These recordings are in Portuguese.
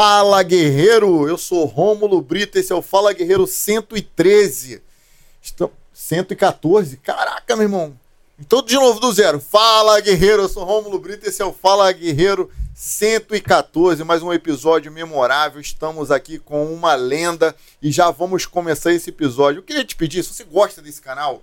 Fala Guerreiro, eu sou Rômulo Brito, esse é o Fala Guerreiro 113. Estamos 114. Caraca, meu irmão. Então de novo do zero. Fala Guerreiro, eu sou Rômulo Brito, esse é o Fala Guerreiro 114, mais um episódio memorável. Estamos aqui com uma lenda e já vamos começar esse episódio. Eu queria te pedir, se você gosta desse canal,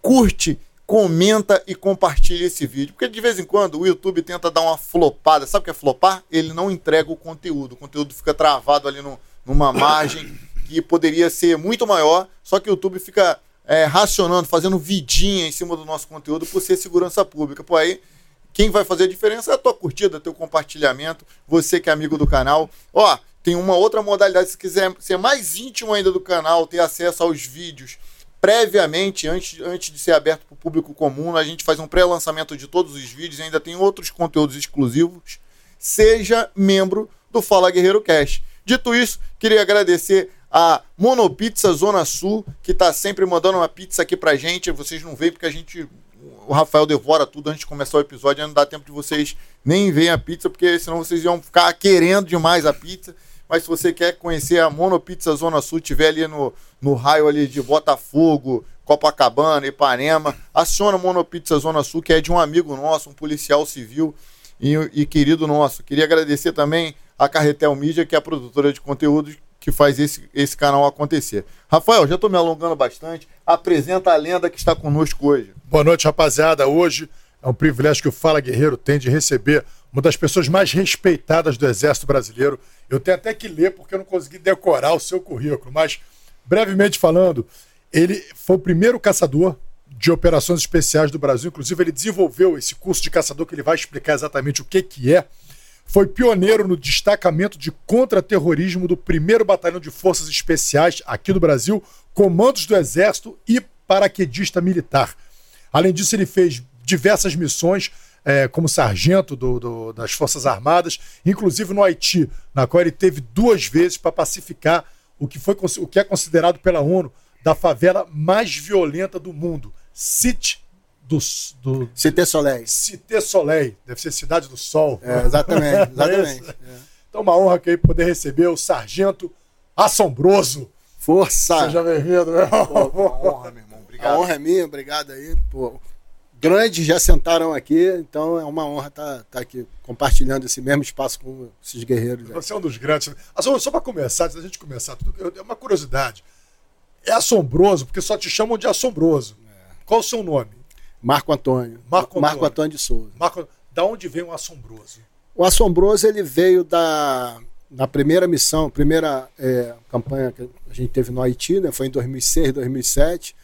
curte, comenta e compartilha esse vídeo. Porque de vez em quando o YouTube tenta dar uma flopada. Sabe o que é flopar? Ele não entrega o conteúdo. O conteúdo fica travado ali no, numa margem que poderia ser muito maior, só que o YouTube fica é, racionando, fazendo vidinha em cima do nosso conteúdo por ser segurança pública. Por aí, quem vai fazer a diferença é a tua curtida, teu compartilhamento, você que é amigo do canal. Ó, tem uma outra modalidade, se quiser ser mais íntimo ainda do canal, ter acesso aos vídeos previamente, antes, antes de ser aberto para o público comum, a gente faz um pré-lançamento de todos os vídeos ainda tem outros conteúdos exclusivos. Seja membro do Fala Guerreiro Cast. Dito isso, queria agradecer a Monopizza Zona Sul, que está sempre mandando uma pizza aqui pra gente. Vocês não veem porque a gente. O Rafael devora tudo antes de começar o episódio, não dá tempo de vocês nem verem a pizza, porque senão vocês iam ficar querendo demais a pizza. Mas se você quer conhecer a Monopizza Zona Sul, tiver ali no, no raio ali de Botafogo, Copacabana, Ipanema, aciona Monopizza Zona Sul, que é de um amigo nosso, um policial civil e, e querido nosso. Queria agradecer também a Carretel Mídia, que é a produtora de conteúdos que faz esse, esse canal acontecer. Rafael, já estou me alongando bastante. Apresenta a lenda que está conosco hoje. Boa noite, rapaziada. Hoje é um privilégio que o Fala Guerreiro tem de receber uma das pessoas mais respeitadas do Exército Brasileiro. Eu tenho até que ler porque eu não consegui decorar o seu currículo, mas brevemente falando, ele foi o primeiro caçador de operações especiais do Brasil. Inclusive, ele desenvolveu esse curso de caçador que ele vai explicar exatamente o que, que é. Foi pioneiro no destacamento de contra-terrorismo do 1 Batalhão de Forças Especiais aqui do Brasil, comandos do Exército e paraquedista militar. Além disso, ele fez diversas missões é, como sargento do, do, das Forças Armadas, inclusive no Haiti, na qual ele teve duas vezes para pacificar o que, foi, o que é considerado pela ONU da favela mais violenta do mundo, Cite do, do Cité Soleil. Cité Soleil, deve ser Cidade do Sol. É, exatamente, exatamente. é. Então, uma honra aqui poder receber o sargento assombroso. Força! Seja bem-vindo, meu irmão. Uma honra, meu irmão. Obrigado. A honra é minha, obrigado aí. Pô, grandes já sentaram aqui, então é uma honra estar tá, tá aqui compartilhando esse mesmo espaço com esses guerreiros. Você é um dos grandes. Só para começar, antes da gente começar, tudo, é uma curiosidade. É assombroso, porque só te chamam de assombroso. É. Qual o seu nome? Marco Antônio. Marco Antônio, Marco Antônio de Souza. Marco, da onde vem o assombroso? O assombroso ele veio da na primeira missão, primeira é, campanha que a gente teve no Haiti, né, foi em 2006, 2007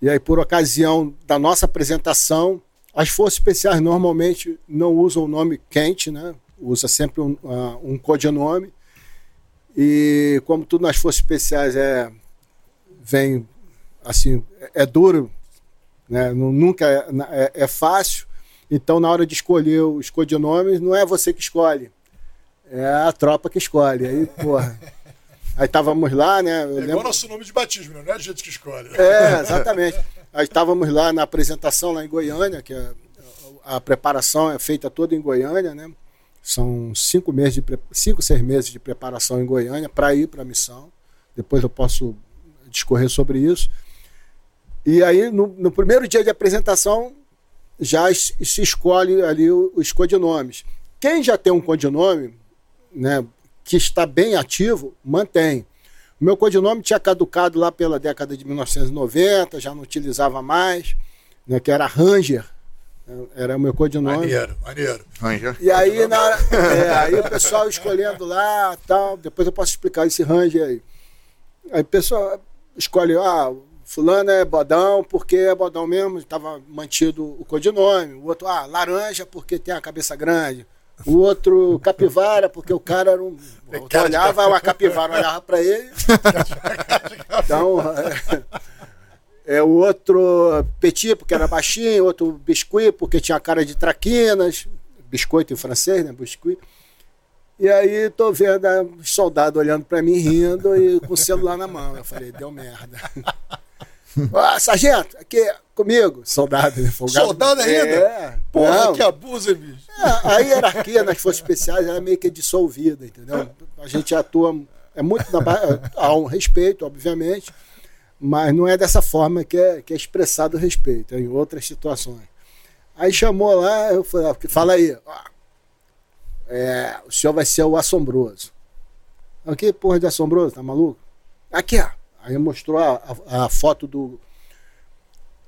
e aí, por ocasião da nossa apresentação, as forças especiais normalmente não usam o nome quente, né? Usa sempre um, uh, um codinome. E como tudo nas forças especiais é vem assim é, é duro, né? Nunca é, é, é, fácil. Então, na hora de escolher os codinomes, não é você que escolhe, é a tropa que escolhe. Aí, porra. Aí estávamos lá, né? Eu é lembro... igual nosso nome de batismo, né? não é a gente que escolhe. É, exatamente. Aí estávamos lá na apresentação lá em Goiânia, que é, a preparação é feita toda em Goiânia, né? São cinco meses de cinco, seis meses de preparação em Goiânia para ir para a missão. Depois eu posso discorrer sobre isso. E aí, no, no primeiro dia de apresentação, já se escolhe ali os codinomes. Quem já tem um codinome, né, que está bem ativo, mantém. O meu codinome tinha caducado lá pela década de 1990, já não utilizava mais, né, que era Ranger. Era o meu codinome. Maneiro, maneiro. Ranger. E aí, na, é, aí o pessoal escolhendo lá tal. Depois eu posso explicar esse Ranger aí. Aí o pessoal escolhe, ah, fulano é bodão porque é bodão mesmo, estava mantido o codinome. O outro, ah, laranja porque tem a cabeça grande o outro capivara, porque o cara era um. Tu olhava, a capivara olhava para ele. então, é, é, o outro petit, porque era baixinho, outro biscuit, porque tinha cara de traquinas, biscoito em francês, né? Biscuit. E aí tô vendo o soldado olhando para mim, rindo e com o celular na mão. Eu falei, deu merda. ah, sargento, aqui comigo. Soldado, né? Folgado. Soldado ainda? É. Porra, não. que abuso, bicho. A hierarquia nas forças especiais é meio que dissolvida, entendeu? A gente atua. É muito na, há um respeito, obviamente, mas não é dessa forma que é, que é expressado o respeito, é em outras situações. Aí chamou lá, eu falei, fala aí, ó, é, o senhor vai ser o assombroso. O que porra de assombroso, tá maluco? Aqui, ó. Aí mostrou a, a, a foto do.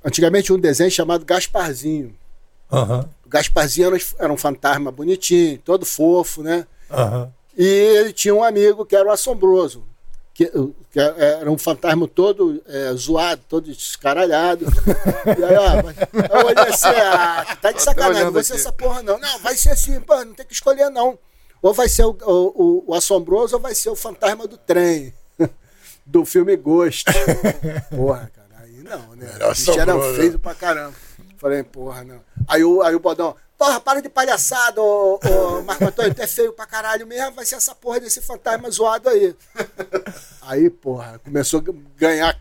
Antigamente um desenho chamado Gasparzinho. Aham. O Gasparzinho era, era um fantasma bonitinho, todo fofo, né? Aham. E ele tinha um amigo que era o assombroso, que, que era um fantasma todo é, zoado, todo descaralhado. e aí, ó, eu olhei assim, ah, tá de sacanagem, não vai ser essa porra não. Não, vai ser assim, pô, não tem que escolher não. Ou vai ser o, o, o assombroso ou vai ser o fantasma do trem. Do filme Ghost. Porra, cara, aí não, né? Era O bicho era assombroso. feio pra caramba. Falei, porra, não. Aí o, aí o Bodão, porra, para de palhaçada, ô, ô Marco Antônio, tu é feio pra caralho mesmo, vai ser essa porra desse fantasma zoado aí. Aí, porra, começou a ganhar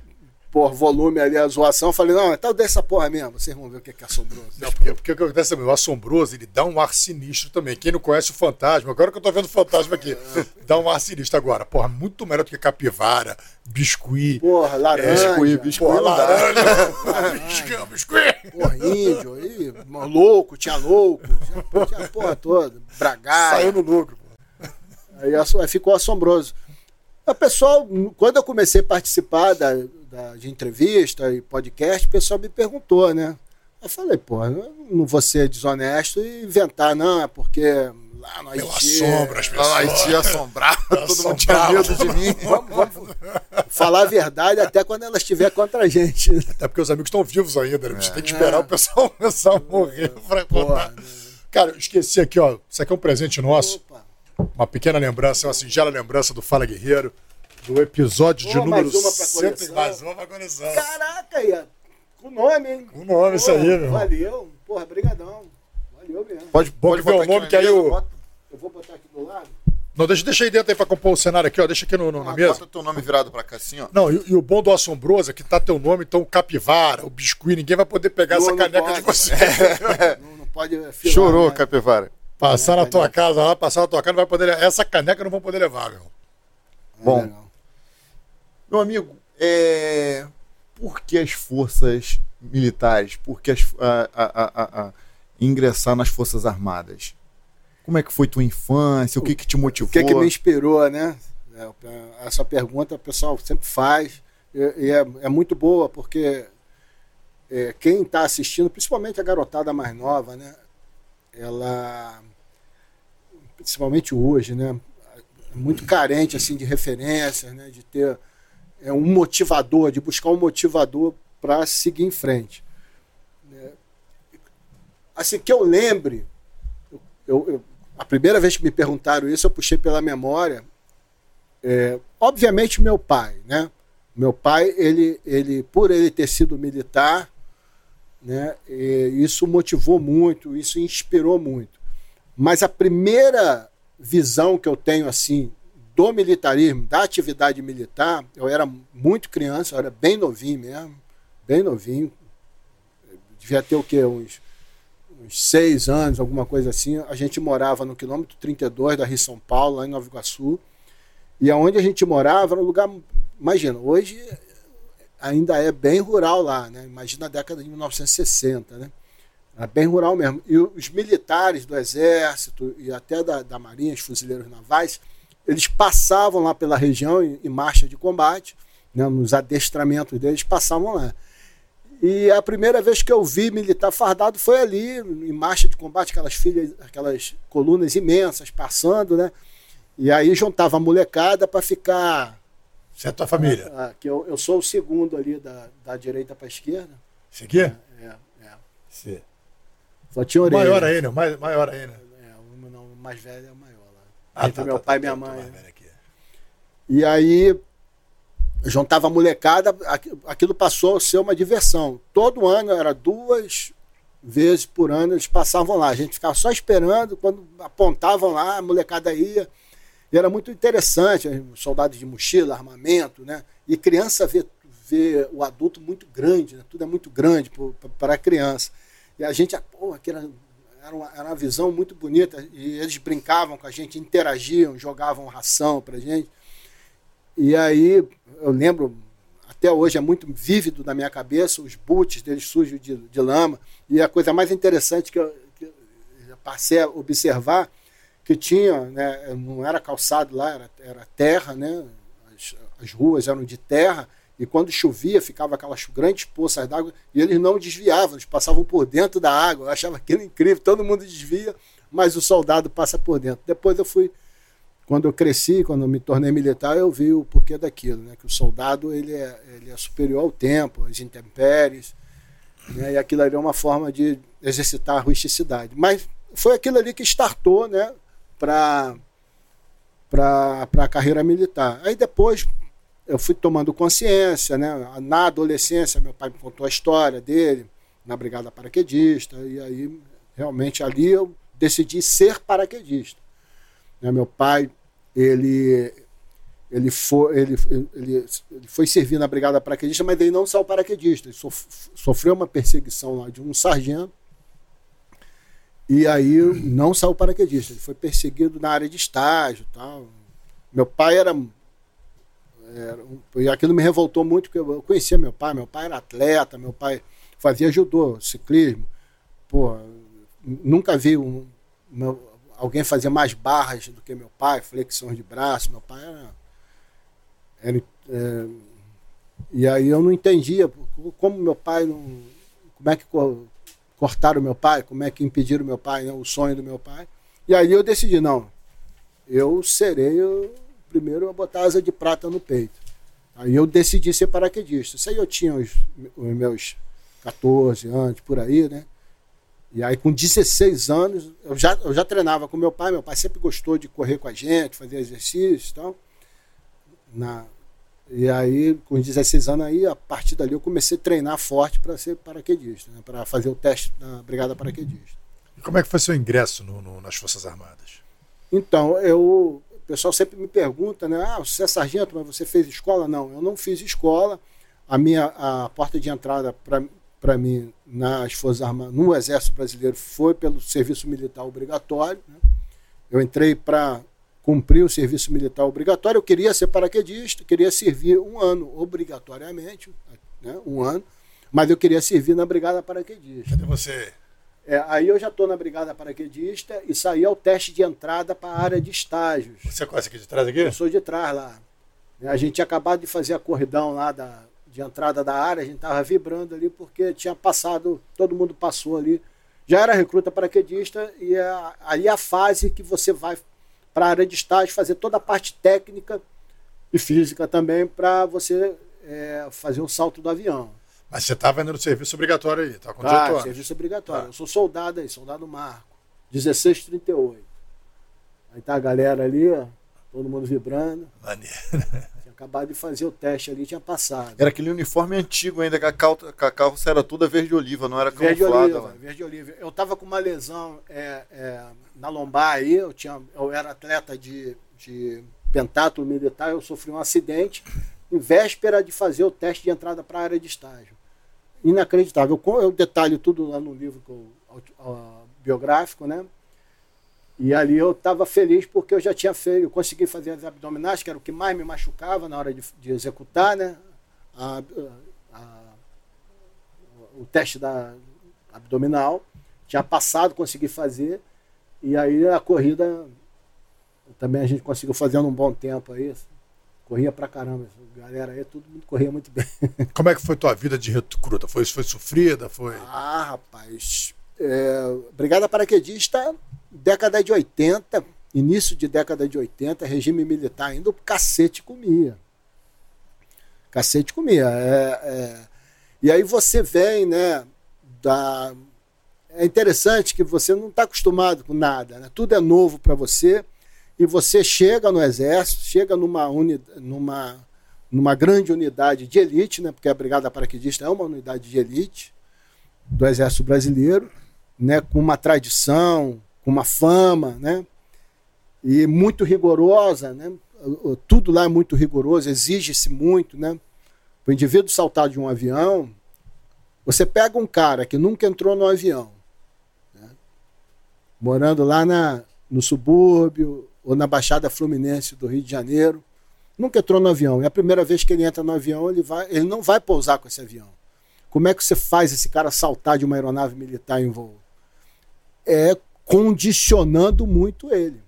por volume ali a zoação. Falei, não, então dessa porra mesmo, vocês vão ver o que é, que é assombroso. Não, porque, porque o que acontece também, o assombroso, ele dá um ar sinistro também. Quem não conhece o fantasma, agora que eu tô vendo o fantasma aqui, dá um ar sinistro agora. Porra, muito melhor do que capivara, biscuit. Porra, laranja, Biscuit, biscuit. Porra, dá. laranja. biscuit, biscuit. porra, índio, aí, louco, tinha louco, tinha, tinha a porra toda, bragaia. Saiu no lucro. aí ficou assombroso. O pessoal, quando eu comecei a participar da, da- de entrevista e podcast, o pessoal me perguntou, né? Eu falei, pô, não vou ser desonesto e inventar, não, é porque lá no Haiti. assombro as Lá pessoas. na Haiti assombrava, todo mundo tinha medo de mim. Vamos, vamos falar a verdade até quando ela estiver contra a gente. Até porque os amigos estão vivos ainda, né? Você tem que esperar o pessoal começar a morrer pra contar. Né? Cara, eu esqueci aqui, ó. Isso aqui é um presente nosso. Opa. Uma pequena lembrança, uma singela lembrança do Fala Guerreiro. Do episódio de número mais uma pra 100 coleção. Mais uma pra coleção. Caraca, aí, ó, com nome, hein? Com nome, isso aí, Porra, meu. Valeu, porra, brigadão. Valeu mesmo. Pode, pode que vê o nome aqui que aí mesa, o- Eu vou botar aqui do lado. Não, deixa, deixa aí dentro aí pra compor o cenário aqui, ó. Deixa aqui no, no- na Ah, mesa. Bota teu nome virado pra cá assim, ó. Não, e, e o bom do Assombroso é que tá teu nome, então o capivara, o biscuit, ninguém vai poder pegar Não, essa caneca pode. de você. Não, não pode filar, Chorou, né? Capivara. Passar na tua casa lá, passar na tua casa, não vai poder. Essa caneca não vão poder levar, meu. Bom. Legal. Meu amigo, é... por que as forças militares, por que as, a, a- a- ingressar nas forças armadas? Como é que foi tua infância? O que que te motivou? O que, que me inspirou, né? É, Essa pergunta o pessoal sempre faz e, e é, é muito boa porque é, quem está assistindo, principalmente a garotada mais nova, né? Ela, principalmente hoje, né? É muito carente assim de referências, né? De ter é, um motivador, de buscar um motivador para seguir em frente. né? Assim que eu lembre, eu- eu, a primeira vez que me perguntaram isso, eu puxei pela memória. É, obviamente, meu pai, né? Meu pai, ele, ele, por ele ter sido militar, né? isso motivou muito, isso inspirou muito. Mas a primeira visão que eu tenho assim do militarismo, da atividade militar, eu era muito criança, eu era bem novinho mesmo, bem novinho. Devia ter o quê? Uns uns seis anos, alguma coisa assim, a gente morava no quilômetro 32 da Rio São Paulo, lá em Nova Iguaçu. E aonde a gente morava era um lugar, imagina, hoje ainda é bem rural lá, né? Imagina a década de 1960, né? Era bem rural mesmo. E os militares do Exército e até da, da Marinha, os fuzileiros navais, eles passavam lá pela região em, em marcha de combate, né? nos adestramentos deles, passavam lá. E a primeira vez que eu vi militar fardado foi ali, em marcha de combate, aquelas filhas, aquelas colunas imensas passando, né? E aí juntava a molecada para ficar. Você é tua família. ah, que eu, eu sou o segundo ali da, da direita para a esquerda. Esse aqui? É, é. Esse. Só tinha orelha. maior ainda, mais, maior ainda. É, o, mais velho é o lá. Ah, Entre tá, meu tá, pai tá, e minha tá, mãe. né? velho aqui. E aí juntava a molecada, aqu- aquilo passou a ser uma diversão. Todo ano, era duas vezes por ano, eles passavam lá. A gente ficava só esperando, quando apontavam lá, a molecada ia. E era muito interessante, soldados de mochila, armamento, né? E criança vê, vê o adulto muito grande, né? Tudo é muito grande para a criança. E a gente, ah, pô, aquela, era uma, era uma visão muito bonita. E eles brincavam com a gente, interagiam, jogavam ração pra gente. E aí, eu lembro, até hoje é muito vívido na minha cabeça, os boots deles sujos de, de lama. E a coisa mais interessante que eu, que eu passei a observar, que tinha, né, não era calçado lá, era, era terra, né? As, as ruas eram de terra, e quando chovia, ficava aquelas grandes poças d'água e eles não desviavam, eles passavam por dentro da água. Eu achava aquilo incrível, todo mundo desvia, mas o soldado passa por dentro. Depois eu fui, quando eu cresci, quando eu me tornei militar, eu vi o porquê daquilo, né? que o soldado ele é, ele é superior ao tempo, às intempéries, né? e aquilo ali é uma forma de exercitar a rusticidade. Mas foi aquilo ali que startou né? para a carreira militar. Aí depois eu fui tomando consciência, né? Na adolescência, meu pai me contou a história dele na Brigada Paraquedista, e aí realmente ali eu decidi ser paraquedista. Né? Meu pai, ele ele foi, ele, ele, ele, foi servir na Brigada Paraquedista, mas ele não saiu paraquedista. Ele sof, sofreu uma perseguição lá de um sargento. E aí não saiu paraquedista. Ele foi perseguido na área de estágio tal. Meu pai era era, e aquilo me revoltou muito, porque eu conhecia meu pai, meu pai era atleta, meu pai fazia judô, ciclismo. Pô, nunca vi um, meu, alguém fazer mais barras do que meu pai, flexões de braço. Meu pai era. era é, e aí eu não entendia como meu pai não. Como é que cortaram meu pai, como é que impediram meu pai, né, o sonho do meu pai. E aí eu decidi, não, eu serei primeiro a botar asa de prata no peito. Aí eu decidi ser paraquedista. Isso aí eu tinha os, os meus 14 anos, por aí, né? E aí, com 16 anos, eu já, eu já treinava com meu pai. Meu pai sempre gostou de correr com a gente, fazer exercício e tal. Na, e aí, com 16 anos, aí, a partir dali, eu comecei a treinar forte para ser paraquedista, né? para fazer o teste na Brigada Paraquedista. E como é que foi seu ingresso no, no, nas Forças Armadas? Então, eu o pessoal sempre me pergunta, né? Ah, você é sargento, mas você fez escola? Não, eu não fiz escola. A minha a porta de entrada para mim nas Forças Armadas, no Exército Brasileiro, foi pelo serviço militar obrigatório. Né? Eu entrei para cumprir o serviço militar obrigatório. Eu queria ser paraquedista, queria servir um ano obrigatoriamente, né? um ano, mas eu queria servir na Brigada Paraquedista. Cadê você? É, aí eu já estou na Brigada Paraquedista e saí ao teste de entrada para a área de estágios. Você conhece aqui de trás aqui? Eu sou de trás lá. A gente tinha acabado de fazer a corridão lá da, de entrada da área, a gente estava vibrando ali porque tinha passado, todo mundo passou ali. Já era recruta paraquedista e é, aí é a fase que você vai para a área de estágio fazer toda a parte técnica e física também para você é, fazer o salto do avião. Mas você estava indo no serviço obrigatório aí, tá com 18 ah, serviço obrigatório. Tá. Eu sou soldado aí, soldado Marco. 1638. Aí tá a galera ali, ó, todo mundo vibrando. Maneiro. Tinha acabado de fazer o teste ali, tinha passado. Era aquele uniforme antigo ainda, que a, calça, a calça era toda verde-oliva, não era verde camuflada. Oliva, verde-oliva. Eu tava com uma lesão é, é, na lombar aí, eu, tinha, eu era atleta de, de pentátulo militar, eu sofri um acidente em véspera de fazer o teste de entrada para a área de estágio inacreditável. Eu, detalho tudo lá no livro biográfico, né? E ali eu estava feliz porque eu já tinha feito, eu consegui fazer as abdominais, que era o que mais me machucava na hora de, de executar, né? A, a, o teste da abdominal. Tinha passado, consegui fazer. E aí a corrida também a gente conseguiu fazer num bom tempo aí. Corria pra caramba. Galera aí, todo mundo corria muito bem. Como é que foi tua vida de recruta? Foi, foi sofrida? Foi... Ah, rapaz. É, Brigada Paraquedista, década de 80, início de década de 80, regime militar ainda, o cacete comia. Cacete comia. É, é, e aí você vem, né, da... É interessante que você não está acostumado com nada, né? Tudo é novo para você e você chega no exército, chega numa, uni, numa, numa grande unidade de elite, né, porque a Brigada Paraquedista é uma unidade de elite do exército brasileiro, né, com uma tradição, com uma fama, né, e muito rigorosa, né, tudo lá é muito rigoroso, exige-se muito, né, o indivíduo saltar de um avião, você pega um cara que nunca entrou no avião, né, morando lá na, no subúrbio ou na Baixada Fluminense do Rio de Janeiro, nunca entrou no avião. É a primeira vez que ele entra no avião, ele, vai, ele não vai pousar com esse avião. Como é que você faz esse cara saltar de uma aeronave militar em voo? É condicionando muito ele.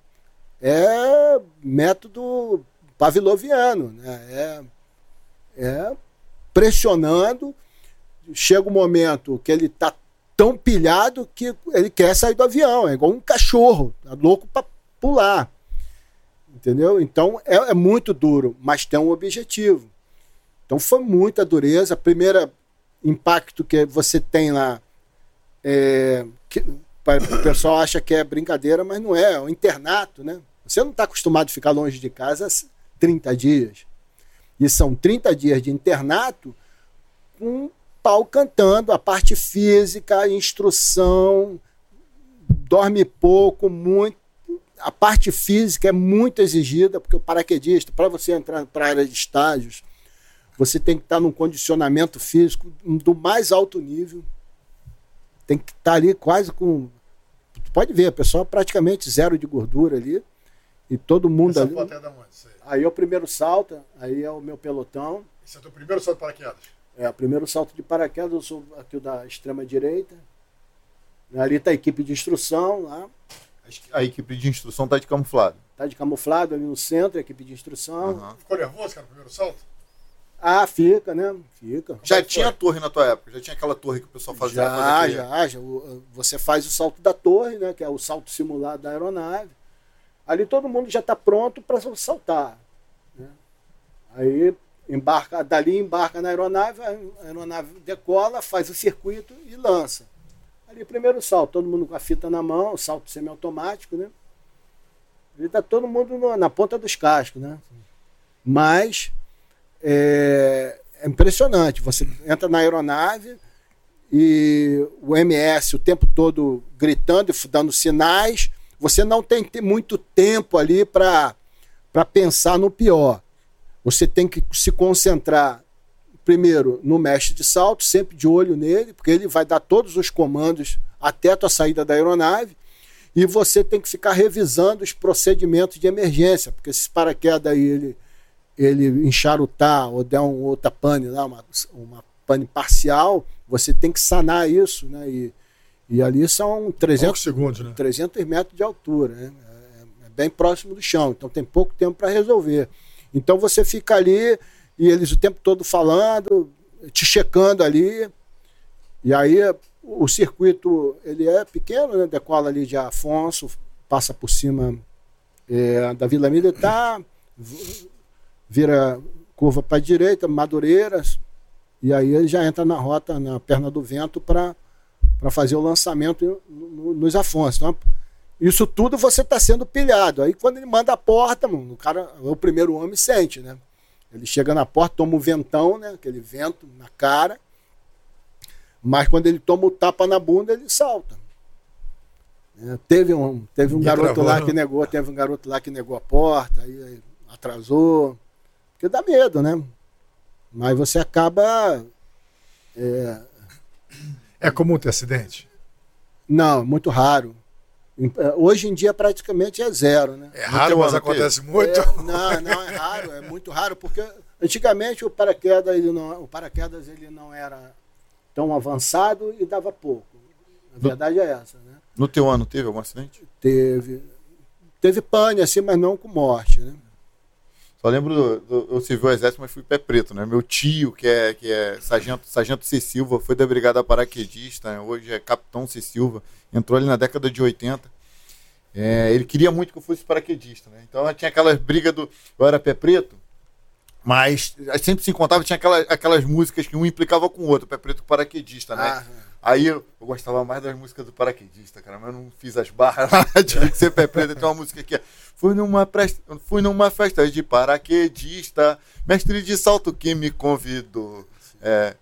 É método pavloviano, né? é, é pressionando. Chega um momento que ele está tão pilhado que ele quer sair do avião, é igual um cachorro, tá louco para pular. Entendeu? Então é, é, muito duro, mas tem um objetivo. Então foi muita dureza. Primeiro impacto que você tem lá, é, que, o pessoal acha que é brincadeira, mas não é, é um internato, né? Você não está acostumado a ficar longe de casa 30 dias. E são 30 dias de internato com pau cantando, a parte física, instrução, dorme pouco, muito. A parte física é muito exigida, porque o paraquedista, para você entrar para a área de estágios, você tem que estar num condicionamento físico do mais alto nível. Tem que estar ali quase com. Tu pode ver, a pessoa praticamente zero de gordura ali. E todo mundo Essa ali. foto é da onde? Isso Aí é o primeiro salto, aí é o meu pelotão. Esse é o teu primeiro salto de paraquedas? É, o primeiro salto de paraquedas, eu sou aqui o da extrema direita. Ali está a equipe de instrução lá. A equipe de instrução está de camuflado. Está de camuflado ali no centro, a equipe de instrução. Uhum. Ficou nervoso, cara, no primeiro salto? Ah, fica, né? Fica. Já é tinha foi? torre na tua época? Já tinha aquela torre que o pessoal fazia? Já, já, já. O- Você faz o salto da torre, né? Que é o salto simulado da aeronave. Ali todo mundo já está pronto para saltar. né? Aí embarca, dali embarca na aeronave, a aeronave decola, faz o circuito e lança. Ali primeiro salto, todo mundo com a fita na mão, salto semiautomático, né? Ali está todo mundo no- na ponta dos cascos, né? Mas é, é impressionante. Você entra na aeronave e o MS o tempo todo gritando e dando sinais. Você não tem te- muito tempo ali para pensar no pior. Você tem que se concentrar primeiro no mestre de salto, sempre de olho nele, porque ele vai dar todos os comandos até a tua saída da aeronave. E você tem que ficar revisando os procedimentos de emergência, porque se paraquedas aí ele, ele encharutar ou der um outra pane lá, uma, uma pane parcial, você tem que sanar isso, né? E, e ali são 300, Poucos segundos, né? 300 metros de altura, né? É, é bem próximo do chão, então tem pouco tempo para resolver. Então você fica ali e eles o tempo todo falando, te checando ali, e aí o circuito ele é pequeno, né? decola ali de Afonso, passa por cima é, da Vila Militar, v- vira curva para a direita, Madureiras, e aí ele já entra na rota, na perna do vento, para fazer o lançamento no- no- nos Afonso. Então, isso tudo você está sendo pilhado. Aí quando ele manda a porta, mano, o cara, o primeiro homem sente, né? Ele chega na porta, toma o ventão, né? Aquele vento na cara. Mas quando ele toma o tapa na bunda, ele salta. É, teve um, teve um garoto travou, lá não? que negou, teve um garoto lá que negou a porta, aí, aí atrasou. Porque dá medo, né? Mas você acaba. é, É comum ter acidente? não, muito raro. É, Hoje em dia praticamente é zero, né? É raro, mas acontece muito. É, não, não é raro, é muito raro, porque antigamente o paraquedas ele não, o paraquedas ele não era tão avançado e dava pouco. A verdade é essa, né? No teu ano teve algum acidente? Teve teve pane assim, mas não com morte, né? Só lembro do, o exército, mas fui pé preto, né? Meu tio, que é, que é sargento, sargento C. Silva, foi da brigada paraquedista, hoje é capitão C. Silva, entrou ali na década de 80. É, ele queria muito que eu fosse paraquedista, né? Então tinha aquelas brigas do. Eu era pé preto, mas sempre se encontrava, tinha aquela, aquelas músicas que um implicava com o outro, pé preto paraquedista, né? Ah, Aí eu, gostava mais das músicas do paraquedista, cara, mas eu não fiz as barras lá, tive que ser pé preto. Tem uma música aqui. Fui numa, fui numa festa de paraquedista, mestre de salto que me convidou. É,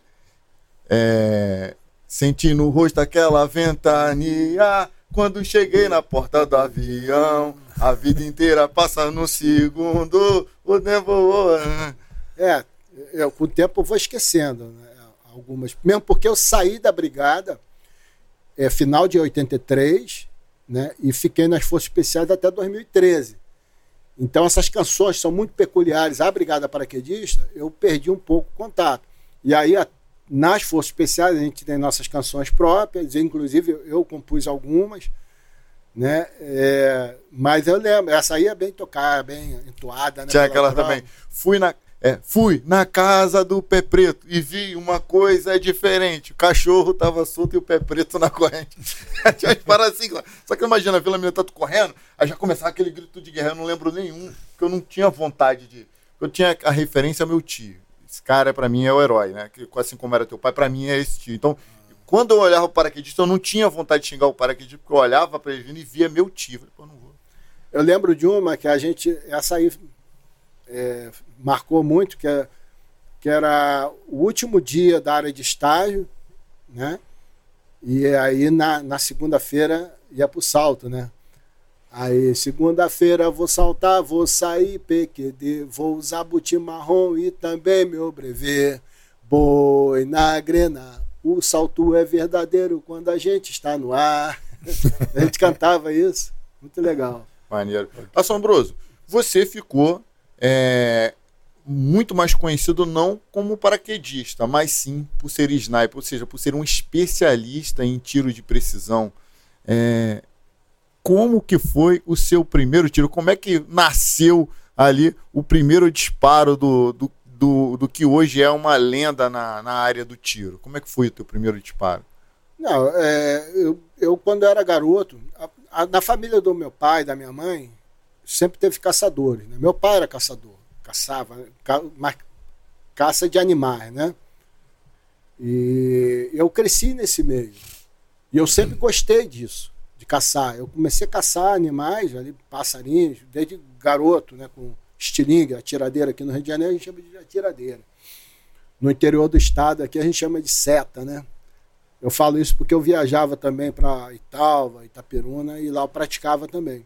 é, senti no rosto aquela ventania. Quando cheguei na porta do avião, a vida inteira passa no segundo. O tempo voa. É, eu, com o tempo eu vou esquecendo né, algumas. Mesmo porque eu saí da brigada é, final de 83 né? E fiquei nas Forças Especiais até 2013. Então essas canções são muito peculiares. A Brigada Paraquedista, eu perdi um pouco o contato. E aí, nas Forças Especiais, a gente tem nossas canções próprias, inclusive eu, compus algumas, né? É, mas eu lembro, essa aí é bem tocada, bem entoada, né? Tinha aquela também. Fui na, é, fui na casa do pé preto e vi uma coisa diferente. O cachorro tava solto e o pé preto na corrente. Tinha umas paradas assim. Só que imagina, a Vila Militar tu correndo, aí já começava aquele grito de guerra. Eu não lembro nenhum, porque eu não tinha vontade de. Eu tinha a referência ao meu tio. Esse cara, pra mim, é o herói, né? Assim como era teu pai, pra mim é esse tio. Então, quando eu olhava o paraquedista, eu não tinha vontade de xingar o paraquedista, porque eu olhava pra ele vindo e via meu tio. Eu falei, pô, não vou. Eu lembro de uma que a gente. Essa aí é, marcou muito, que, é, que era o último dia da área de estágio, né? E aí na, na segunda-feira ia pro salto, né? Aí, segunda-feira vou saltar, vou sair PQD, vou usar butim marrom e também meu brevet. Boi na grena, o salto é verdadeiro quando a gente está no ar. a gente cantava isso, muito legal. Maneiro. Assombroso, você ficou é, muito mais conhecido não como paraquedista, mas sim por ser sniper, ou seja, por ser um especialista em tiro de precisão. É, como que foi o seu primeiro tiro? Como é que nasceu ali o primeiro disparo do, do, do, do que hoje é uma lenda na, na área do tiro? Como é que foi o teu primeiro disparo? Não, é, eu, eu quando era garoto, a, a, na família do meu pai, da minha mãe, sempre teve caçadores. Né? Meu pai era caçador, caçava, ca, mas caça de animais, né? E eu cresci nesse meio. E eu sempre gostei disso, de caçar. Eu comecei a caçar animais, ali, passarinhos, desde garoto, né? Com estilingue, atiradeira. Aqui no Rio de Janeiro a gente chama de atiradeira. No interior do estado aqui a gente chama de seta, né? Eu falo isso porque eu viajava também para Italva, Itaperuna, e lá eu praticava também.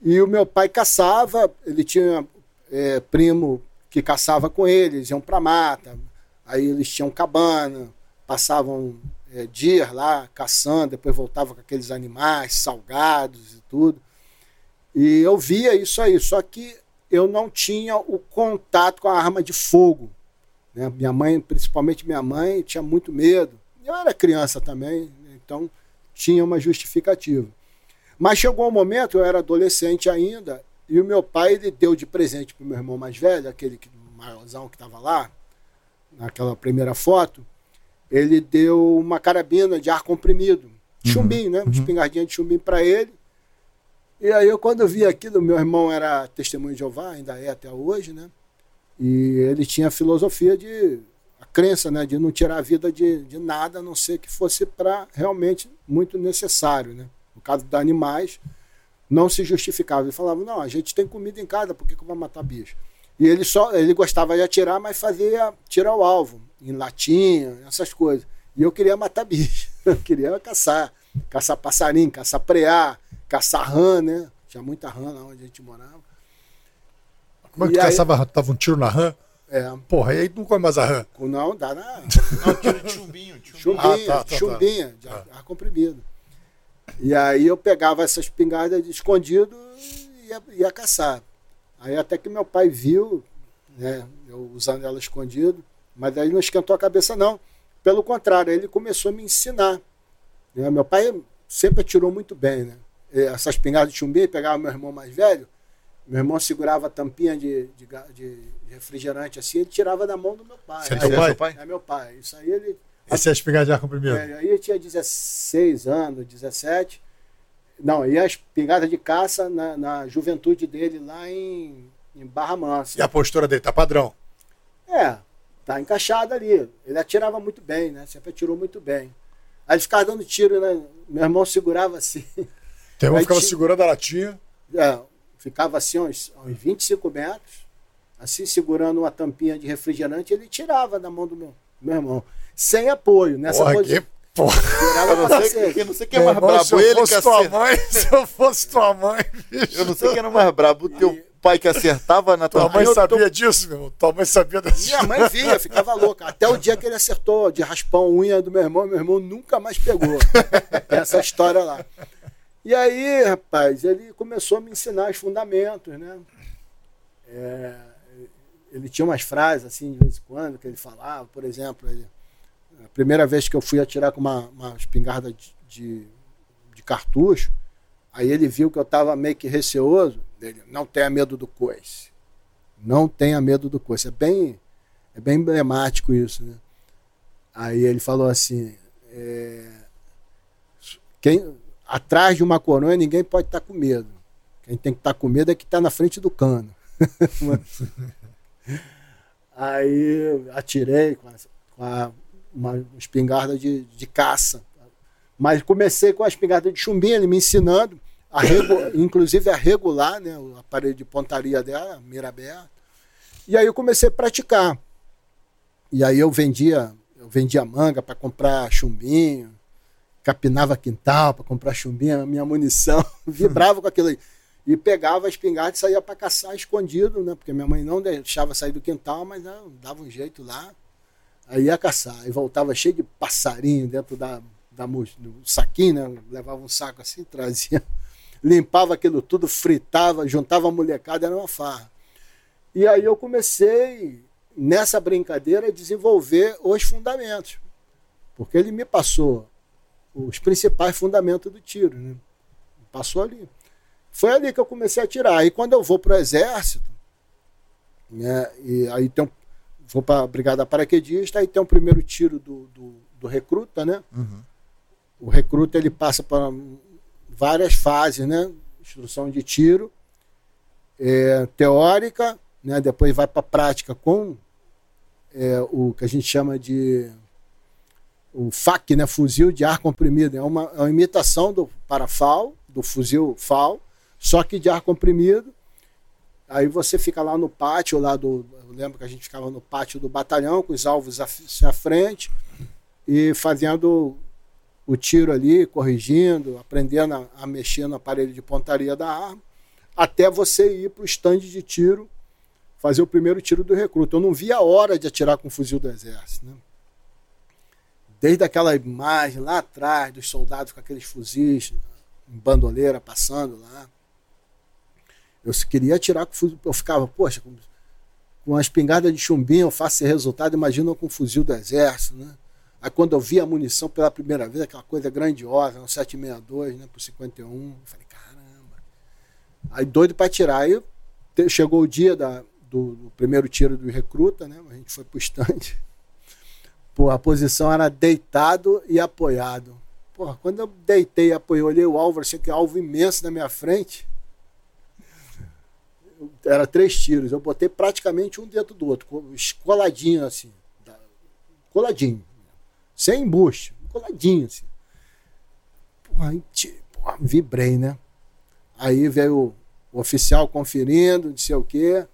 E o meu pai caçava, ele tinha é, primo que caçava com ele, eles iam para mata, aí eles tinham cabana, passavam é, dias lá caçando, depois voltavam com aqueles animais salgados e tudo. E eu via isso aí, só que eu não tinha o contato com a arma de fogo. Né? Minha mãe, principalmente minha mãe, tinha muito medo. Eu era criança também, então tinha uma justificativa. Mas chegou um momento, eu era adolescente ainda, e o meu pai ele deu de presente para o meu irmão mais velho, aquele que, maiorzão que estava lá, naquela primeira foto, ele deu uma carabina de ar comprimido, chumbinho, né? Uma espingardinha de chumbinho para ele. E aí eu quando vi aquilo, meu irmão era testemunho de Jeová, ainda é até hoje, né? E ele tinha a filosofia de a crença, né, de não tirar a vida de, de nada, a não ser que fosse para realmente muito necessário, né? No caso dos animais, não se justificava. Ele falava: "Não, a gente tem comida em casa, por que, que eu vou matar bicho?" E ele só ele gostava de atirar, mas fazia tirar o alvo em latinha, essas coisas. E eu queria matar bicho, eu queria caçar, caçar passarinho, caçar preá, caçar rã, né? Tinha muita rã lá onde a gente morava. Como é que E tu aí- caçava? Tava um tiro na rã? É, Porra, aí não come mais a rã. não dá na Não, tiro de chumbinho. chumbinho. chumbinha, Ah, tá, tá, tá. chumbinha, de ar, ar comprimido. E aí eu pegava essas espingardas de escondido e ia, ia caçar. Aí até que meu pai viu, né, eu usando ela escondido, mas aí não esquentou a cabeça não. Pelo contrário, ele começou a me ensinar. né? Meu pai sempre atirou muito bem, né? Essa espingarda de chumbinho, ele pegava meu irmão mais velho, meu irmão segurava a tampinha de, de, de- refrigerante assim, ele tirava da mão do meu pai. Você é teu seu pai? é meu pai. Isso aí ele Esse é a espingarda de ar comprimido. é, aí eu tinha 16 anos, 17. Não, e a espingarda de caça na, na juventude dele lá em, em Barra Mansa. E a postura dele tá padrão. É, tá encaixada ali. Ele atirava muito bem, né? Sempre atirou muito bem. Aí ele ficava dando tiro, né? Meu irmão segurava assim. Tem um Aí ficava ti- segurando a latinha. É, ficava assim uns, uns 25 metros, assim segurando uma tampinha de refrigerante, ele tirava da mão do meu, meu irmão. Sem apoio, nessa Porra, posição. que porra. Eu não sei, eu não sei quem é mais brabo, se eu ele que fosse tua acerta. mãe, se eu fosse tua mãe, bicho. Eu não sei quem era mais brabo, o teu pai que acertava na Tua tua mãe teu- sabia disso, meu irmão. Tua mãe sabia dessa Minha mãe via, ficava louca. Até o dia que ele acertou de raspão a unha do meu irmão, meu irmão nunca mais pegou. Essa história lá. E aí, rapaz, ele começou a me ensinar os fundamentos, né? É, ele tinha umas frases assim de vez em quando que ele falava, por exemplo, ele, a primeira vez que eu fui atirar com uma, uma espingarda de, de, de cartucho, aí ele viu que eu estava meio que receoso, ele, não tenha medo do coice. Não tenha medo do coice. É bem, é bem emblemático isso, né? Aí ele falou assim, é, quem, atrás de uma coroa ninguém pode estar tá com medo. Quem tem que estar tá com medo é que está na frente do cano. Aí atirei com, a, com a, uma espingarda de, de caça. Mas comecei com a espingarda de chumbinho, ele me ensinando, a inclusive a regular né, o aparelho de pontaria dela, mira aberta. E aí eu comecei a praticar. E aí eu vendia, eu vendia manga para comprar chumbinho, capinava quintal para comprar chumbinho, minha munição, vibrava com aquilo aí e pegava a espingarda e saía para caçar escondido, né? Porque minha mãe não deixava sair do quintal, mas não, né, dava um jeito lá. Aí ia caçar. E voltava cheio de passarinho dentro da, da do saquinho, né? Levava um saco assim, trazia. Limpava aquilo tudo, fritava, juntava a molecada, era uma farra. E aí eu comecei, nessa brincadeira, a desenvolver os fundamentos. Porque ele me passou os principais fundamentos do tiro, né? Passou ali. Foi ali que eu comecei a tirar. E quando eu vou para o exército, né, e aí tem vou para a brigada paraquedista, aí tem o um primeiro tiro do, do, do recruta, né? Uhum. O recruta ele passa por várias fases, né? Instrução de tiro, é, teórica, né? Depois vai para a prática com é, o que a gente chama de o FAC, né? Fuzil de ar comprimido. É uma, é uma imitação do parafal, do fuzil FAL, só que de ar comprimido. Aí você fica lá no pátio, lá do. Eu lembro que a gente ficava no pátio do batalhão, com os alvos à, à frente, e fazendo o tiro ali, corrigindo, aprendendo a, a, mexer no aparelho de pontaria da arma, até você ir para o estande de tiro, fazer o primeiro tiro do recruta. Eu não via a hora de atirar com o fuzil do exército. Né? Desde aquela imagem lá atrás, dos soldados com aqueles fuzis, em bandoleira passando lá. Eu queria atirar com fuzil. Eu ficava, poxa, com, uma espingarda de chumbinho eu faço esse resultado, imagina com um fuzil do exército, né? Aí quando eu vi a munição pela primeira vez, aquela coisa grandiosa, um 762, né, por 51, eu falei, caramba. Aí doido para tirar. Aí chegou o dia da, do, do, primeiro tiro do recruta, né? A gente foi pro estande. Pô, a posição era deitado e apoiado. Pô, quando eu deitei e apoiei, olhei o alvo, achei que alvo imenso na minha frente era três tiros. Eu botei praticamente um dentro do outro, coladinho assim. Coladinho. Sem embuste. Coladinho assim. Porra, porra, vibrei, né? Aí veio o oficial conferindo, não sei o quê.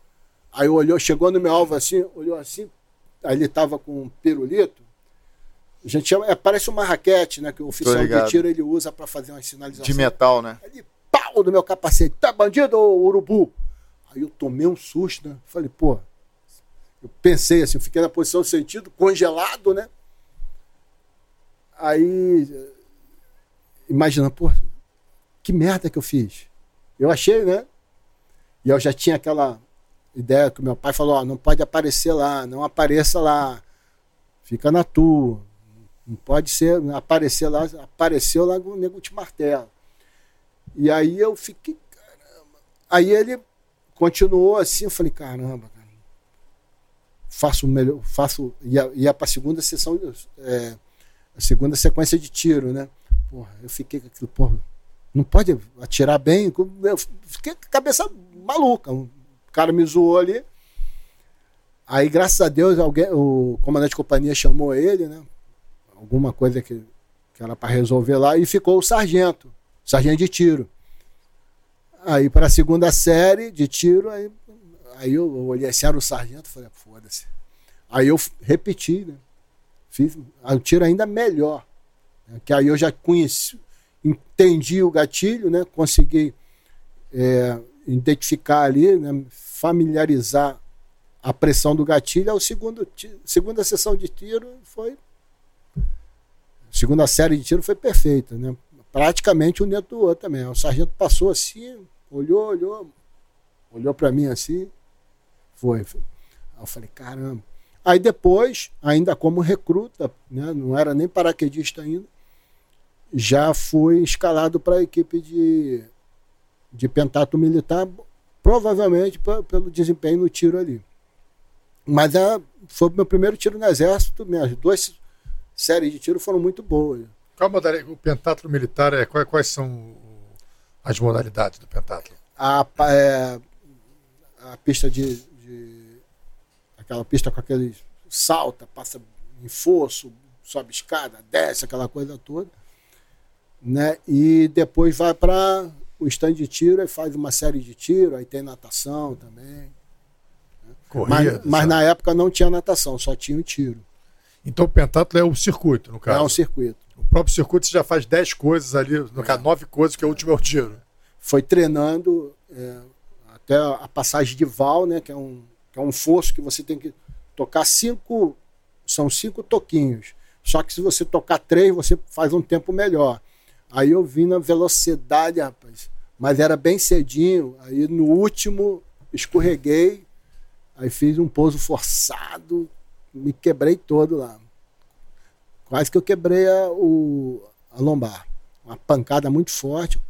Aí olhou, chegou no meu alvo assim, olhou assim, aí ele tava com um pirulito. A gente chama, é, parece uma raquete, né? Que o oficial de tiro ele usa para fazer uma sinalização. De metal, né? Ele, pau do meu capacete. Tá bandido, urubu? Aí eu tomei um susto, né? Falei, pô, eu pensei assim, eu fiquei na posição sentido, congelado, né? Aí, imagina, pô, que merda que eu fiz. Eu achei, né? E eu já tinha aquela ideia que meu pai falou, ó, não pode aparecer lá, não apareça lá, fica na tua, não pode ser, aparecer lá, apareceu lá, o nego te martela. E aí eu fiquei, caramba. Aí ele continuou assim, eu falei, caramba, cara, faço melhor, faço, ia, ia para a segunda sessão, é, a segunda sequência de tiro, né? Porra, eu fiquei com aquilo, porra, não pode atirar bem, eu fiquei com a cabeça maluca, o cara me zoou ali, aí graças a Deus alguém, o comandante de companhia chamou ele, né? Alguma coisa que, que era para resolver lá, e ficou o sargento, sargento de tiro. Aí para a segunda série de tiro, aí, aí eu, eu olhei assim, era o sargento, falei, foda-se. Aí eu repeti, né? Fiz o tiro ainda melhor. Né? Que aí eu já conheci, entendi o gatilho, né? Consegui é, identificar ali, né? familiarizar a pressão do gatilho. O segundo, segunda sessão de tiro foi. Segunda série de tiro foi perfeita, né? Praticamente um dentro do outro também. O sargento passou assim, olhou, olhou, olhou para mim assim, foi. Aí eu falei, caramba. Aí depois, ainda como recruta, né, não era nem paraquedista ainda, já fui escalado para a equipe de, de pentato militar, provavelmente pelo desempenho no tiro ali. Mas é, foi o meu primeiro tiro no exército, minhas duas séries de tiro foram muito boas. Qual modalidade, o pentatlo militar, é, quais, quais são as modalidades do pentatlo? A, é, a pista de, de, aquela pista com aquele salta, passa em fosso, sobe escada, desce, aquela coisa toda né? E depois vai para o stand de tiro e faz uma série de tiro, aí tem natação também. Né? Corrida, mas, mas na época não tinha natação, só tinha o tiro. Então o pentatlo é o circuito, no caso. É um circuito. O próprio circuito você já faz 10 coisas ali, no caso, 9 coisas, que é o último é o tiro. Foi treinando é, até a passagem de val, né? Que é um, que é um fosso que você tem que tocar cinco. São cinco toquinhos. Só que se você tocar três, você faz um tempo melhor. Aí eu vim na velocidade, rapaz. Mas era bem cedinho. Aí no último escorreguei. Aí fiz um pouso forçado. Me quebrei todo lá. Quase que eu quebrei a, o, a lombar. Uma pancada muito forte.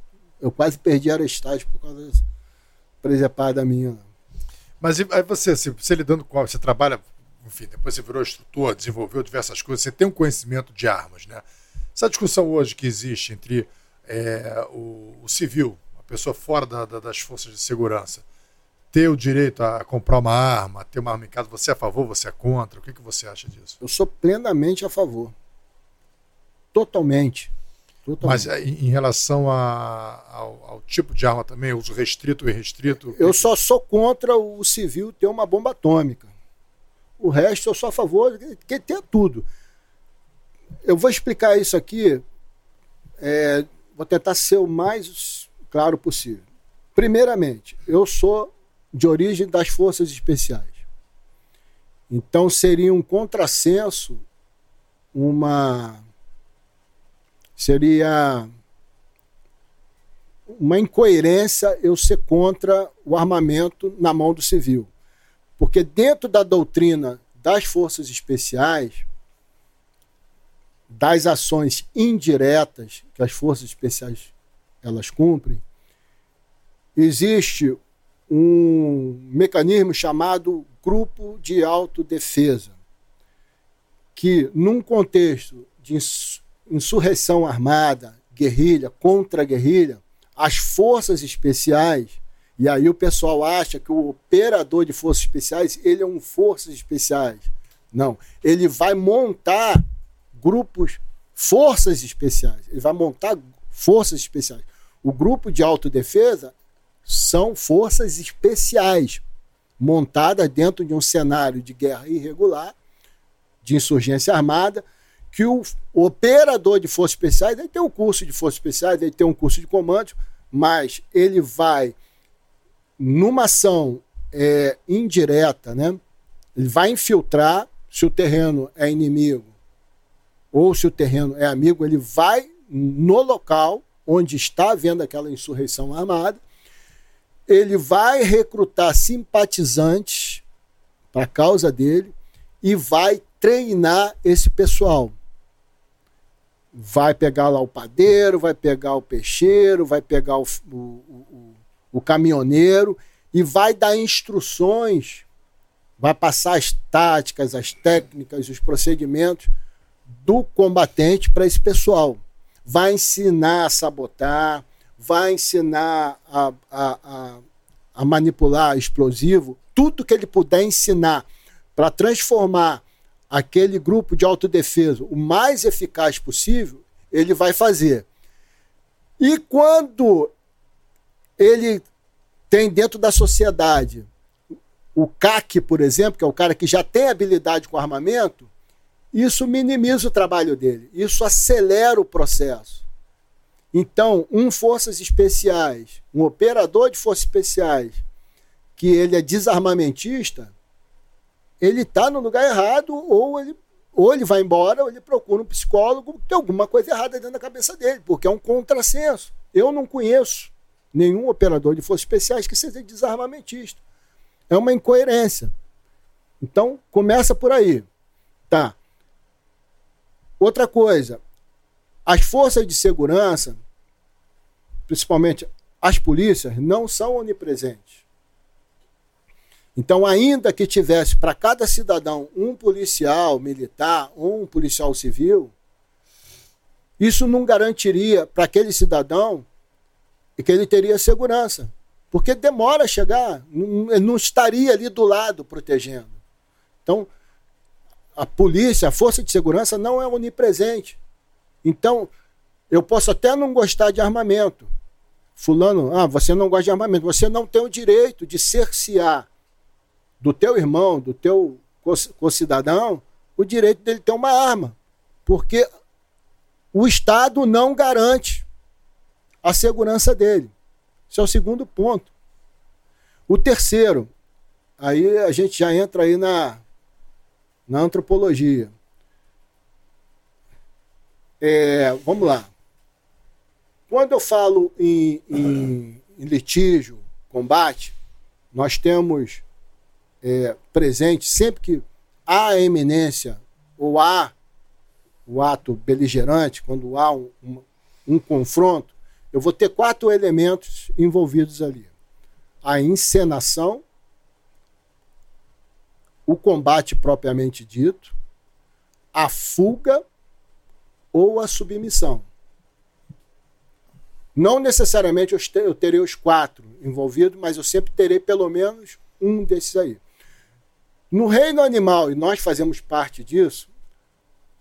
Eu quase perdi a arestate por causa dessa presepada minha. Mas aí você, você lidando com. Você trabalha, enfim, depois você virou instrutor, desenvolveu diversas coisas, você tem um conhecimento de armas, né? Essa discussão hoje que existe entre é, o, o, civil, a pessoa fora da, da, das forças de segurança, ter o direito a comprar uma arma, ter uma arma em casa, você é a favor, você é contra? O que, que você acha disso? Eu sou plenamente a favor. Totalmente. Totalmente. Mas é, em relação a, ao, ao, tipo de arma também, uso restrito e restrito? Eu só sou contra o civil ter uma bomba atômica. O resto eu sou a favor que tenha tudo eu vou explicar isso aqui, é, vou tentar ser o mais claro possível. Primeiramente, eu sou de origem das forças especiais. Então seria um contrassenso, uma seria uma incoerência eu ser contra o armamento na mão do civil. Porque dentro da doutrina das forças especiais, das ações indiretas que as forças especiais elas cumprem, existe um mecanismo chamado grupo de autodefesa, que num contexto de insurreição armada, guerrilha, contra-guerrilha, as forças especiais, e aí o pessoal acha que o operador de forças especiais, ele é um forças especiais. Não, ele vai montar grupos, forças especiais. Ele vai montar forças especiais. O grupo de autodefesa são forças especiais montadas dentro de um cenário de guerra irregular, de insurgência armada, que o operador de forças especiais ele tem um curso de forças especiais, ele tem um curso de comando, mas ele vai numa ação é, indireta, né? Ele vai infiltrar se o terreno é inimigo ou se o terreno é amigo, ele vai no local onde está havendo aquela insurreição armada, ele vai recrutar simpatizantes para a causa dele e vai treinar esse pessoal. Vai pegar lá o padeiro, vai pegar o peixeiro, vai pegar o, o, o, o caminhoneiro e vai dar instruções, vai passar as táticas, as técnicas, os procedimentos do combatente para esse pessoal. Vai ensinar a sabotar, vai ensinar a, a, a, a manipular explosivo, tudo que ele puder ensinar para transformar aquele grupo de autodefesa o mais eficaz possível, ele vai fazer. E quando ele tem dentro da sociedade o CAC, por exemplo, que é o cara que já tem habilidade com armamento, isso minimiza o trabalho dele, isso acelera o processo. Então, um forças especiais, um operador de forças especiais, que ele é desarmamentista, ele está no lugar errado ou ele ou ele vai embora, ou ele procura um psicólogo, tem alguma coisa errada dentro da cabeça dele, porque é um contrassenso. Eu não conheço nenhum operador de forças especiais que seja desarmamentista. É uma incoerência. Então, começa por aí. Tá. Outra coisa, as forças de segurança, principalmente as polícias, não são onipresentes. Então, ainda que tivesse para cada cidadão um policial militar ou um policial civil, isso não garantiria para aquele cidadão que ele teria segurança. Porque demora a chegar, não estaria ali do lado protegendo. Então, a polícia, a força de segurança não é onipresente. Então, eu posso até não gostar de armamento. Fulano, ah, você não gosta de armamento. Você não tem o direito de cercear do teu irmão, do teu concidadão, o direito dele ter uma arma. Porque o Estado não garante a segurança dele. Esse é o segundo ponto. O terceiro, aí a gente já entra aí na, na antropologia. É, vamos lá. Quando eu falo em, em, em litígio, combate, nós temos é, presente sempre que há eminência ou há o ato beligerante, quando há um, um, um confronto, eu vou ter quatro elementos envolvidos ali: a encenação, o combate propriamente dito, a fuga ou a submissão. Não necessariamente eu terei os quatro envolvidos, mas eu sempre terei pelo menos um desses aí. No reino animal, e nós fazemos parte disso,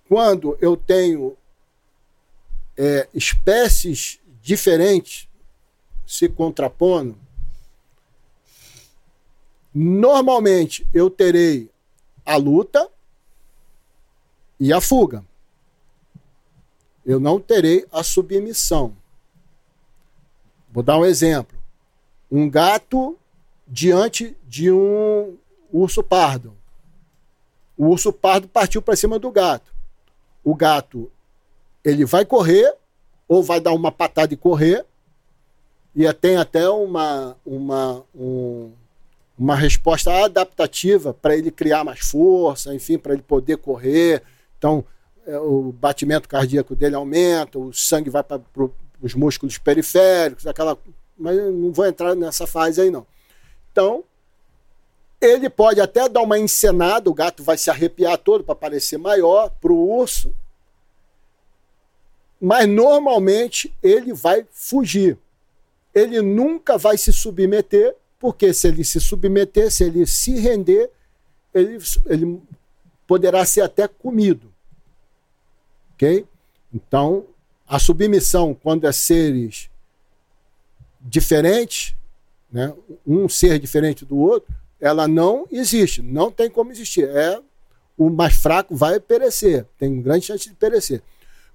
quando eu tenho é, espécies diferentes se contrapondo, normalmente eu terei a luta e a fuga. Eu não terei a submissão. Vou dar um exemplo. Um gato diante de um urso pardo. O urso pardo partiu para cima do gato. O gato ele vai correr ou vai dar uma patada e correr. E tem até uma, uma, um, uma resposta adaptativa para ele criar mais força, enfim, para ele poder correr. Então, é, o batimento cardíaco dele aumenta, o sangue vai para os músculos periféricos, aquela. Mas não vou entrar nessa fase aí, não. Então, ele pode até dar uma encenada, o gato vai se arrepiar todo para parecer maior para o urso, mas normalmente ele vai fugir. Ele nunca vai se submeter, porque se ele se submeter, se ele se render, ele, ele poderá ser até comido. Ok? Então, a submissão, quando é seres diferentes, né, um ser diferente do outro, ela não existe, não tem como existir. É o mais fraco vai perecer, tem grande chance de perecer.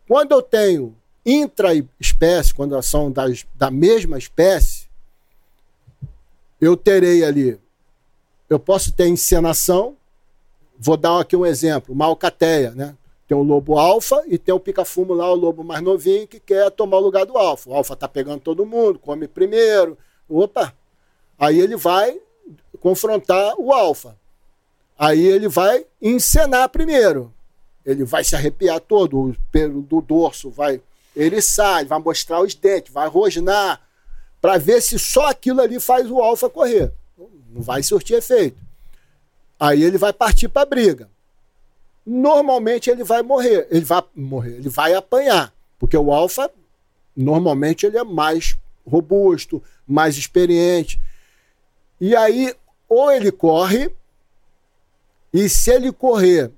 Quando eu tenho intra-espécie, quando são das, da mesma espécie, eu terei ali, eu posso ter encenação, vou dar aqui um exemplo, uma alcateia, né? Tem o lobo alfa e tem o pica-fumo lá, o lobo mais novinho, que quer tomar o lugar do alfa. O alfa tá pegando todo mundo, come primeiro. Opa! Aí ele vai confrontar o alfa. Aí ele vai encenar primeiro. Ele vai se arrepiar todo, o pelo do dorso vai. Ele sai, vai mostrar os dentes, vai rosnar, para ver se só aquilo ali faz o alfa correr. Não vai surtir efeito. Aí ele vai partir para a briga. Normalmente ele vai morrer, ele vai morrer, ele vai apanhar, porque o alfa normalmente ele é mais robusto, mais experiente. E aí ou ele corre, e se ele correr,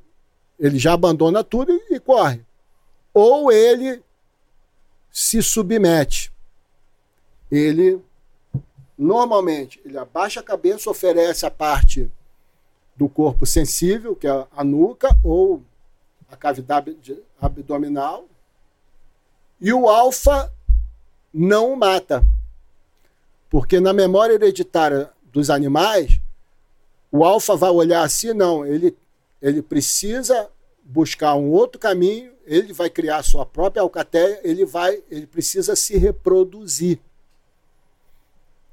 ele já abandona tudo e corre. Ou ele se submete. Ele normalmente ele abaixa a cabeça, oferece a parte do corpo sensível, que é a nuca ou a cavidade abdominal, e o alfa não o mata. Porque na memória hereditária dos animais, o alfa vai olhar assim, não, ele, ele precisa buscar um outro caminho, ele vai criar sua própria alcateia, ele vai, ele precisa se reproduzir.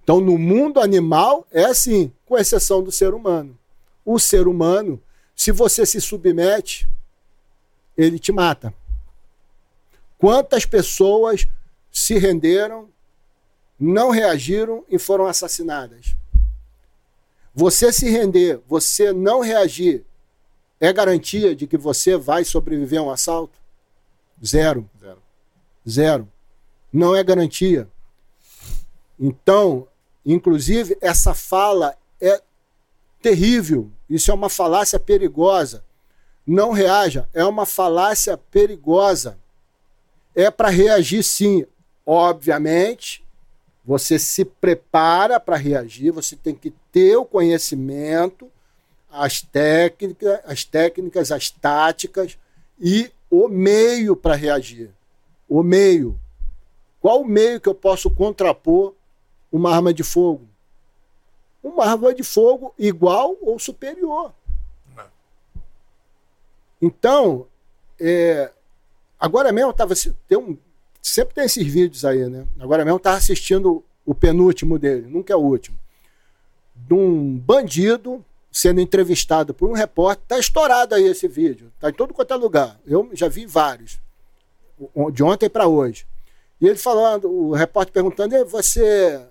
Então, no mundo animal é assim, com exceção do ser humano. O ser humano, se você se submete, ele te mata. Quantas pessoas se renderam, não reagiram e foram assassinadas? Você se render, você não reagir, é garantia de que você vai sobreviver a um assalto? Zero. Zero. Zero. Não é garantia. Então, inclusive, essa fala é terrível. Isso é uma falácia perigosa. Não reaja, é uma falácia perigosa. É para reagir sim. Obviamente, você se prepara para reagir, você tem que ter o conhecimento, as técnicas, as técnicas, as táticas e o meio para reagir. O meio. Qual o meio que eu posso contrapor uma arma de fogo? Uma arma de fogo igual ou superior. Então, é, agora mesmo eu estava. Tem um, sempre tem esses vídeos aí, né? Agora mesmo estava assistindo o penúltimo dele, nunca é o último. De um bandido sendo entrevistado por um repórter. Está estourado aí esse vídeo. Está em todo quanto é lugar. Eu já vi vários. De ontem para hoje. E ele falando, o repórter perguntando: você,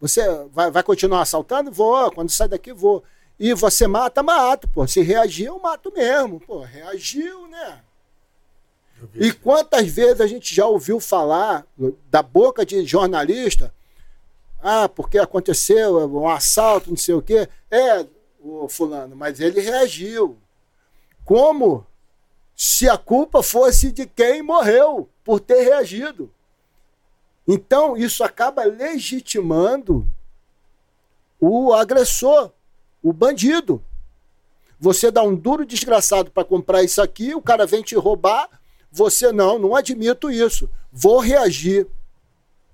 você vai, vai continuar assaltando? Vou. Quando sai daqui, vou. E você mata? Mato. Pô. Se reagir, eu mato mesmo. Pô, reagiu, né? E quantas vezes a gente já ouviu falar da boca de jornalista, ah, porque aconteceu um assalto, não sei o quê. É, o fulano, mas ele reagiu. Como se a culpa fosse de quem morreu por ter reagido. Então, isso acaba legitimando o agressor, o bandido. Você dá um duro desgraçado para comprar isso aqui, o cara vem te roubar, você não, não admito isso. Vou reagir.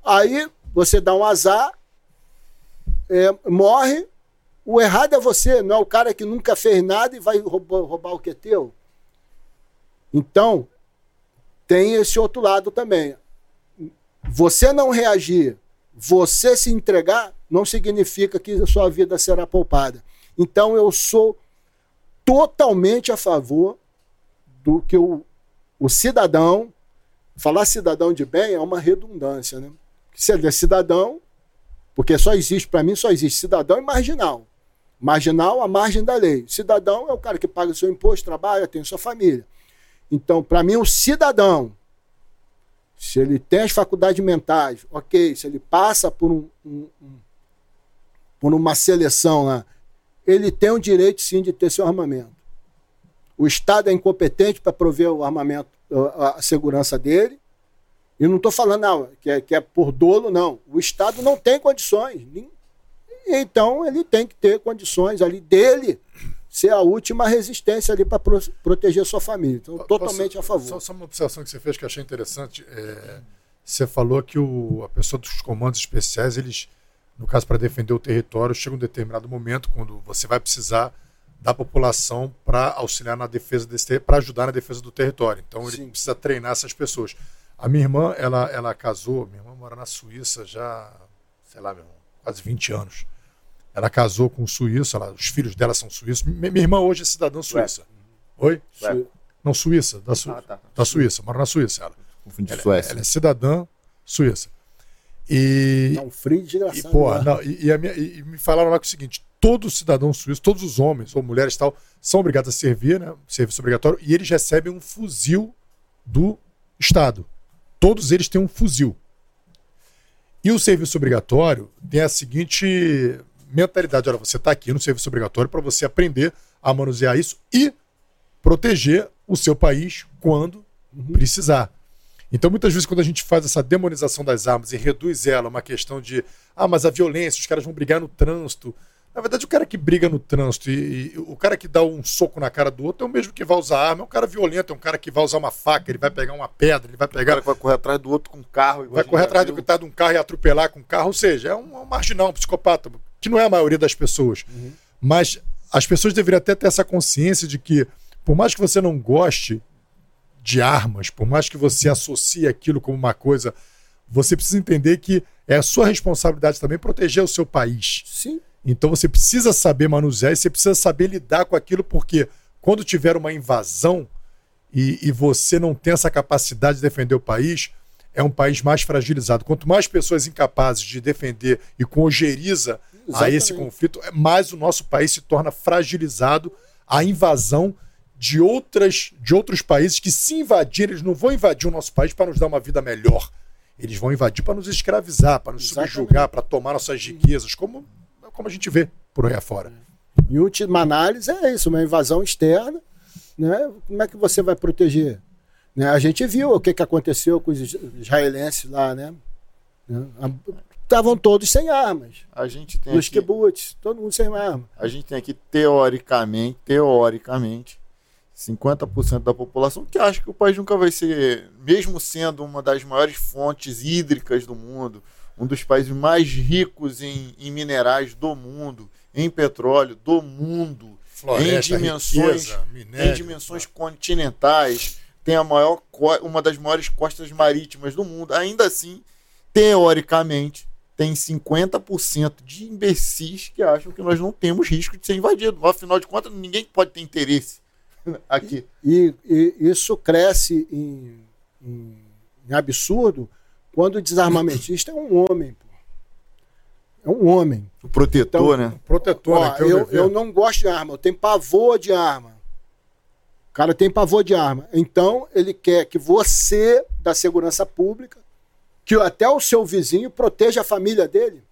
Aí você dá um azar, é, morre. O errado é você, não é o cara que nunca fez nada e vai roubar, roubar o que é teu. Então, tem esse outro lado também. Você não reagir, você se entregar, não significa que a sua vida será poupada. Então, eu sou totalmente a favor do que o o cidadão, falar cidadão de bem é uma redundância, né? Se ele é cidadão, porque só existe, para mim, só existe cidadão e marginal. Marginal à margem da lei. Cidadão é o cara que paga o seu imposto, trabalha, tem sua família. Então, para mim, o cidadão, se ele tem as faculdades mentais, ok, se ele passa por, um, um, um, por uma seleção ele tem o direito sim de ter seu armamento. O Estado é incompetente para prover o armamento, a, segurança dele. E não estou falando não, que, é, que é por dolo, não. O Estado não tem condições. Então ele tem que ter condições ali dele ser a última resistência ali para pro, proteger sua família. Então, totalmente a favor. Só, só, uma observação que você fez que eu achei interessante. É, você falou que o, a pessoa dos comandos especiais, eles, no caso, para defender o território, chega um determinado momento, quando você vai precisar da população para auxiliar na defesa desse para ajudar na defesa do território. Então ele Sim. precisa treinar essas pessoas. A minha irmã, ela, ela casou, minha irmã mora na Suíça já, sei lá, meu, quase 20 anos. Ela casou com um suíço, ela, os filhos dela são suíços. Minha, minha irmã hoje é cidadã suíça. Oi? Su... Não, Suíça, da, Su... ah, tá. da Suíça, mora na Suíça ela. Ela, Suécia. ela é cidadã suíça. E. Não, frio desgraçado. E, pô, não, e, e, minha, e, me falaram lá que é o seguinte: todo cidadão suíço, todos os homens ou mulheres tal, são obrigados a servir, né? Serviço obrigatório, e eles recebem um fuzil do Estado. Todos eles têm um fuzil. E o serviço obrigatório tem a seguinte mentalidade: olha, você está aqui no serviço obrigatório para você aprender a manusear isso e proteger o seu país quando uhum. precisar. Então, muitas vezes, quando a gente faz essa demonização das armas e reduz ela a uma questão de, ah, mas a violência, os caras vão brigar no trânsito, na verdade, o cara que briga no trânsito e, e, o cara que dá um soco na cara do outro é o mesmo que vai usar arma, é um cara violento, é um cara que vai usar uma faca, ele vai pegar uma pedra, ele vai pegar. O cara vai correr atrás do outro com um carro. Vai correr atrás do que tá de um carro e atropelar com um carro. Ou seja, é um, um, marginal, um psicopata, que não é a maioria das pessoas. Uhum. Mas as pessoas deveriam até ter essa consciência de que por mais que você não goste de armas, por mais que você associe aquilo como uma coisa, você precisa entender que é a sua responsabilidade também proteger o seu país. Sim. Então você precisa saber manusear e você precisa saber lidar com aquilo, porque quando tiver uma invasão e, e você não tem essa capacidade de defender o país, é um país mais fragilizado. Quanto mais pessoas incapazes de defender e com ojeriza a esse conflito, é mais o nosso país se torna fragilizado à invasão de outras de outros países que se invadirem, eles não vão invadir o nosso país para nos dar uma vida melhor. Eles vão invadir para nos escravizar, para nos Exatamente. subjugar, para tomar nossas riquezas, como, como a gente vê por aí afora. Em última análise, é isso, uma invasão externa. Né? Como é que você vai proteger? Né? A gente viu o que, que aconteceu com os is- israelenses lá, né? Né? Estavam todos sem armas. A gente tem Nos aqui, kibbutz, todo mundo sem arma. a gente tem aqui teoricamente, teoricamente, 50% da população que acha que o país nunca vai ser, mesmo sendo uma das maiores fontes hídricas do mundo, um dos países mais ricos em, em minerais do mundo, em petróleo do mundo, Floresta, em dimensões, riqueza, minério, em dimensões continentais, tem a maior, uma das maiores costas marítimas do mundo. Ainda assim, teoricamente, tem 50% de imbecis que acham que nós não temos risco de ser invadido. Afinal de contas, ninguém pode ter interesse aqui. E, e isso cresce em, em- em absurdo quando o desarmamentista é um homem. Pô. É um homem. O protetor, Então, né? Protetor, Ó, né? o eu, eu não gosto de arma, eu tenho pavor de arma. O cara tem pavor de arma. Então, ele quer que você, da segurança pública, que até o seu vizinho proteja a família dele.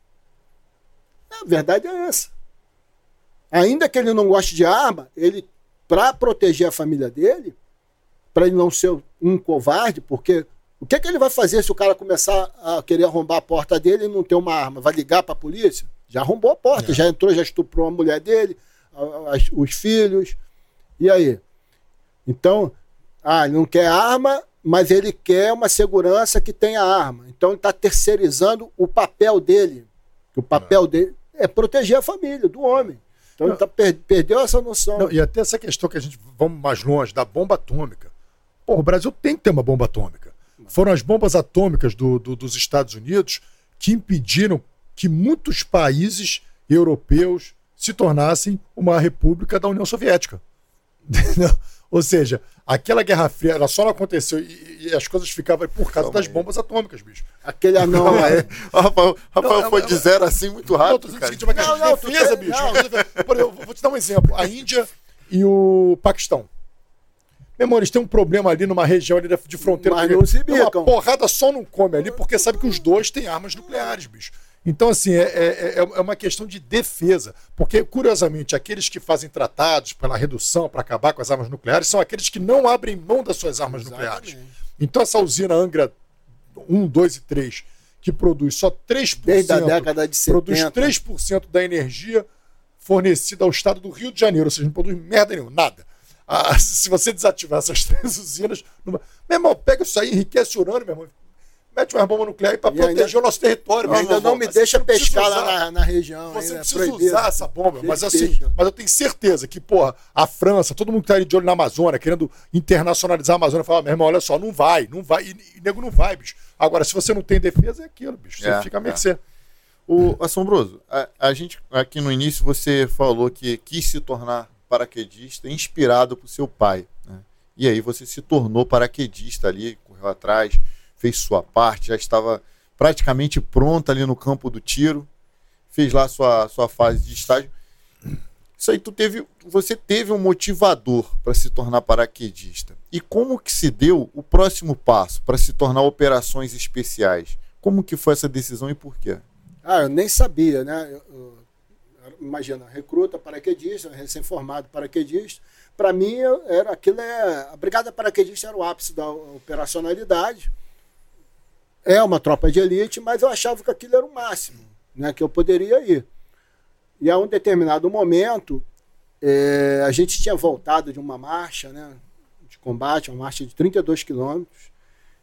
A verdade é essa. Ainda que ele não goste de arma, ele, para proteger a família dele, para ele não ser um covarde, porque o que, que ele vai fazer se o cara começar a querer arrombar a porta dele e não ter uma arma? Vai ligar para a polícia? Já arrombou a porta, É. já entrou, já estuprou a mulher dele, as- os filhos. E aí? Então, ah, ele não quer arma, mas ele quer uma segurança que tenha arma. Então ele está terceirizando o papel dele. O papel dele é proteger a família do homem. Então ele tá, per- perdeu essa noção. Não, e até essa questão que a gente vamos mais longe, da bomba atômica. Pô, o Brasil tem que ter uma bomba atômica. Foram as bombas atômicas do- do- dos Estados Unidos que impediram que muitos países europeus se tornassem uma república da União Soviética. Ou seja, aquela Guerra Fria ela só não aconteceu e, e as coisas ficavam por causa Calma das aí. bombas atômicas, bicho. Aquele anão lá. O Rafael, Rafael Não, foi não, de não. zero assim muito Não, rápido, dizendo o cara. seguinte, uma Não, não, defesa, bicho. não. Por exemplo, vou te dar um exemplo. A Índia e o Paquistão. Meu irmão, eles têm um problema ali numa região ali de fronteira. Mas não se uma bicam. porrada só não come ali, porque sabe que os dois têm armas nucleares, bicho. Então, assim, é, é, é- é uma questão de defesa. Porque, curiosamente, aqueles que fazem tratados pela redução, para acabar com as armas nucleares, são aqueles que não abrem mão das suas armas nucleares. Exatamente. Então, essa usina Angra 1, 2 e 3, que produz só 3% Desde a década de 70. produz 3% da energia fornecida ao estado do Rio de Janeiro, ou seja, não produz merda nenhuma, nada. Ah, se você desativar essas três usinas, numa... meu irmão, pega isso aí, enriquece urânio, meu irmão, mete uma bomba nuclear para E proteger ainda- o nosso território. meu Ainda irmão. não me Mas deixa pescar usar. lá na, na região. Você ainda, é precisa proibido. usar essa bomba, mas assim, mas eu tenho certeza que, porra, a França, todo mundo que tá ali de olho na Amazônia, querendo internacionalizar a Amazônia, fala, meu irmão, olha só, não vai, não vai, e, e nego não vai, bicho. Agora, se você não tem defesa, é aquilo, bicho. Você É, fica a é. mercê. O Assombroso, a, a gente aqui no início você falou que quis se tornar paraquedista inspirado por seu pai. né? E aí você se tornou paraquedista ali, correu atrás, fez sua parte, já estava praticamente pronta ali no campo do tiro, fez lá sua, sua fase de estágio. Isso aí tu teve, você teve um motivador para se tornar paraquedista. E como que se deu o próximo passo para se tornar operações especiais? Como que foi essa decisão e por quê? Ah, eu nem sabia, né? Eu- eu- imagina, recruta paraquedista, recém-formado paraquedista. Para mim, era aquilo é a brigada paraquedista era o ápice da operacionalidade. É uma tropa de elite, mas eu achava que aquilo era o máximo, né? Que eu poderia ir. E a um determinado momento, eh, a gente tinha voltado de uma marcha, né? De combate, uma marcha de 32 quilômetros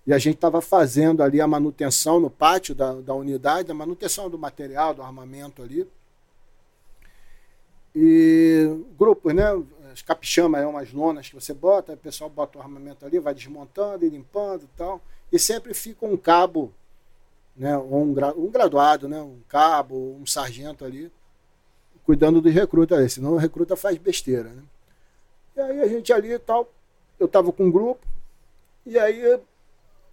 e a gente estava fazendo ali a manutenção no pátio da, da unidade, a manutenção do material, do armamento ali. E grupos, né? as capichamas, é umas lonas que você bota, o pessoal bota o armamento ali, vai desmontando e limpando e tal. E sempre fica um cabo, né, ou um, gra, um graduado, né, um cabo, um sargento ali, cuidando dos recrutas senão o recruta faz besteira. Né? E aí a gente ali e tal, eu tava com um grupo, e aí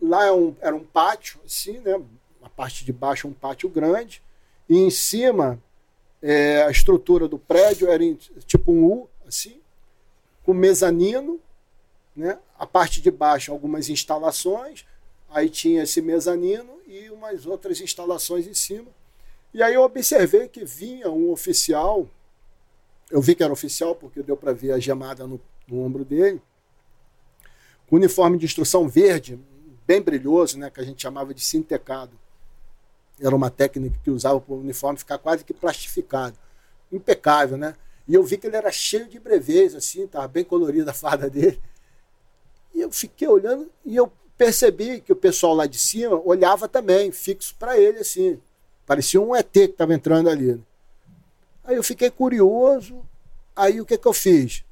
lá é um, era um pátio, assim, né? A parte de baixo é um pátio grande, e em cima é, a estrutura do prédio era em, tipo um U, assim, com mezanino, né? A parte de baixo algumas instalações, aí tinha esse mezanino e umas outras instalações em cima. E aí eu observei que vinha um oficial, eu vi que era oficial porque deu para ver a gemada no, no ombro dele, com uniforme de instrução verde, bem brilhoso, né, que a gente chamava de sintecado. Era uma técnica que usava para o uniforme ficar quase que plastificado. Impecável, né? E eu vi que ele era cheio de brevês, assim, estava bem colorida a farda dele. E eu fiquei olhando e eu percebi que o pessoal lá de cima olhava também, fixo para ele, assim. Parecia um ET que estava entrando ali. Né? Aí eu fiquei curioso. Aí o que, que eu fiz?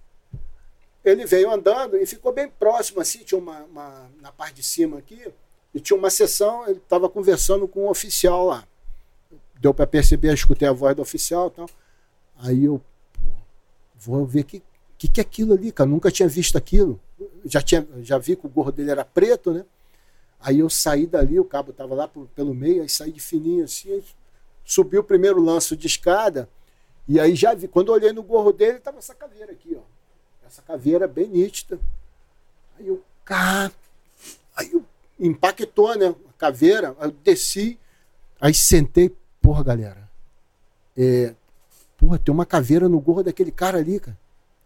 Ele veio andando e ficou bem próximo, assim, tinha uma, uma na parte de cima aqui, e tinha uma sessão, ele estava conversando com um oficial lá. Deu para perceber, eu escutei a voz do oficial e tal. Aí eu, vou ver que que, que é aquilo ali, cara. Nunca tinha visto aquilo. Já, tinha, já vi que o gorro dele era preto, né? Aí eu saí dali, o cabo estava lá por, pelo meio, aí saí de fininho assim, subi o primeiro lanço de escada, e aí já vi, quando eu olhei no gorro dele, estava essa caveira aqui, ó. Essa caveira bem nítida. Aí eu, cara, aí eu impactou, né? A caveira, eu desci, aí sentei, porra, galera. É, porra, tem uma caveira no gorro daquele cara ali, cara.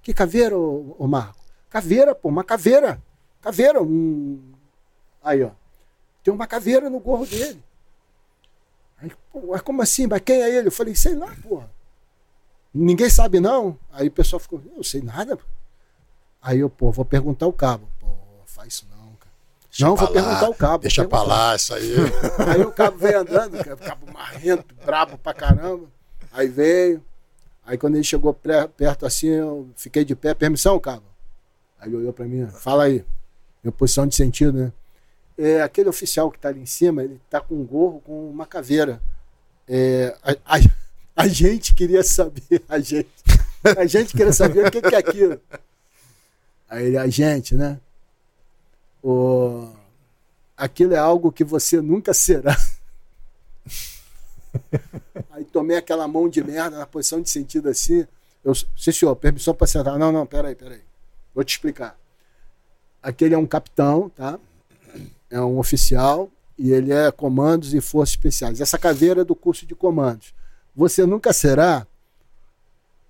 Que caveira, ô Marco? Caveira, pô, uma caveira. Caveira, um. Aí, ó. Tem uma caveira no gorro dele. Aí, pô, como assim? Mas quem é ele? Eu falei, sei lá, porra. Ninguém sabe, não. Aí o pessoal ficou, eu sei nada. Aí eu, pô, vou perguntar o cabo. Pô, faz isso não. Deixa não, vou lá, perguntar o cabo. Deixa pra lá, isso aí. aí o cabo veio andando, cara, cabo marrento, brabo pra caramba. Aí veio. Aí quando ele chegou perto assim, eu fiquei de pé, permissão, cabo. Aí ele olhou para mim, fala aí. Minha posição de sentido, né? É, aquele oficial que está ali em cima, ele está com um gorro com uma caveira. É, a, a, a, gente queria saber, a gente, a gente queria saber o que, que é aquilo. Aí ele, a gente, né? O, aquilo é algo que você nunca será. Aí tomei aquela mão de merda na posição de sentido assim. Eu, sim, senhor, permissão para sentar. Não, não, peraí, peraí. Vou te explicar. Aquele é um capitão, tá? É um oficial e ele é comandos e forças especiais. Essa caveira é do curso de comandos. Você nunca será,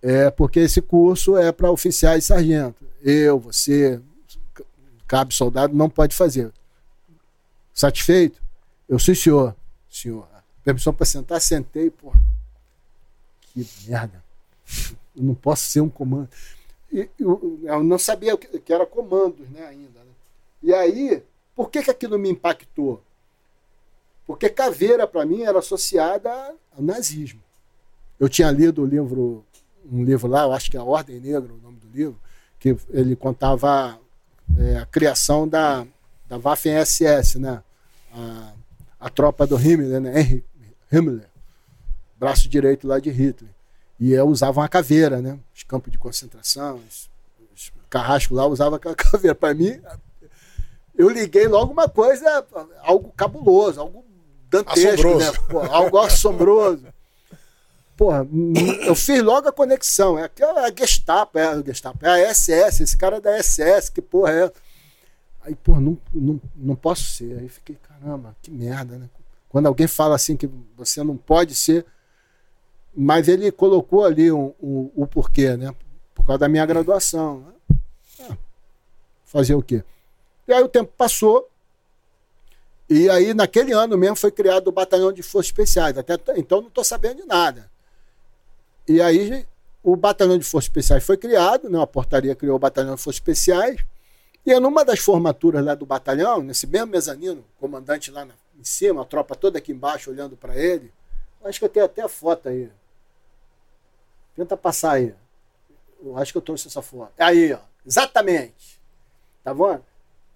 é porque esse curso é para oficiais e sargento. Eu, você, cabe soldado, não pode fazer. Satisfeito? Eu sou senhor. Senhor permissão para sentar, sentei, pô. Que merda. Eu não posso ser um comando. E, eu, eu, não sabia que, que era comandos né, ainda. Né? E aí, por que, que aquilo me impactou? Porque caveira, para mim, era associada ao nazismo. Eu tinha lido o livro, um livro lá, eu acho que é A Ordem Negra, o nome do livro, que ele contava é, a criação da, da Waffen-SS, né? A, a tropa do Himmler, né? Henry Himmler, braço direito lá de Hitler. E eu usava uma caveira, né? Os campos de concentração, os, os carrascos lá usava aquela caveira. Para mim, eu liguei logo uma coisa, algo cabuloso, algo dantesco, né? Pô, algo assombroso. Porra, eu fiz logo a conexão. É aquela Gestapo, é a Gestapo, é a SS, esse cara é da SS, que porra é. Aí, porra, não, não, não posso ser. Aí fiquei, caramba, que merda, né? Quando alguém fala assim que você não pode ser, mas ele colocou ali o um, um, um, porquê, né? Por causa da minha graduação. Né? Fazer o quê? E aí o tempo passou, e aí naquele ano mesmo foi criado o Batalhão de Forças Especiais. Até então não estou sabendo de nada. E aí o Batalhão de Forças Especiais foi criado, né? a portaria criou o Batalhão de Forças Especiais. E numa das formaturas lá do batalhão, nesse mesmo mezanino, comandante lá na em cima, a tropa toda aqui embaixo olhando para ele. Acho que eu tenho até a foto aí. Tenta passar aí. eu acho que eu trouxe essa foto. Aí, ó. Exatamente. Tá vendo?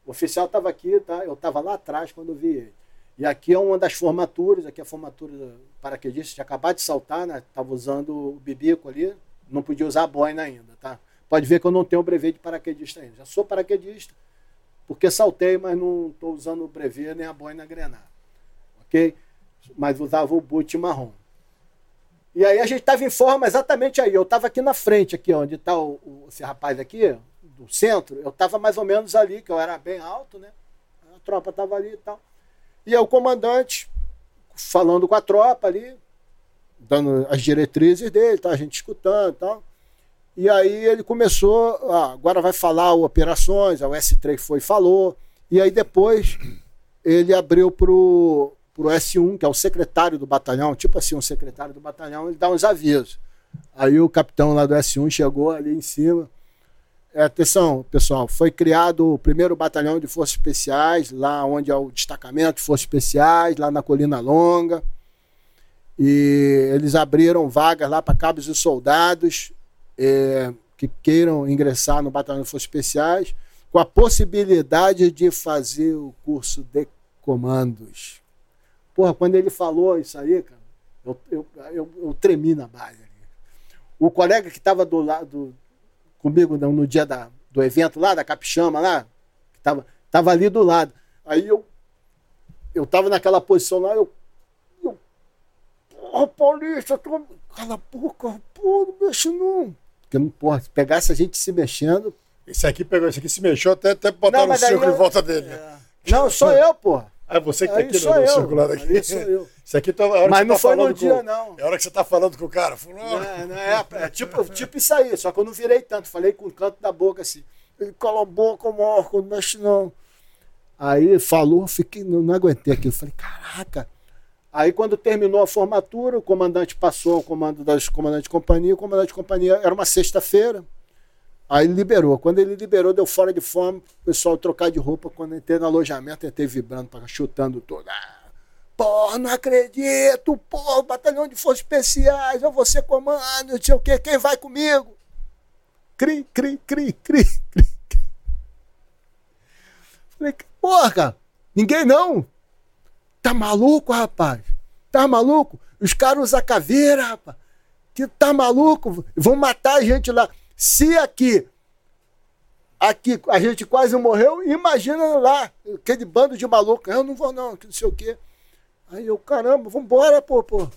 O oficial estava aqui, tá? Eu estava lá atrás quando eu vi ele. E aqui é uma das formaturas, aqui é a formatura do paraquedista, tinha acabado de saltar, né? Tava usando o bibico ali, não podia usar a boina ainda, tá? Pode ver que eu não tenho o brevet de paraquedista ainda. Já sou paraquedista, porque saltei, mas não estou usando o brevet nem a boina grenar. Ok? Mas usava o boot marrom. E aí a gente estava em forma exatamente aí. Eu estava aqui na frente, aqui onde está esse rapaz aqui, do centro. Eu estava mais ou menos ali, que eu era bem alto, né? A tropa estava ali e tal. E aí o comandante falando com a tropa ali, dando as diretrizes dele, tá? a gente escutando e tal. E aí ele começou, ah, agora vai falar operações, a S3 foi e falou. E aí depois ele abriu pro pro S1, que é o secretário do batalhão, tipo assim, um secretário do batalhão, ele dá uns avisos. Aí o capitão lá do S1 chegou ali em cima. É, atenção, pessoal, foi criado o primeiro batalhão de forças especiais, lá onde é o destacamento de forças especiais, lá na Colina Longa. E eles abriram vagas lá para cabos e soldados é, que queiram ingressar no batalhão de forças especiais, com a possibilidade de fazer o curso de comandos. Porra, quando ele falou isso aí, cara, eu, eu, eu, eu tremi na base. O colega que estava do lado comigo no, no dia da, do evento lá, da Capixama lá, que estava tava ali do lado. Aí eu eu tava naquela posição lá, eu. eu porra, Paulista, tô, cala a boca, porra, não mexe não. Porque, porra, se pegasse a gente se mexendo. Esse aqui pegou, esse aqui se mexeu até, até botar no círculo eu, em volta dele. É... Não, sou eu, porra. Ah, você que tá aqui no, no circulado aqui. Isso sou eu. Isso aqui tá, é Mas não tá foi no dia, com, não. É a hora que você tá falando com o cara. Falou, não, não, é, é, tipo, tipo isso aí, só que eu não virei tanto. Falei com o canto da boca assim. Ele cala a boca, morco, não mexe não. Aí falou, fiquei, não, não aguentei aquilo. Falei, caraca. Aí quando terminou a formatura, o comandante passou ao comando das comandantes de companhia. O comandante de companhia era uma sexta-feira. Aí ele liberou. Quando ele liberou, deu fora de fome, o pessoal trocar de roupa. Quando entrei no alojamento, entrei vibrando, chutando tudo. Ah, porra, não acredito, porra, batalhão de forças especiais, eu vou ser comando, não sei o quê, quem vai comigo? Cri, cri, cri, cri, cri. Falei, porra, ninguém não. Tá maluco, rapaz? Tá maluco? Os caras usam caveira, rapaz. Que tá maluco? Vão matar a gente lá. Se aqui, aqui a gente quase morreu, imagina lá, aquele bando de maluco. Eu não vou não, não sei o quê. Aí eu, caramba, vambora, pô, pô.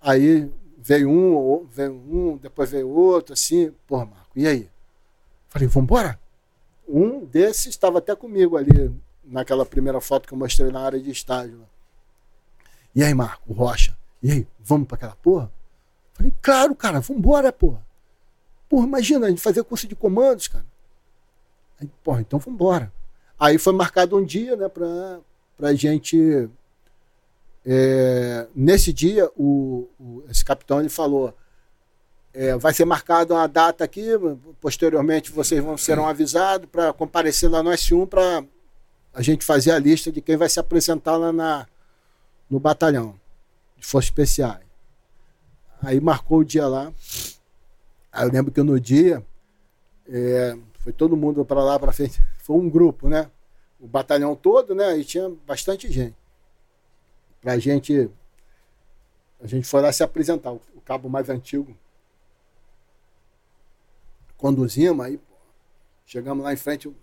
Aí veio um, veio um, depois veio outro, assim, pô, Marco, e aí? Falei, vambora? Um desses estava até comigo ali, naquela primeira foto que eu mostrei na área de estágio. E aí, Marco, Rocha, e aí, vamos para aquela porra? Falei, claro, cara, vambora, porra. Porra, imagina, a gente fazer curso de comandos, cara. Aí, porra, então vamos embora. Aí foi marcado um dia, né, pra, pra gente. É, nesse dia, o, o, esse capitão ele falou: é, vai ser marcada uma data aqui, posteriormente vocês vão serão avisados para comparecer lá no S1 para a gente fazer a lista de quem vai se apresentar lá na, no batalhão de forças especiais. Aí marcou o dia lá. Aí eu lembro que no dia é, foi todo mundo para lá para frente. Foi um grupo, né? O batalhão todo, né? E tinha bastante gente. Pra gente. A gente foi lá se apresentar. O, cabo mais antigo. Conduzimos, aí pô, chegamos lá em frente, um,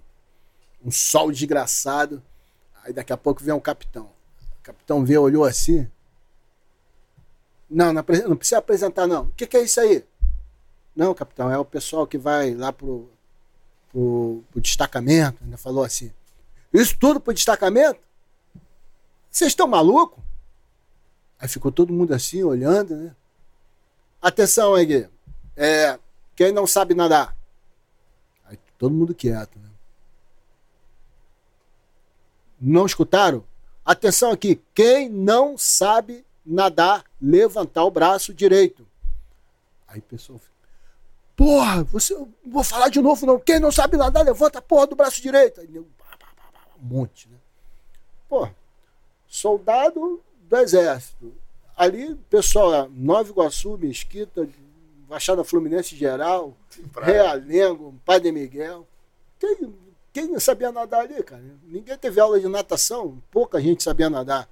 um sol desgraçado. Aí daqui a pouco vem um capitão. O capitão veio, olhou assim. Não, não, não precisa apresentar, não. O que, que é isso aí? Não, capitão, é o pessoal que vai lá pro, pro, pro destacamento. Ainda falou assim. Isso tudo pro destacamento? Vocês estão malucos? Aí ficou todo mundo assim, olhando, né? Atenção aí, é, quem não sabe nadar? Aí todo mundo quieto, né? Não escutaram? Atenção aqui, quem não sabe nadar, levantar o braço direito. Aí o pessoal Porra, você, vou falar de novo não. Quem não sabe nadar, levanta a porra do braço direito. Aí, um monte, né? Porra, soldado do exército. Ali, pessoal, Nova Iguaçu, Mesquita, Baixada Fluminense geral, Realengo, Padre Miguel. Quem, quem não sabia nadar ali, cara? Ninguém teve aula de natação, pouca gente sabia nadar.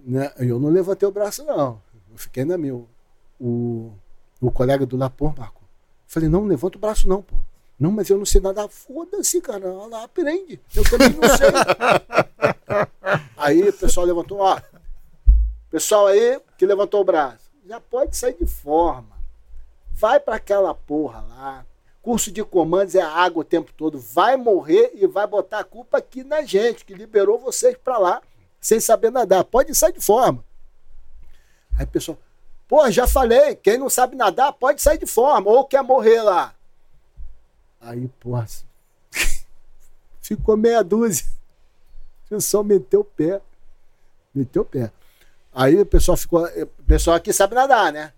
Né? Eu não levantei o braço, não. Eu fiquei na minha. O, o colega do Lapor, Marco. Falei, não, levanta o braço, não, pô. Não, mas eu não sei nadar. Foda-se, cara. Lá aprende. Eu também não sei. aí o pessoal levantou, ó. Pessoal aí que levantou o braço. Já pode sair de forma. Vai para aquela porra lá. Curso de comandos é água o tempo todo. Vai morrer e vai botar a culpa aqui na gente, que liberou vocês para lá sem saber nadar. Pode sair de forma. Aí o pessoal, pô, já falei, quem não sabe nadar pode sair de forma, ou quer morrer lá. Aí, porra, ficou meia dúzia. O pessoal meteu o pé. Meteu o pé. Aí o pessoal ficou. O pessoal aqui sabe nadar, né?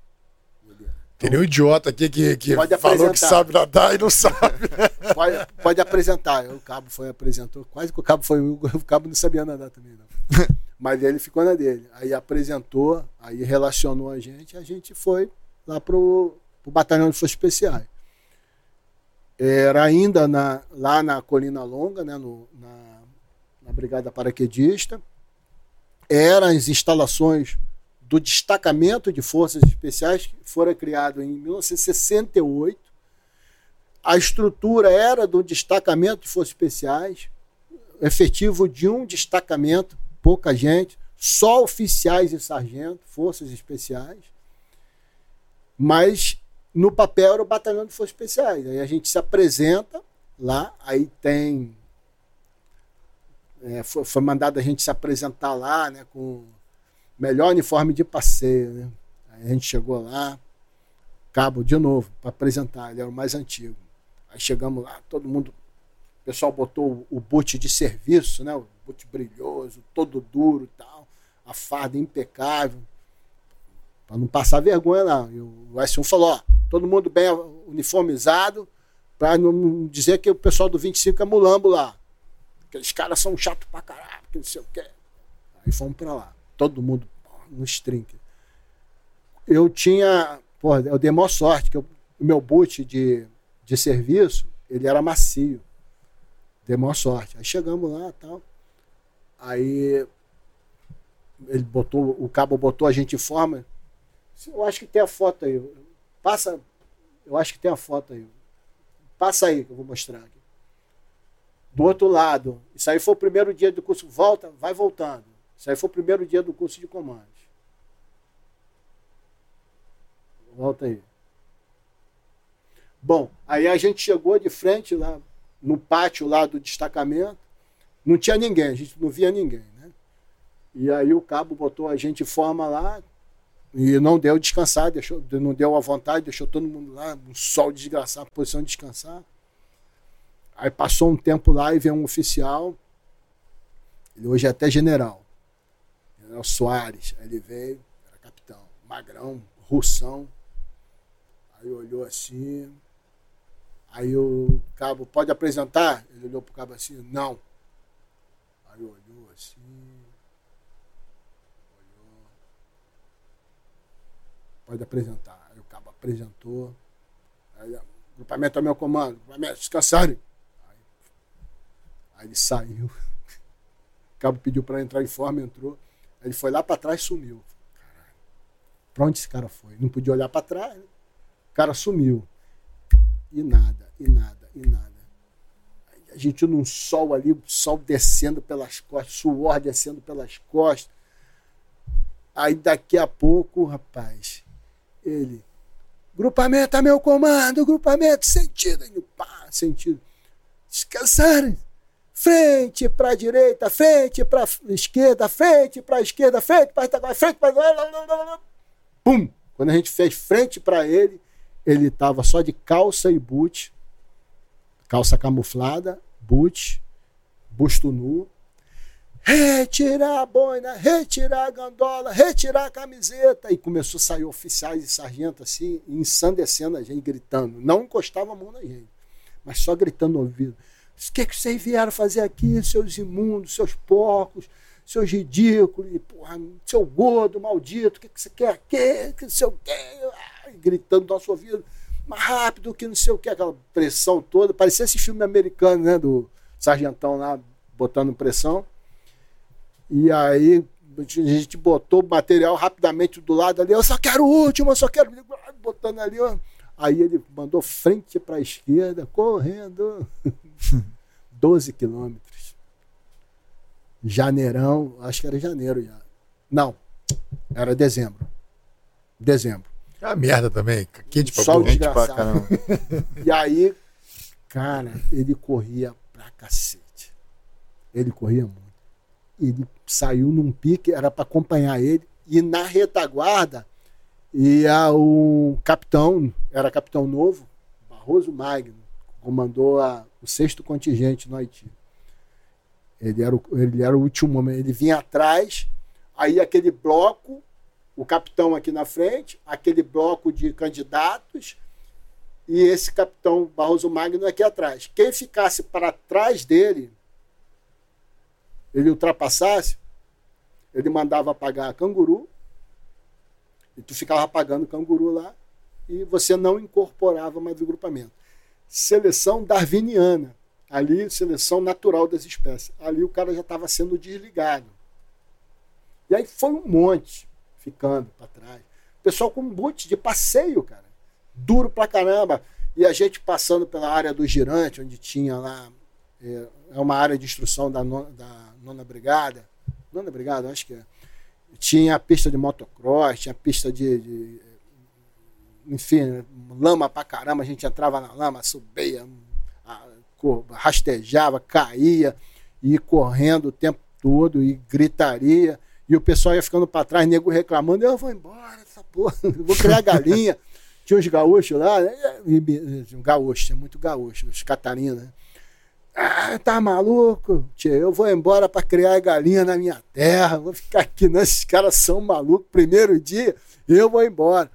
Tem nenhum idiota aqui que, que falou que sabe nadar e não sabe. Pode, pode apresentar. O cabo foi apresentou. Quase que o cabo foi. O cabo não sabia nadar também, não. Mas ele ficou na dele. Aí apresentou, aí relacionou a gente, a gente foi lá pro, pro Batalhão de Forças Especiais. Era ainda na, lá na Colina Longa, né, no, na, na Brigada Paraquedista. Eram as instalações do Destacamento de Forças Especiais, que foram criado em 1968. A estrutura era do Destacamento de Forças Especiais, efetivo de um destacamento, pouca gente, só oficiais e sargentos, forças especiais. Mas no papel era o batalhão de forças especiais. Aí a gente se apresenta lá, aí tem. É, foi, foi, mandado a gente se apresentar lá, né, com melhor uniforme de passeio. Né? A gente chegou lá, cabo de novo, para apresentar, ele era o mais antigo. Aí chegamos lá, todo mundo. O pessoal botou o, boot de serviço, né? O boot brilhoso, todo duro e tal, a farda impecável. Para não passar vergonha, não. E o S1 falou: ó, todo mundo bem uniformizado, para não dizer que o pessoal do 25 é mulambo lá. Aqueles caras são chatos pra caralho, que não sei o quê. Aí fomos para lá. Todo mundo no string. Eu tinha. Porra, eu dei maior sorte, que o meu boot de, de serviço, ele era macio. Dei maior sorte. Aí chegamos lá tal. Aí ele botou, o cabo botou a gente em forma. Eu acho que tem a foto aí. Passa. Eu acho que tem a foto aí. Passa aí que eu vou mostrar aqui. Do outro lado. Isso aí foi o primeiro dia do curso. Volta, vai voltando. Isso aí foi o primeiro dia do curso de comandos. Volta aí. Bom, aí a gente chegou de frente lá no pátio lá do destacamento. Não tinha ninguém, a gente não via ninguém, né? E aí o cabo botou a gente em forma lá, e não deu descansar, deixou, não deu a vontade, deixou todo mundo lá, um sol desgraçado, posição de descansar. Aí passou um tempo lá e veio um oficial, ele hoje é até general, General Soares, aí ele veio, era capitão, magrão, russão. Aí olhou assim, aí o cabo, pode apresentar? Ele olhou pro cabo assim, não. Aí olhou assim, pode apresentar. Aí o cabo apresentou. Aí, o grupamento é meu comando, grupamento, descansarem. Aí, aí ele saiu. O cabo pediu para entrar em forma, entrou. Ele foi lá para trás e sumiu. Pra onde esse cara foi? Não podia olhar para trás, né? O cara sumiu. E nada, e nada, e nada. A gente num sol ali, sol descendo pelas costas, suor descendo pelas costas. Aí daqui a pouco, rapaz, ele. Grupamento a meu comando, grupamento, sentido. Ele, pá, sentido. Descansarem. Frente para a direita, frente para a esquerda, frente para a esquerda, frente para a frente para. Pum! Quando a gente fez frente para ele, ele estava só de calça e boot, calça camuflada, boot, busto nu, retirar a boina, retirar a gandola, retirar a camiseta. E começou a sair oficiais e sargentos assim, ensandecendo a gente, gritando. Não encostava a mão na gente, mas só gritando no ouvido. O que, é que vocês vieram fazer aqui, seus imundos, seus porcos, seus ridículos, porra, seu gordo, maldito, o que, é que você quer aqui, que sei o quê? gritando no nosso ouvido, mais rápido que não sei o que, aquela pressão toda. Parecia esse filme americano, né? Do sargentão lá botando pressão. E aí a gente botou o material rapidamente do lado ali, eu só quero o último, eu só quero. Botando ali, ó. Aí ele mandou frente para a esquerda, correndo 12 quilômetros. Janeirão, acho que era janeiro já. Não, era dezembro. Dezembro. É uma merda também, quente pra Sol burro. Gente pra desgraçado. caramba. E aí, cara, ele corria pra cacete. Ele corria muito. Ele saiu num pique, era para acompanhar ele. E na retaguarda ia o capitão, era capitão novo, Barroso Magno, comandou a- o sexto contingente no Haiti. Ele era, o, ele era o último homem. Ele vinha atrás, aí aquele bloco, o capitão aqui na frente, aquele bloco de candidatos, e esse capitão Barroso Magno aqui atrás. Quem ficasse para trás dele, ele ultrapassasse, ele mandava apagar canguru, e tu ficava apagando canguru lá, e você não incorporava mais o grupamento. Seleção darwiniana. Ali, seleção natural das espécies. Ali o cara já estava sendo desligado. E aí foi um monte ficando para trás. Pessoal com um boot de passeio, cara. Duro pra caramba. E a gente passando pela área do girante, onde tinha lá. É, é uma área de instrução da nona, da nona Brigada. Nona Brigada, acho que é. Tinha a pista de motocross, tinha a pista de. de enfim, lama pra caramba. A gente entrava na lama, subia, cor- rastejava, caía, e ia correndo o tempo todo, e gritaria. E o pessoal ia ficando para trás, nego reclamando, eu vou embora essa porra, vou criar galinha. Tinha uns gaúchos lá, né? Um gaúcho, tinha muito gaúcho, os catarinas. né? Ah, tá maluco? Tio, eu vou embora para criar galinha na minha terra, vou ficar aqui, não, esses caras são malucos. Primeiro dia, eu vou embora.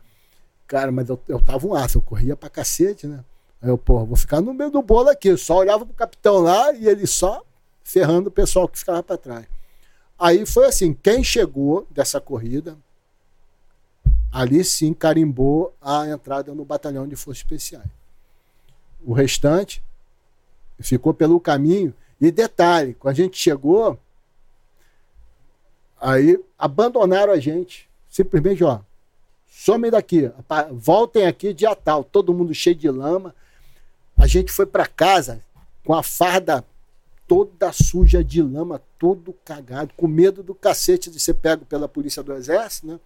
Cara, mas eu, eu tava um aço, eu corria pra cacete, né? Aí eu, porra, vou ficar no meio do bolo aqui. Eu só olhava pro capitão lá e ele só ferrando o pessoal que ficava para trás. Aí foi assim: quem chegou dessa corrida, ali sim carimbou a entrada no batalhão de forças especiais. O restante ficou pelo caminho. E detalhe: quando a gente chegou, aí abandonaram a gente. Simplesmente, ó, somem daqui, voltem aqui dia tal, todo mundo cheio de lama. A gente foi para casa com a farda toda suja de lama, todo cagado, com medo do cacete de ser pego pela polícia do exército, né?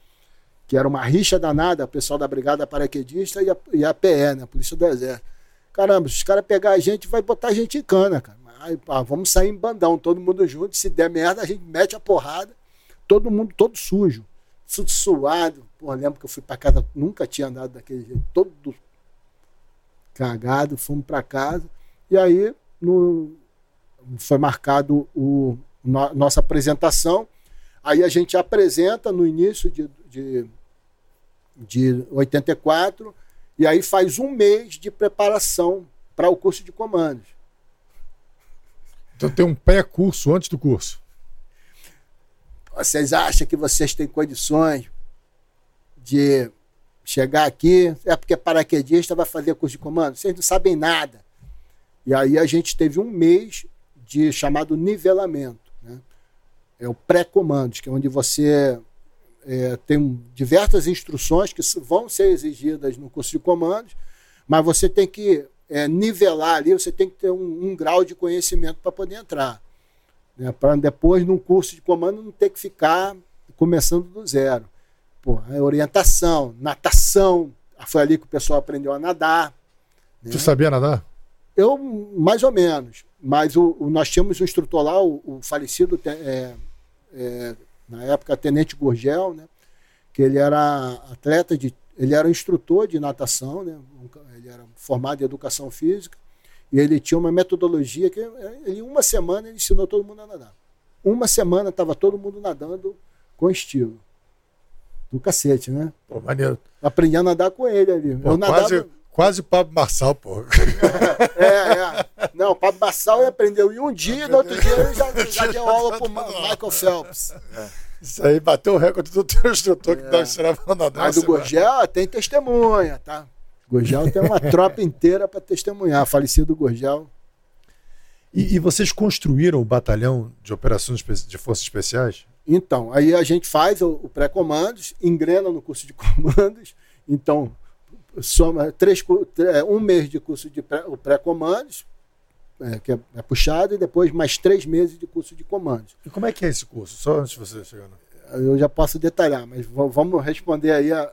Que era uma rixa danada, o pessoal da brigada paraquedista e a, e a PE, né? A polícia do exército. Caramba, se os caras pegar a gente, vai botar a gente em cana, cara. Aí, pá, vamos sair em bandão, todo mundo junto. Se der merda, a gente mete a porrada. Todo mundo todo sujo, suado. Pô, lembro que eu fui para casa, nunca tinha andado daquele jeito, todo cagado, fomos para casa. E aí, no, foi marcado o, no- nossa apresentação. Aí a gente apresenta no início de, de, de 84, e aí faz um mês de preparação para o curso de comandos. Então tem um pré-curso antes do curso. Vocês acham que vocês têm condições de chegar aqui? É porque paraquedista vai fazer curso de comando? Vocês não sabem nada. E aí a gente teve um mês de chamado nivelamento. Né? É o pré-comandos, que é onde você é, tem diversas instruções que vão ser exigidas no curso de comandos, mas você tem que é, nivelar ali, você tem que ter um, um grau de conhecimento para poder entrar. Né? Para depois, num curso de comando, não ter que ficar começando do zero. Pô, é orientação, natação. Foi ali que o pessoal aprendeu a nadar. né? Tu sabia nadar? Eu, mais ou menos. Mas o, o- nós tínhamos um instrutor lá, o, o falecido, é, é, na época, Tenente Gurgel, né? que ele era atleta, de, ele era instrutor de natação, né? ele era formado em educação física, e ele tinha uma metodologia que, é, ele, em uma semana, ele ensinou todo mundo a nadar. Uma semana estava todo mundo nadando com estilo. Do cacete, né? Pô, maneiro. Aprendi a nadar com ele ali. Pô, eu nadava. quase, quase Pablo Marçal, pô. É, é. Não, Pablo Bassal aprendeu em um dia e no outro dia ele já, já deu aula pro Michael Phelps. Isso aí bateu o recorde do teu instrutor que É. dá ensinava na Mas dança. do Gorgel tem testemunha, tá? Gorgel tem uma tropa inteira para testemunhar. Falecido Gorgel. E, e vocês construíram o batalhão de operações de forças especiais? Então, aí a gente faz o, o pré-comandos, engrena no curso de comandos. Então, soma três, é, um mês de curso de pré-comandos, é, que é, é puxado, e depois mais três meses de curso de comandos. E como é que é esse curso? Só antes de você chegar. Eu já posso detalhar, mas vamos responder aí a,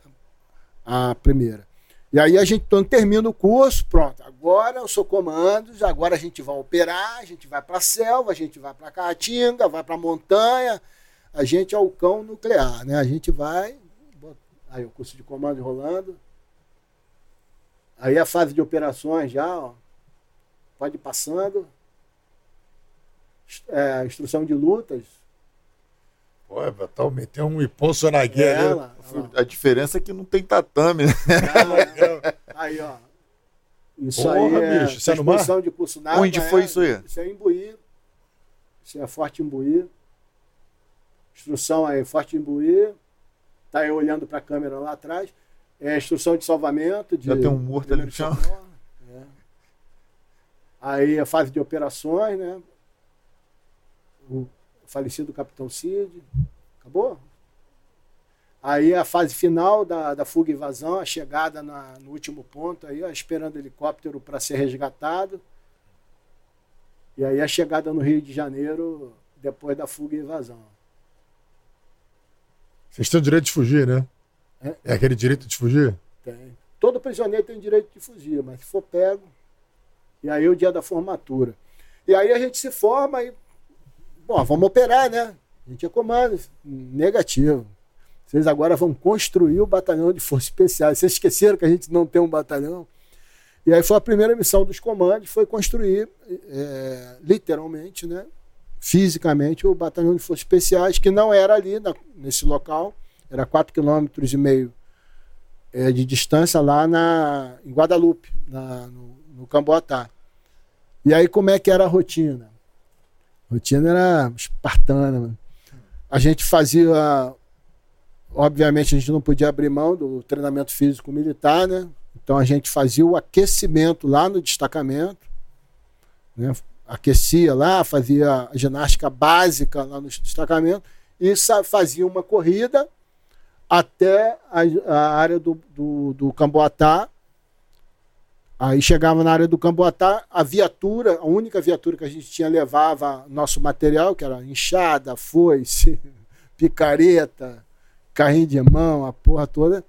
a primeira. E aí a gente então, termina o curso, pronto. Agora eu sou comandos, agora a gente vai operar, a gente vai para a selva, a gente vai para a caatinga, vai para a montanha, a gente é o cão nuclear, né? A gente vai. Aí o curso de comando rolando. Aí a fase de operações já, ó. Pode ir passando. É, instrução de lutas. Pô, é, tá, meteu um Iponso na guerra. A diferença é que não tem tatame, né? Aí, ó. Isso Porra, aí é bicho, isso é no mar? de curso nada. Onde foi isso aí? Isso é em Buí. Isso é Forte Imbuí. Instrução aí, Forte Imbuí. Tá aí olhando para a câmera lá atrás. É instrução de salvamento. De Já tem um morto ali no chão. socorro, é. Aí a fase de operações, né? O falecido Capitão Cid. Acabou? Aí a fase final da, da fuga e invasão, a chegada na- no último ponto, aí, ó, esperando helicóptero para ser resgatado. E aí a chegada no Rio de Janeiro depois da fuga e invasão. Vocês têm o direito de fugir, né? É. É aquele direito de fugir? Tem. Todo prisioneiro tem direito de fugir, mas se for pego, e aí é o dia da formatura. E aí a gente se forma e, bom, vamos operar, né? A gente é comando, negativo. Vocês agora vão construir o batalhão de forças especiais. Vocês esqueceram que a gente não tem um batalhão? E aí foi a primeira missão dos comandos, foi construir, é, literalmente, né? Fisicamente, o batalhão de forças especiais, que não era ali na- nesse local, era 4,5 km e meio é, de distância lá na, em Guadalupe, na, no, no Camboatá. E aí como é que era a rotina? A rotina era espartana. mano. A gente fazia, obviamente a gente não podia abrir mão do treinamento físico militar, né? Então a gente fazia o aquecimento lá no destacamento, né? Aquecia lá, fazia ginástica básica lá no destacamento e fazia uma corrida até a, a área do, do, do Camboatá. Aí chegava na área do Camboatá, a viatura, a única viatura que a gente tinha levava nosso material, que era enxada, foice, picareta, carrinho de mão, a porra toda.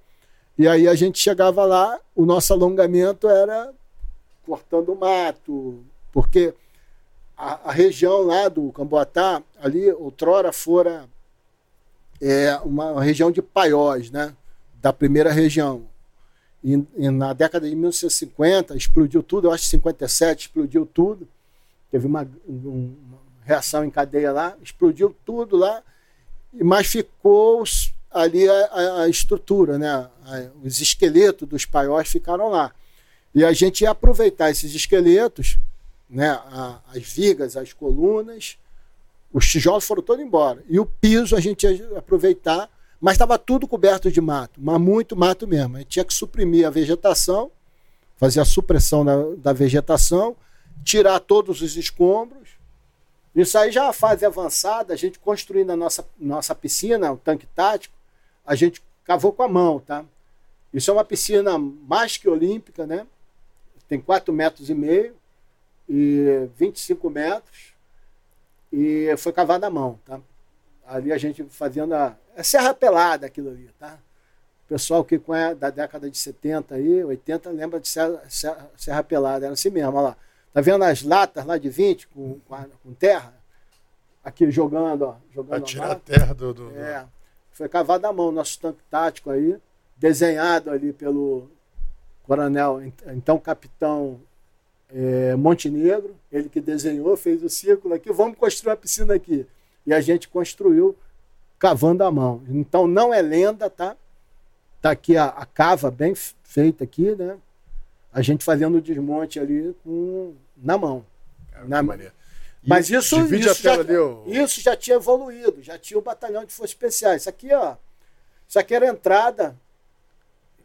E aí a gente chegava lá, o nosso alongamento era cortando mato, porque a, a região lá do Camboatá, ali outrora fora é uma região de paióis, né? Da primeira região. E, e na década de 1950 explodiu tudo, eu acho que 57 explodiu tudo. Teve uma, um- uma reação em cadeia lá, explodiu tudo lá, mas ficou ali a, a- estrutura, né? Os esqueletos dos paióis ficaram lá. E a gente ia aproveitar esses esqueletos, né? a- as vigas, as colunas, os tijolos foram todos embora. E o piso a gente ia aproveitar, mas estava tudo coberto de mato, mas muito mato mesmo. A gente tinha que suprimir a vegetação, fazer a supressão da, da vegetação, tirar todos os escombros. Isso aí já é a fase avançada, a gente construindo a nossa, nossa piscina, o tanque tático, a gente cavou com a mão, tá? Isso é uma piscina mais que olímpica, né? Tem 4 metros e meio e 25 metros e foi cavada à mão, tá? Ali a gente fazendo a é serra pelada aquilo ali, tá? O pessoal que conhece da década de 70 aí, 80 lembra de serra, serra, serra pelada, era assim mesmo, olha lá. Tá vendo as latas lá de 20 com, com, a- com terra? Aqui jogando, ó, jogando a tirar a terra do. do- É, foi cavado à mão, nosso tanque tático aí, desenhado ali pelo coronel, ent- então capitão é, Montenegro, ele que desenhou, fez o círculo aqui, vamos construir uma piscina aqui. E a gente construiu cavando à mão. Então não é lenda, tá? Tá aqui a, a cava bem feita aqui, né? A gente fazendo o desmonte ali com, na mão. Cara, Na- maneiro. Mas isso, isso, a já, isso já tinha evoluído, já tinha o batalhão de forças especiais. Isso aqui, ó. Isso aqui era a entrada.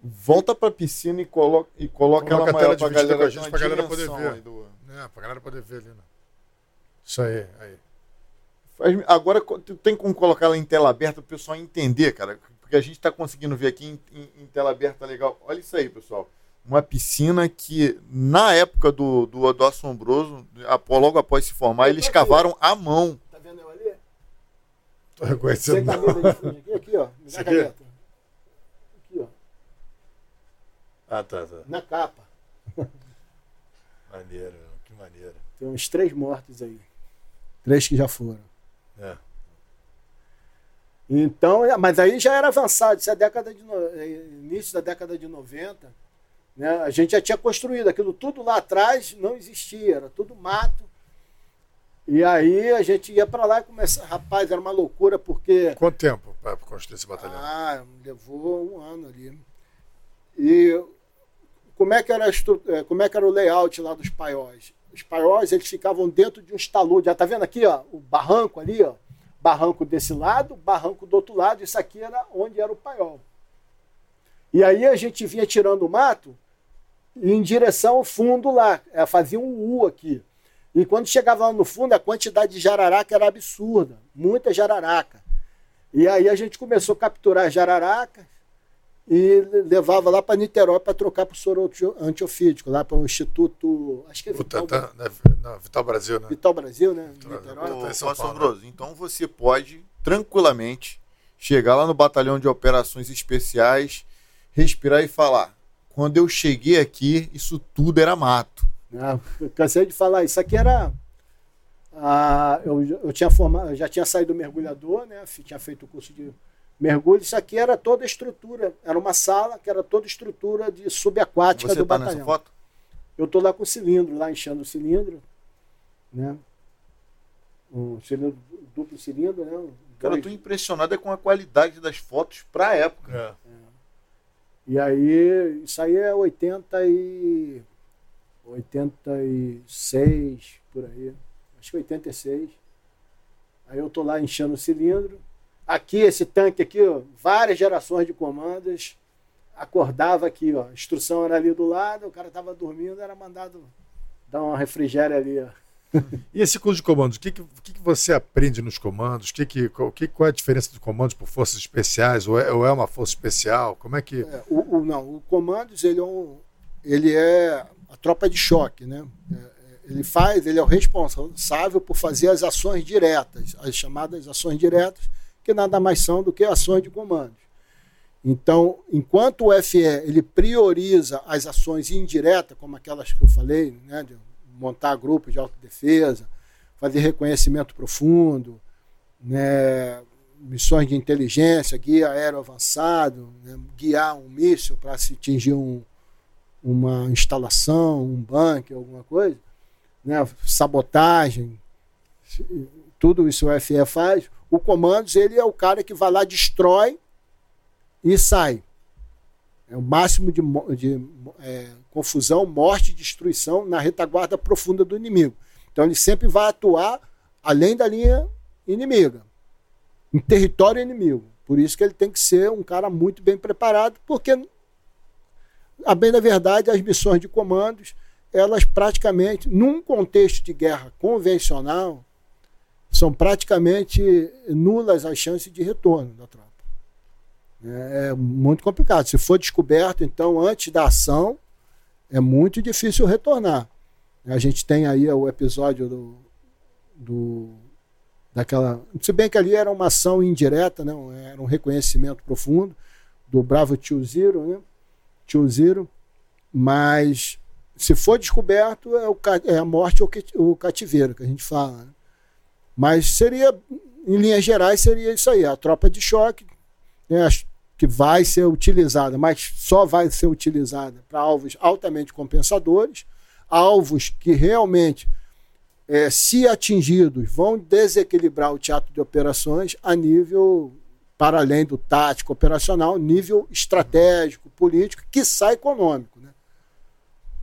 Volta pra piscina e coloca, e coloca Coloca ela maior pra galera, com a gente, pra galera poder ver. do- É, pra galera poder ver ali, né? Isso aí, aí. Faz- Agora tem como colocar ela em tela aberta para o pessoal entender, cara. Porque a gente está conseguindo ver aqui em, em- em tela aberta legal. Olha isso aí, pessoal. Uma piscina que, na época do, do, do Assombroso, logo após se formar, eles cavaram à mão. Tá vendo eu ali? Tô Sem reconhecendo. não. camisa de fundo aqui, aqui, ó. Me Isso. Aqui, ó. Ah, tá, tá. Na capa. Maneiro, que maneiro. Tem uns três mortos aí. Três que já foram. É. Então, é, mas aí já era avançado, isso é a década de no- é, início da década de 90, né? A gente já tinha construído aquilo tudo lá atrás, não existia, era tudo mato. E aí a gente ia para lá e começava, rapaz, era uma loucura porque Quanto tempo para construir esse batalhão? ah, levou um ano ali. E como é que era, eh, como é que era o layout lá dos paióis? Os paióis, eles ficavam dentro de uns taludes. Já tá vendo aqui, ó, o barranco ali, ó. Barranco desse lado, barranco do outro lado. Isso aqui era onde era o paiol. E aí a gente vinha tirando o mato em direção ao fundo lá. Eh, Fazia um U aqui. E quando chegava lá no fundo, a quantidade de jararaca era absurda. Muita jararaca. E aí a gente começou a capturar jararacas e levava lá para Niterói para trocar para o soro anti- antiofídico, lá para o Instituto. Acho que é Vital, Tantan, né? Não, Vital Brasil, né? Vital Brasil, né? Vital- Niterói. Ô, tá Assombroso, então você pode tranquilamente chegar lá no batalhão de operações especiais, respirar e falar: quando eu cheguei aqui, isso tudo era mato. Ah, eu cansei de falar, isso aqui era. ah, eu, eu, tinha formado, eu já tinha saído do mergulhador, né? Tinha feito o curso de mergulho. Isso aqui era toda a estrutura. Era uma sala que era toda a estrutura de subaquática Você do tá batalhão. nessa foto? Eu tô lá com o cilindro, lá enchendo o cilindro, né? Um cilindro, duplo cilindro, né? Cara, eu tô impressionado é com a qualidade das fotos pra época. É. E aí, isso aí é 80 e 86, por aí. Acho que 86. Aí eu tô lá enchendo o cilindro. Aqui, esse tanque aqui, ó, várias gerações de comandos. Acordava aqui, ó. A instrução era ali do lado, o cara tava dormindo, era mandado dar uma refrigério ali, ó. E esse curso de comandos, o que, que, que, você aprende nos comandos? Que que, qual, que, qual é a diferença de comandos por forças especiais? Ou é, ou é uma força especial? Como é que. É, o, o- não, o Comandos ele é, um, ele é a tropa de choque, né? É, é, ele faz, ele é o responsável por fazer as ações diretas, as chamadas ações diretas, que nada mais são do que ações de comandos. Então, enquanto o FE ele prioriza as ações indiretas, como aquelas que eu falei, né, de montar grupos de autodefesa, fazer reconhecimento profundo, né, missões de inteligência, guia aéreo avançado, né, guiar um míssil para se atingir um, uma instalação, um bunker, alguma coisa, né, sabotagem, tudo isso o FE faz. O comandos ele é o cara que vai lá, destrói e sai. É o máximo de, de é, confusão, morte destruição na retaguarda profunda do inimigo. Então ele sempre vai atuar além da linha inimiga, em território inimigo. Por isso que ele tem que ser um cara muito bem preparado, porque, a bem da verdade, as missões de comandos, elas praticamente, num contexto de guerra convencional, são praticamente nulas as chances de retorno da tropa. É muito complicado. Se for descoberto, então, antes da ação, é muito difícil retornar. A gente tem aí o episódio do, do daquela. Se bem que ali era uma ação indireta, né? era um reconhecimento profundo do Bravo Tio Zero, né? Tio Zero, mas se for descoberto, é, o, é a morte ou o cativeiro que a gente fala. né? Mas seria, em linhas gerais, seria isso aí: a tropa de choque, né, que vai ser utilizada, mas só vai ser utilizada para alvos altamente compensadores, alvos que realmente, eh, se atingidos, vão desequilibrar o teatro de operações a nível, para além do tático operacional, nível estratégico, político, que sai econômico. Né?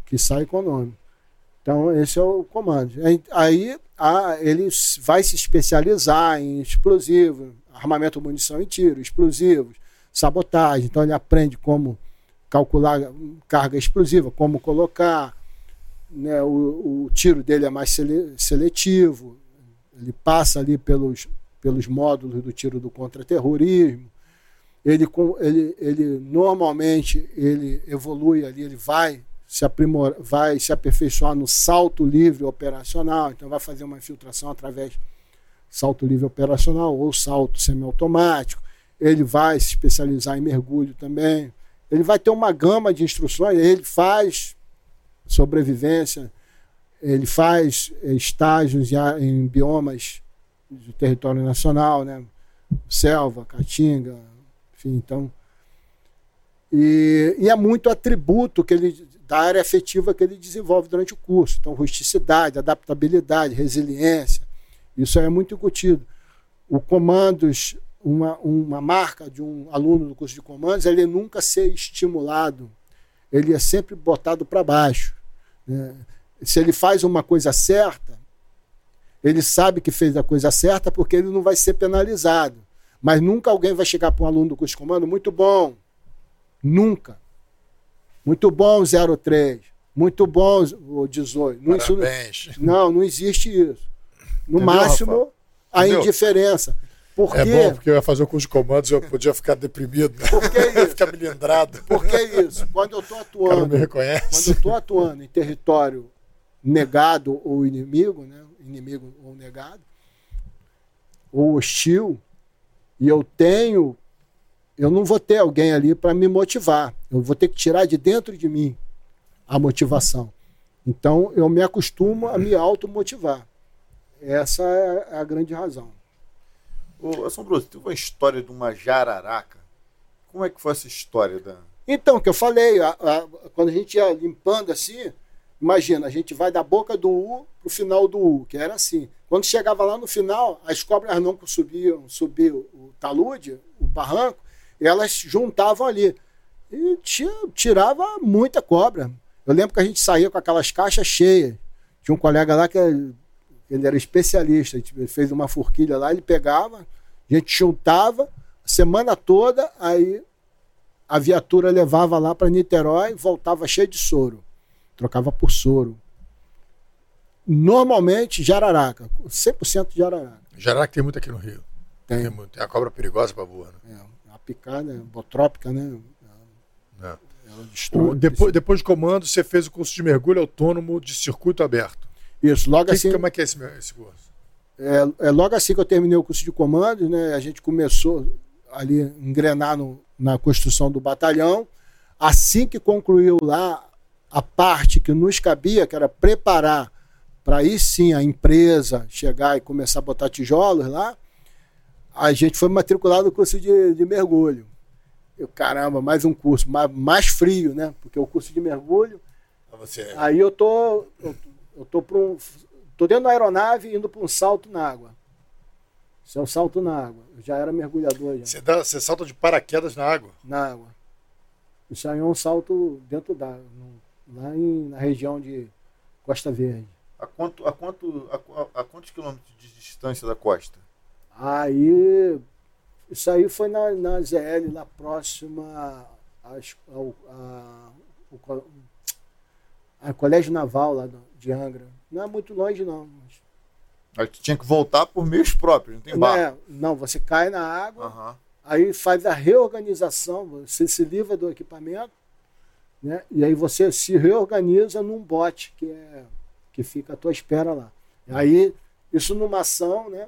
Que sai econômico. Então, esse é o comando. Aí a, ele vai se especializar em explosivo, armamento, munição e tiro, explosivos, sabotagem. Então, ele aprende como calcular carga explosiva, como colocar. Né, o, o tiro dele é mais sele, seletivo, ele passa ali pelos, pelos módulos do tiro do contra-terrorismo. Ele, ele, ele normalmente ele evolui ali, ele vai se aprimor, vai se aperfeiçoar no salto livre operacional, então vai fazer uma infiltração através salto livre operacional ou salto semiautomático. Ele vai se especializar em mergulho também. Ele vai ter uma gama de instruções, ele faz sobrevivência, ele faz estágios em biomas do território nacional, né? selva, caatinga, enfim, então. E, e é muito atributo que ele da área afetiva que ele desenvolve durante o curso. Então, rusticidade, adaptabilidade, resiliência, isso é muito incutido. O comandos, uma, uma marca de um aluno do curso de comandos, ele nunca ser estimulado, ele é sempre botado para baixo. Né? Se ele faz uma coisa certa, ele sabe que fez a coisa certa porque ele não vai ser penalizado. Mas nunca alguém vai chegar para um aluno do curso de comando, muito bom. Nunca. Muito bom 03. Muito bom o 18. Parabéns. Isso, não, não existe isso. No Entendeu, máximo, a Entendeu? indiferença. Por é bom, porque eu ia fazer o curso de comandos e eu podia ficar deprimido. Por que isso? ficar melindrado. Por que isso? Quando eu estou atuando. me reconhece. Quando eu estou atuando em território negado ou inimigo, né? inimigo ou negado, ou hostil, e eu tenho eu não vou ter alguém ali para me motivar. Eu vou ter que tirar de dentro de mim a motivação. Então eu me acostumo a me automotivar. Essa é a grande razão. Ô, Assombroso, tem uma história de uma jararaca. Como é que foi essa história da. Então, que eu falei, a, a, quando a gente ia limpando assim, imagina, a gente vai da boca do U pro final do U, que era assim. Quando chegava lá no final, as cobras não subiam, subiam o talude, o barranco, elas juntavam ali. E tirava muita cobra. Eu lembro que a gente saía com aquelas caixas cheias. Tinha um colega lá que ele era especialista, ele fez uma forquilha lá, ele pegava, a gente juntava a semana toda, aí a viatura levava lá para Niterói, voltava cheio de soro. Trocava por soro. Normalmente, jararaca, 100% jararaca. Jararaca tem muito aqui no Rio. Tem. Tem, muito. tem a cobra perigosa para boa. Né? É picada, botrópica, né? É. O, depois, depois de comando, você fez o curso de mergulho autônomo de circuito aberto. Isso, logo que, assim. Como é que é esse, esse curso? É, é, logo assim que eu terminei o curso de comando, né? A gente começou ali a engrenar no, na construção do batalhão. Assim que concluiu lá a parte que nos cabia, que era preparar para aí sim a empresa chegar e começar a botar tijolos lá, a gente foi matriculado no curso de, de mergulho. Eu, caramba, mais um curso, mais, mais frio, né? Porque o curso de mergulho. Você... Aí eu tô, eu, eu tô para um, tô dentro da aeronave indo para um salto na água. Isso é um salto na água. Eu já era mergulhador. Já. Você, dá, você salta de paraquedas na água? Na água. Isso aí é um salto dentro da. lá em, na região de Costa Verde. A, quanto, a, quanto, a, a quantos quilômetros de distância da costa? Aí, isso aí foi na, na ZL, lá próxima ao, a, ao, a Colégio Naval lá de Angra. Não é muito longe, não. Mas... Aí tu tinha que voltar por meios próprios, não tem barco. Não, é, não você cai na água, uhum. aí faz a reorganização, você se livra do equipamento, né? e aí você se reorganiza num bote que, é, que fica à tua espera lá. Aí, isso numa ação, né?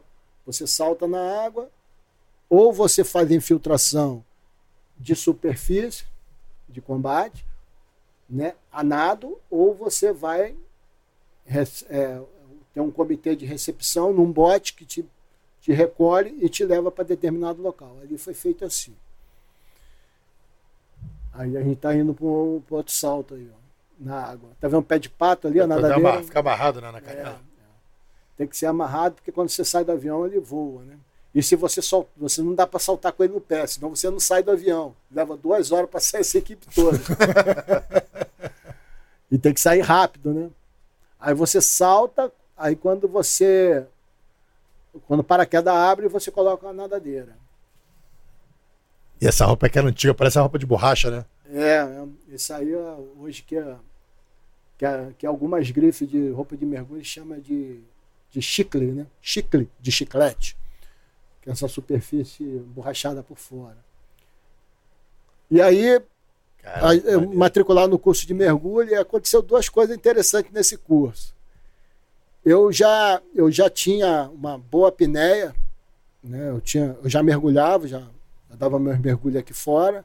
Você salta na água, ou você faz infiltração de superfície, de combate, né, a nado, ou você vai é, ter um comitê de recepção num bote que te, te recolhe e te leva para determinado local. Ali foi feito assim. Aí a gente está indo para o outro salto aí, ó, na água. Tá vendo um pé de pato ali, a nadadeira? Fica amarrado né, na canela. É tem que ser amarrado, porque quando você sai do avião, ele voa, né? E se você solta, você não dá para saltar com ele no pé, senão você não sai do avião. Leva duas horas para sair essa equipe toda. e tem que sair rápido, né? Aí você salta, aí quando você. Quando o paraquedas abre, você coloca a nadadeira. E essa roupa é aquela antiga, parece a roupa de borracha, né? É, é, isso aí é, hoje que, é, que, é, que algumas grifes de roupa de mergulho chama de, de chicle, né? Chicle, de chiclete. Que é essa superfície borrachada por fora. E aí, aí, eu matricular no curso de mergulho e aconteceu duas coisas interessantes nesse curso. Eu já, eu já tinha uma boa apneia, né? eu, tinha, eu já mergulhava, já, já dava meus mergulhos aqui fora.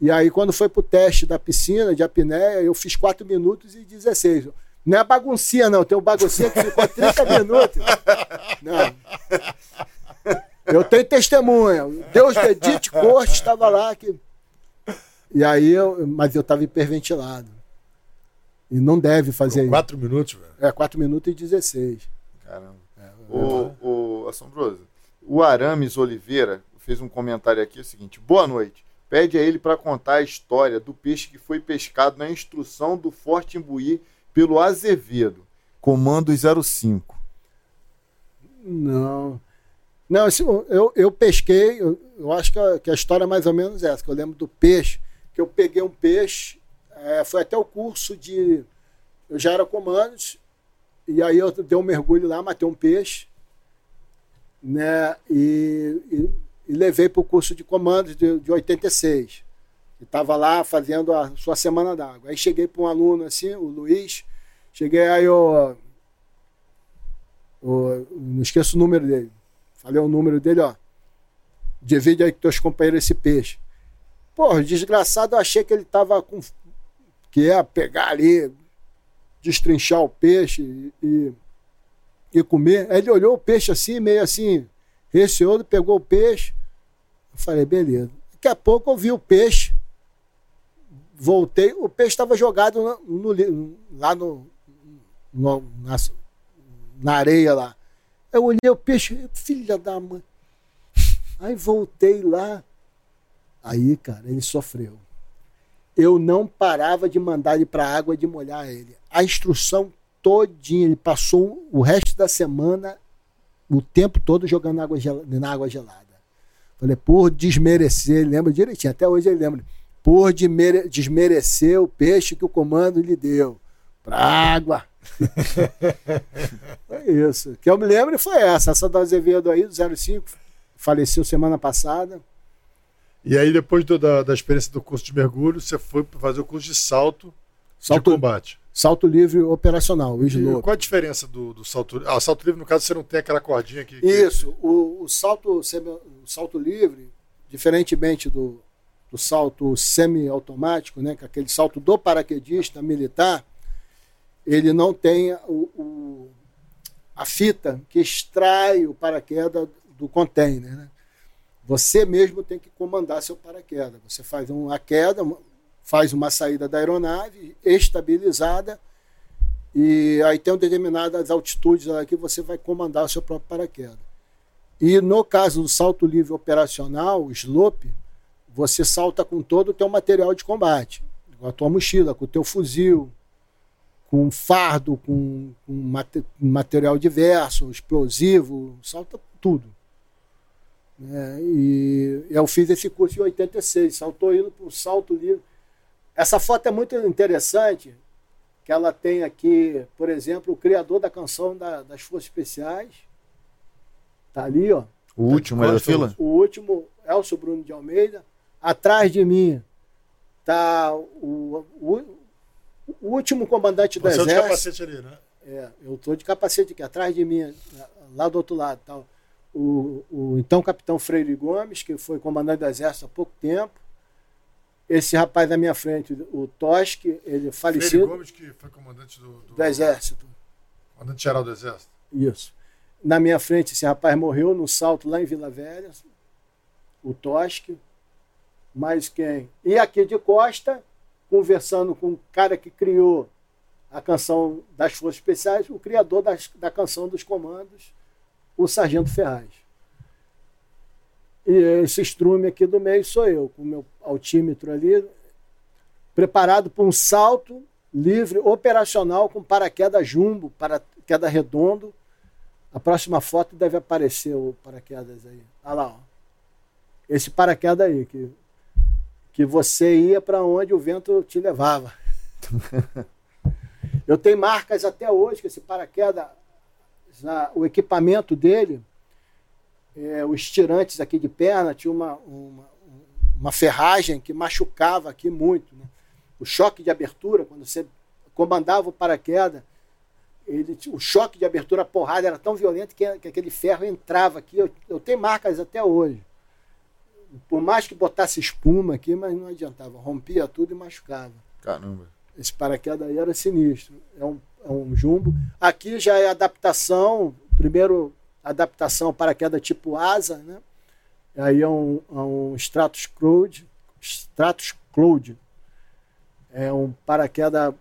E aí, quando foi pro teste da piscina de apneia, eu fiz 4 minutos e 16. Não é baguncinha, não. Tem um baguncinha que ficou 30 minutos. Não. Eu tenho testemunha. Deus Edith Corte estava lá. Que... E aí, eu... mas eu estava hiperventilado. E não deve fazer isso. Quatro minutos, velho. É, 4 minutos e 16. Caramba. O, o Assombroso, o Arames Oliveira fez um comentário aqui, é o seguinte, boa noite. Pede a ele para contar a história do peixe que foi pescado na instrução do Forte Imbuí pelo Azevedo, comando 05. Não. Não, eu, eu pesquei, eu, eu acho que a, que a história é mais ou menos essa, que eu lembro do peixe, que eu peguei um peixe, é, foi até o curso de. Eu já era comandos, e aí eu dei um mergulho lá, matei um peixe, né? E, e, e levei para o curso de comandos de, de 86. E estava lá fazendo a sua semana d'água. Aí cheguei para um aluno assim, o Luiz, cheguei aí eu, não esqueço o número dele. Falei o número dele, ó. Divide aí com teus companheiros esse peixe. Pô, desgraçado, eu achei que ele tava com. que ia pegar ali, destrinchar o peixe e, e, e comer. Aí ele olhou o peixe assim, meio assim, receoso, pegou o peixe. Eu falei, beleza. Daqui a pouco eu vi o peixe, voltei, o peixe estava jogado no, no, lá no, no na, na areia lá. Eu olhei o peixe, filha da mãe. Aí voltei lá. Aí, cara, ele sofreu. Eu não parava de mandar ele para a água de molhar ele. A instrução todinha, ele passou o resto da semana o tempo todo jogando água na água gelada. Falei, por desmerecer, ele lembra direitinho, até hoje ele lembra, por desmerecer o peixe que o comando lhe deu. Pra água. foi isso. Que eu me lembro foi essa. Essa do Azevedo aí, do 05, faleceu semana passada. E aí, depois do, da, da experiência do curso de mergulho, você foi fazer o curso de salto, Salto- de combate. Salto livre operacional, o slope. qual a diferença do, do salto livre? Ah, salto livre, no caso, você não tem aquela cordinha aqui. que- Isso, o, o salto, o salto livre, diferentemente do, do salto semiautomático, né, que é aquele salto do paraquedista militar, ele não tem o, o- a fita que extrai o paraquedas do container. Né? Você mesmo tem que comandar seu paraquedas. Você faz uma queda, faz uma saída da aeronave estabilizada e aí tem determinadas altitudes que você vai comandar o seu próprio paraquedas. E no caso do salto livre operacional, o slope, você salta com todo o teu material de combate, com a tua mochila, com o teu fuzil, com fardo, com, com mate- material diverso, explosivo, salta tudo. É, e eu fiz esse curso em 86, saltou indo para o salto livre. Essa foto é muito interessante, que ela tem aqui, por exemplo, o criador da canção da- das Forças Especiais. Tá ali, ó. O último é da fila? O último, Elcio Bruno de Almeida. Atrás de mim tá o, o, o último comandante do Você é de Exército. capacete ali, né? É, eu estou de capacete aqui, atrás de mim, lá do outro lado. Tá, o, o então capitão Freire Gomes, que foi comandante do Exército há pouco tempo. Esse rapaz na minha frente, o Tosque, ele Freire falecido Gomes, que foi comandante do, do, do Exército. comandante geral do Exército. Isso. Na minha frente, esse rapaz morreu no salto lá em Vila Velha, o Tosque. Mais quem? E aqui de Costa, conversando com o cara que criou a canção das Forças Especiais, o criador das, da canção dos comandos, o Sargento Ferraz. E esse estrume aqui do meio sou eu, com o meu altímetro ali, preparado para um salto livre, operacional, com paraquedas jumbo, paraquedas redondo. A próxima foto deve aparecer o paraquedas aí. Olha lá, ó. Esse paraquedas aí, que, que você ia para onde o vento te levava. Eu tenho marcas até hoje que esse paraquedas, o equipamento dele, é, os tirantes aqui de perna, tinha uma, uma, uma ferragem que machucava aqui muito. Né? O choque de abertura, quando você comandava o paraquedas, ele, o choque de abertura, a porrada era tão violento que, que aquele ferro entrava aqui. Eu, eu, tenho marcas até hoje. Por mais que botasse espuma aqui, mas não adiantava. Rompia tudo e machucava. Caramba. Esse paraquedas aí era sinistro. É um, é um jumbo. Aqui já é adaptação. Primeiro, adaptação paraquedas tipo asa, né? Aí é um, é um Stratus Cloud. Stratus Cloud. É um paraquedas.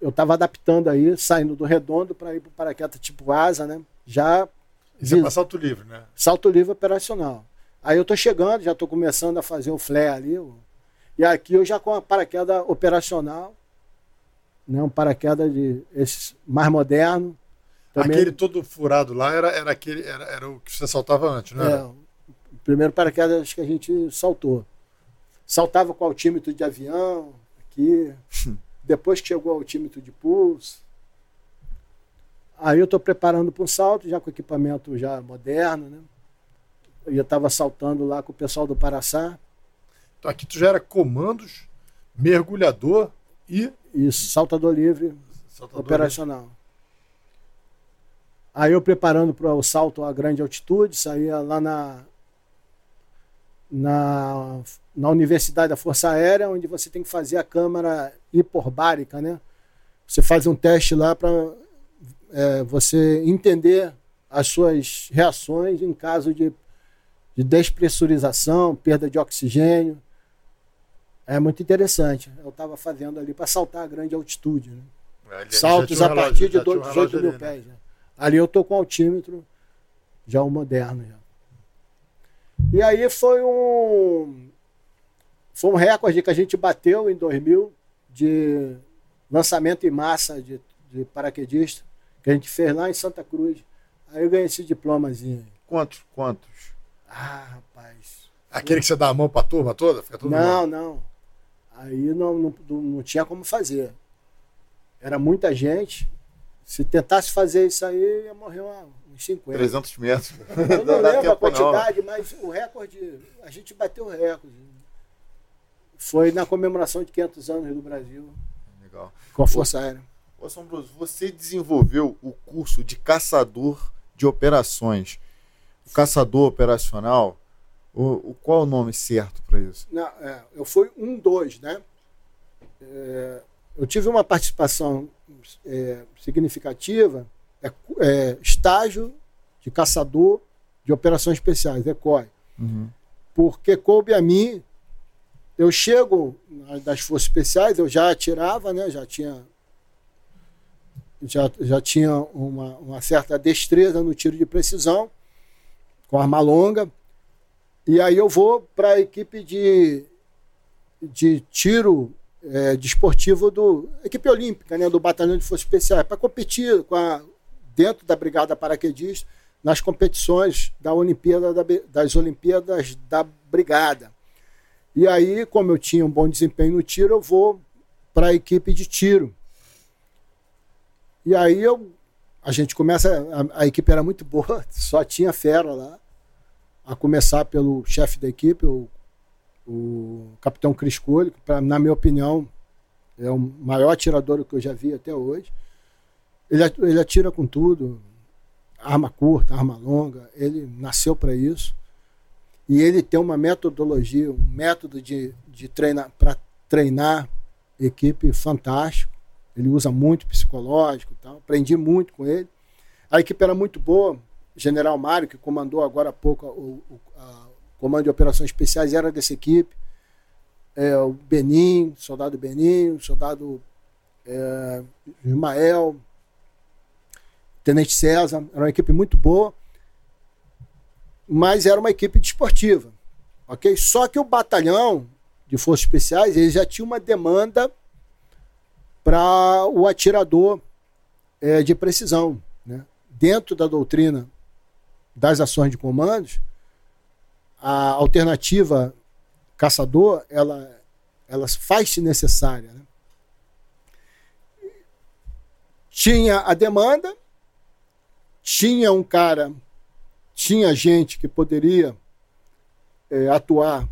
Eu estava adaptando aí, saindo do redondo para ir para o paraquedas tipo asa, né? Já. Isso é para salto livre, né? Salto livre operacional. Aí eu estou chegando, já estou começando a fazer o flare ali. E aqui eu já com a paraquedas operacional né, um paraquedas de esse mais moderno. Também... Aquele todo furado lá era, era, aquele, era, era o que você saltava antes, né? É, o primeiro paraquedas que a gente saltou. Saltava com altímetro de avião, aqui. Depois que chegou o altímetro de pulso. Aí eu estou preparando para um salto, já com equipamento já moderno, né? Eu estava saltando lá com o pessoal do Paraçá. Então aqui tu já era comandos, mergulhador e isso, saltador livre saltador operacional. Livre. Aí eu preparando para o salto a grande altitude, saía lá na, na, na Universidade da Força Aérea, onde você tem que fazer a câmara hiporbárica, né? Você faz um teste lá para é, você entender as suas reações em caso de, de despressurização, perda de oxigênio. É muito interessante. Eu estava fazendo ali para saltar a grande altitude. Né? É, Saltos a partir de 18 mil né? pés. Né? Ali eu estou com altímetro, já o moderno. Já. E aí foi um, foi um recorde que a gente bateu em 2000 de lançamento em massa de, de paraquedista, que a gente fez lá em Santa Cruz. Aí eu ganhei esse diplomazinho. Quantos? Quantos? Ah, rapaz. Aquele que você dá a mão para a turma toda? Fica todo não, mundo. não. Aí não, não, não tinha como fazer. Era muita gente. Se tentasse fazer isso aí, ia morrer uns 50. 300 metros. Eu não, não lembro a quantidade, não. mas o recorde, a gente bateu o recorde. Foi na comemoração de 500 anos do Brasil. Legal. Com a Força Aérea. Ô, Assombroso, você desenvolveu o curso de caçador de operações. O caçador operacional o, o, qual é o nome certo para isso? Não, é, eu fui um dois, né? É, eu tive uma participação é, significativa, é, é estágio de caçador de operações especiais, ECOI. Uhum. Porque coube a mim, eu chego das forças especiais, eu já atirava, né? Já tinha já, já tinha uma, uma certa destreza no tiro de precisão, com arma longa. E aí eu vou para a equipe de, de tiro é, desportivo do equipe olímpica, né, do Batalhão de Forças Especiais, para competir com a, dentro da Brigada Paraquedista nas competições da Olimpíada da, das Olimpíadas da Brigada. E aí, como eu tinha um bom desempenho no tiro, eu vou para a equipe de tiro. E aí eu, a gente começa, a, a equipe era muito boa, só tinha fera lá a começar pelo chefe da equipe, o, o capitão Cris Coelho, que, pra, na minha opinião, é o maior atirador que eu já vi até hoje. Ele, ele atira com tudo, arma curta, arma longa, ele nasceu para isso. E ele tem uma metodologia, um método de, de treinar para treinar equipe fantástico. Ele usa muito psicológico e tal. Aprendi muito com ele. A equipe era muito boa, General Mário, que comandou agora há pouco o, o a, comando de operações especiais, era dessa equipe. É, o Benin, soldado Benin, soldado é, Ismael, Tenente César, era uma equipe muito boa, mas era uma equipe desportiva. ok? Só que o batalhão de forças especiais ele já tinha uma demanda para o atirador é, de precisão. Né? Dentro da doutrina das ações de comandos, a alternativa caçador ela, ela faz-se necessária. Né? Tinha a demanda, tinha um cara, tinha gente que poderia é, atuar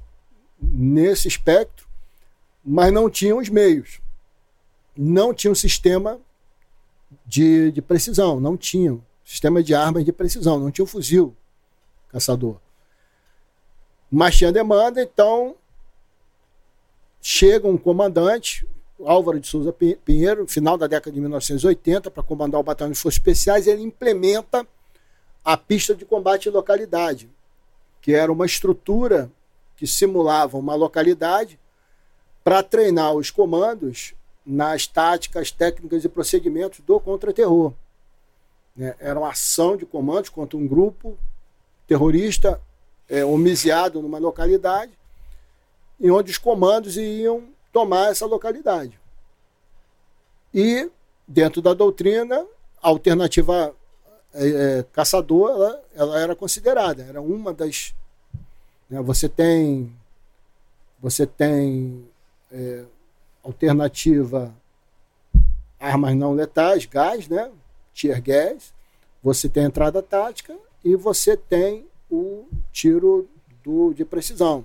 nesse espectro, mas não tinha os meios. Não tinha um sistema de, de precisão, não tinha sistema de armas de precisão, não tinha um fuzil caçador. Mas tinha demanda, então chega um comandante, Álvaro de Souza Pinheiro, final da década de 1980, para comandar o Batalhão de Forças Especiais, ele implementa a pista de combate localidade, que era uma estrutura que simulava uma localidade para treinar os comandos nas táticas, técnicas e procedimentos do contra-terror. Né? Era uma ação de comandos contra um grupo terrorista é, homiciado numa localidade, em onde os comandos iam tomar essa localidade. E, dentro da doutrina, a alternativa é, é, caçador ela, ela, era considerada, era uma das. Né, você tem. Você tem é, alternativa armas não letais, gás, né? Tier gas. Você tem entrada tática e você tem o tiro do, de precisão,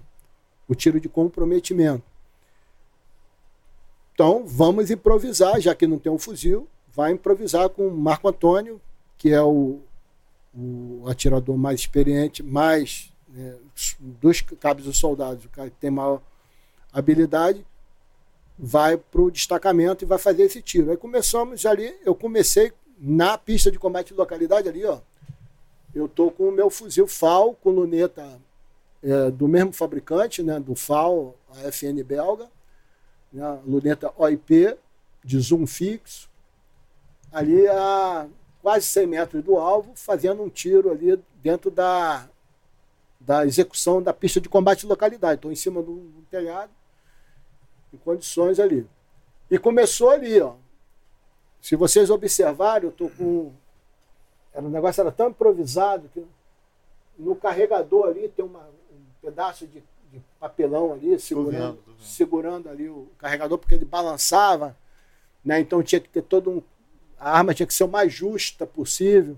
o tiro de comprometimento. Então, vamos improvisar, já que não tem um fuzil, vai improvisar com Marco Antônio, que é o, o atirador mais experiente, mais né, dos cabos dos soldados, o cara que tem maior habilidade, vai para o destacamento e vai fazer esse tiro. Aí começamos ali, eu comecei na pista de combate de localidade ali, ó. Eu tô com o meu fuzil FAL com luneta é, do mesmo fabricante, né, do FAL, a FN belga, né, luneta OIP de zoom fixo, ali a quase 100 metros do alvo, fazendo um tiro ali dentro da, da execução da pista de combate de localidade. Estou em cima do, do telhado, em condições ali. E começou ali, ó. Se vocês observarem, eu tô com. Era, o negócio era tão improvisado que no carregador ali tem uma, um pedaço de, de papelão ali, segurando, vendo, vendo. segurando ali o carregador, porque ele balançava. Né? Então tinha que ter todo um. A arma tinha que ser o mais justa possível.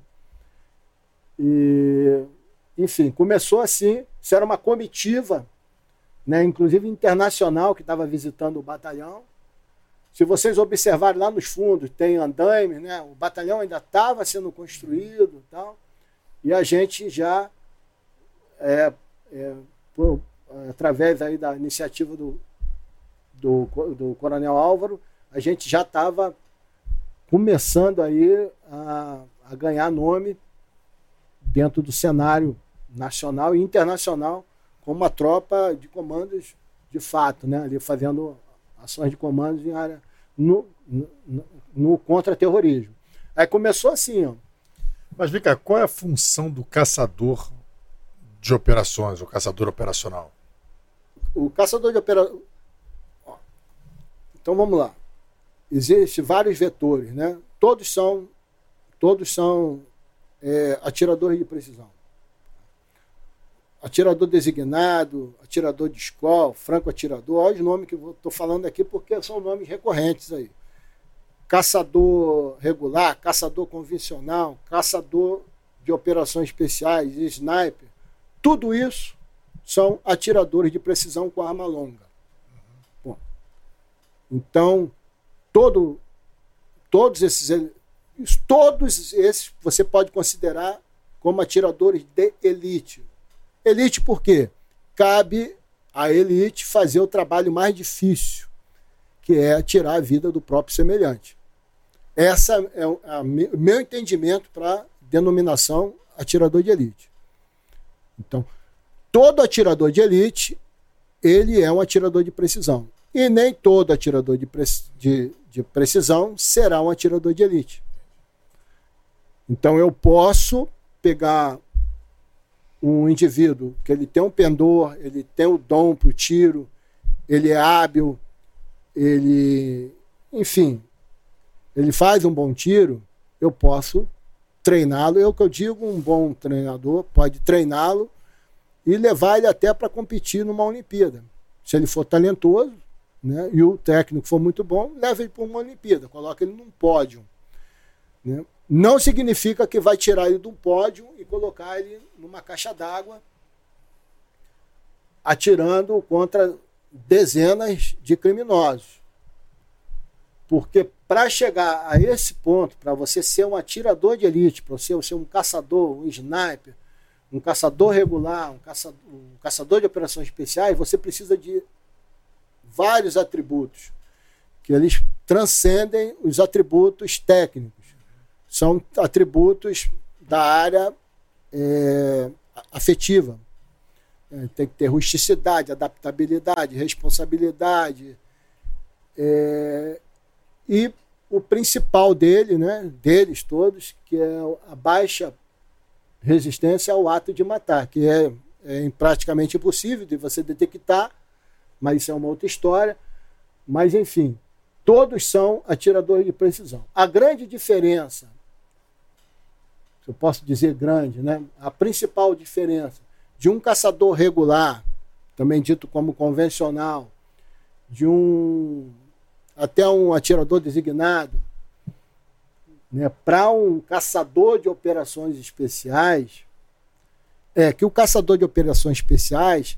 E, enfim, começou assim. Isso era uma comitiva né, inclusive internacional, que estava visitando o batalhão. Se vocês observarem lá nos fundos, tem andaime, né, o batalhão ainda estava sendo construído tal, e a gente já, é, é, por, através aí da iniciativa do, do, do Coronel Álvaro, a gente já estava começando aí a, a ganhar nome dentro do cenário nacional e internacional com uma tropa de comandos de fato, né? ali fazendo ações de comandos em área no, no, no contra-terrorismo. Aí começou assim, ó. Mas vem cá, qual é a função do caçador de operações, o caçador operacional? O caçador de operações. Então vamos lá. Existem vários vetores, né? Todos são, todos são é, atiradores de precisão atirador designado, atirador de escola, franco atirador, olha os nomes que eu estou falando aqui porque são nomes recorrentes aí. Caçador regular, caçador convencional, caçador de operações especiais, sniper, tudo isso são atiradores de precisão com arma longa. Bom, então, todo, todos esses todos esses você pode considerar como atiradores de elite Elite por quê? Cabe à elite fazer o trabalho mais difícil, que é tirar a vida do próprio semelhante. Essa é o meu entendimento para denominação atirador de elite. Então, todo atirador de elite, ele é um atirador de precisão. E nem todo atirador de, pre de, de precisão será um atirador de elite. Então, eu posso pegar um indivíduo que ele tem um pendor, ele tem o dom para o tiro, ele é hábil, ele, enfim, ele faz um bom tiro, eu posso treiná-lo. Eu que eu digo, um bom treinador pode treiná-lo e levar ele até para competir numa Olimpíada. Se ele for talentoso, né, e o técnico for muito bom, leva ele para uma Olimpíada, coloca ele num pódio. Né? Não significa que vai tirar ele do pódio e colocar ele numa caixa d'água atirando contra dezenas de criminosos. Porque para chegar a esse ponto, para você ser um atirador de elite, para você ser um caçador, um sniper, um caçador regular, um caçador, um caçador de operações especiais, você precisa de vários atributos, que eles transcendem os atributos técnicos. São atributos da área é, afetiva. É, tem que ter rusticidade, adaptabilidade, responsabilidade. É, e o principal dele, né, deles todos, que é a baixa resistência ao ato de matar, que é, é praticamente impossível de você detectar, mas isso é uma outra história. Mas, enfim, todos são atiradores de precisão. A grande diferença, eu posso dizer grande, né, a principal diferença de um caçador regular, também dito como convencional, de um até um atirador designado, né, para um caçador de operações especiais, é que o caçador de operações especiais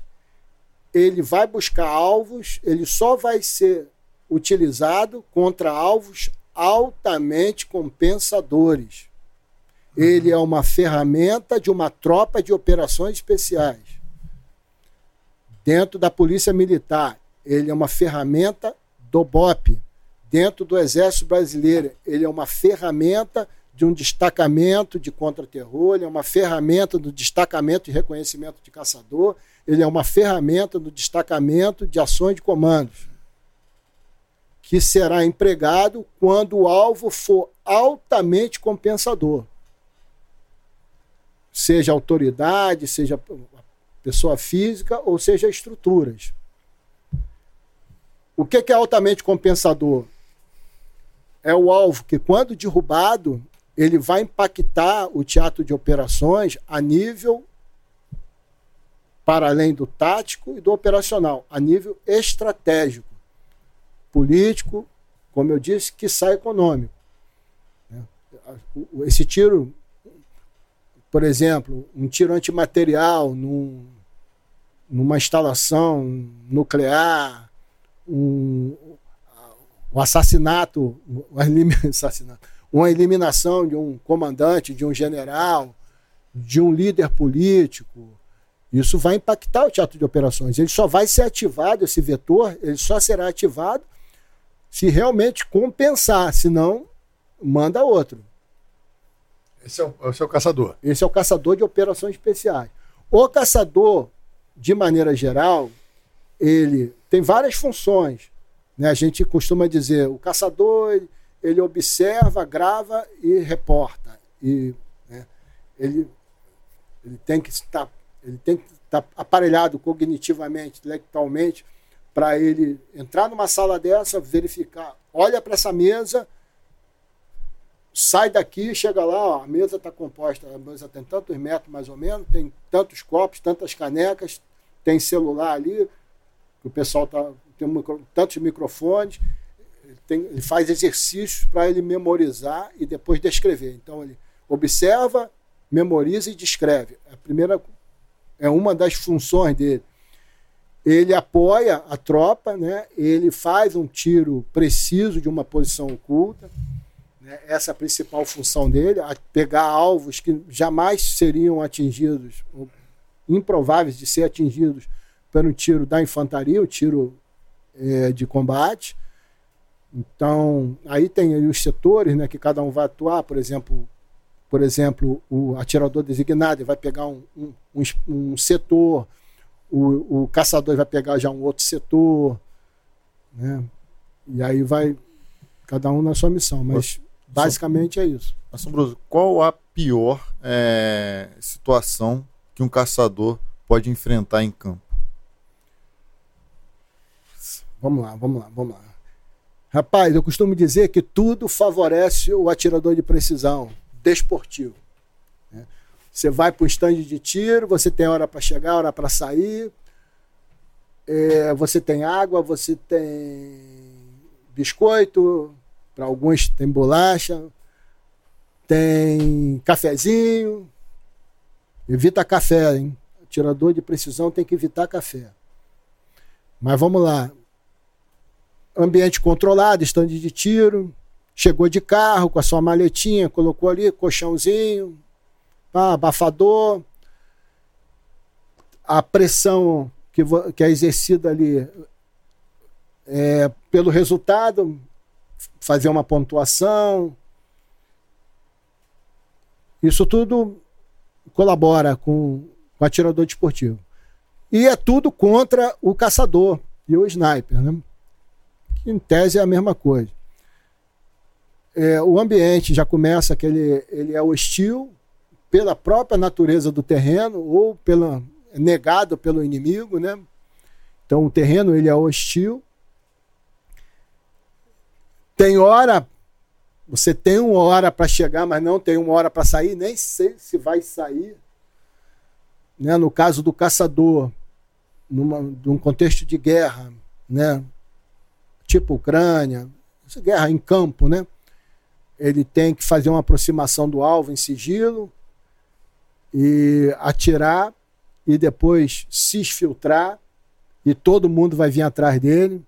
ele vai buscar alvos, ele só vai ser utilizado contra alvos altamente compensadores. Ele é uma ferramenta de uma tropa de operações especiais. Dentro da Polícia Militar, ele é uma ferramenta do BOP. Dentro do Exército Brasileiro, ele é uma ferramenta de um destacamento de contra-terror, ele é uma ferramenta do destacamento de reconhecimento de caçador, ele é uma ferramenta do destacamento de ações de comandos, que será empregado quando o alvo for altamente compensador seja autoridade, seja pessoa física ou seja estruturas. O que é altamente compensador? É o alvo que, quando derrubado, ele vai impactar o teatro de operações a nível para além do tático e do operacional, a nível estratégico, político, como eu disse, que sai econômico. Esse tiro por exemplo, um tiro antimaterial num, numa instalação nuclear, um, um assassinato, um assassinato, uma eliminação de um comandante, de um general, de um líder político, isso vai impactar o teatro de operações. Ele só vai ser ativado, esse vetor, ele só será ativado se realmente compensar, senão manda outro. Esse é, o, esse é o caçador. Esse é o caçador de operações especiais. O caçador, de maneira geral, ele tem várias funções. Né? A gente costuma dizer, o caçador ele observa, grava e reporta. E, né, ele, ele tem que estar ele tem que estar aparelhado cognitivamente, intelectualmente, para ele entrar numa sala dessa, verificar, olha para essa mesa, sai daqui, chega lá, ó, a mesa está composta, a mesa tem tantos metros mais ou menos, tem tantos copos, tantas canecas, tem celular ali, o pessoal tá, tem micro, tantos microfones, tem, ele faz exercícios para ele memorizar e depois descrever. Então ele observa, memoriza e descreve. A primeira é uma das funções dele. Ele apoia a tropa, né? ele faz um tiro preciso de uma posição oculta né? Essa é a principal função dele, pegar alvos que jamais seriam atingidos, improváveis de ser atingidos pelo tiro da infantaria, o tiro é, de combate. Então, aí tem aí os setores né, que cada um vai atuar, por exemplo, por exemplo, o atirador designado vai pegar um, um, um setor, o, o, caçador vai pegar já um outro setor, né? E aí vai cada um na sua missão, mas Basicamente é isso. Assombroso, qual a pior é, situação que um caçador pode enfrentar em campo? Vamos lá, vamos lá, vamos lá. Rapaz, eu costumo dizer que tudo favorece o atirador de precisão, desportivo. né? Você vai para o stand de tiro, você tem hora para chegar, hora para sair, é, você tem água, você tem biscoito, para alguns tem bolacha, tem cafezinho. Evita café, hein? Atirador de precisão tem que evitar café. Mas vamos lá. Ambiente controlado, estande de tiro. Chegou de carro com a sua maletinha, colocou ali, colchãozinho, pá, abafador. A pressão que, que é exercida ali é, pelo resultado, fazer uma pontuação. Isso tudo colabora com o atirador desportivo. E é tudo contra o caçador e o sniper, né? que em tese é a mesma coisa. É, o ambiente já começa que ele, ele é hostil pela própria natureza do terreno ou pela, negado pelo inimigo, né? Então o terreno ele é hostil. Tem hora, você tem uma hora para chegar, mas não tem uma hora para sair, nem sei se vai sair. Né? No caso do caçador, numa, num contexto de guerra, né? tipo Ucrânia, guerra em campo, né? ele tem que fazer uma aproximação do alvo em sigilo e atirar e depois se exfiltrar e todo mundo vai vir atrás dele.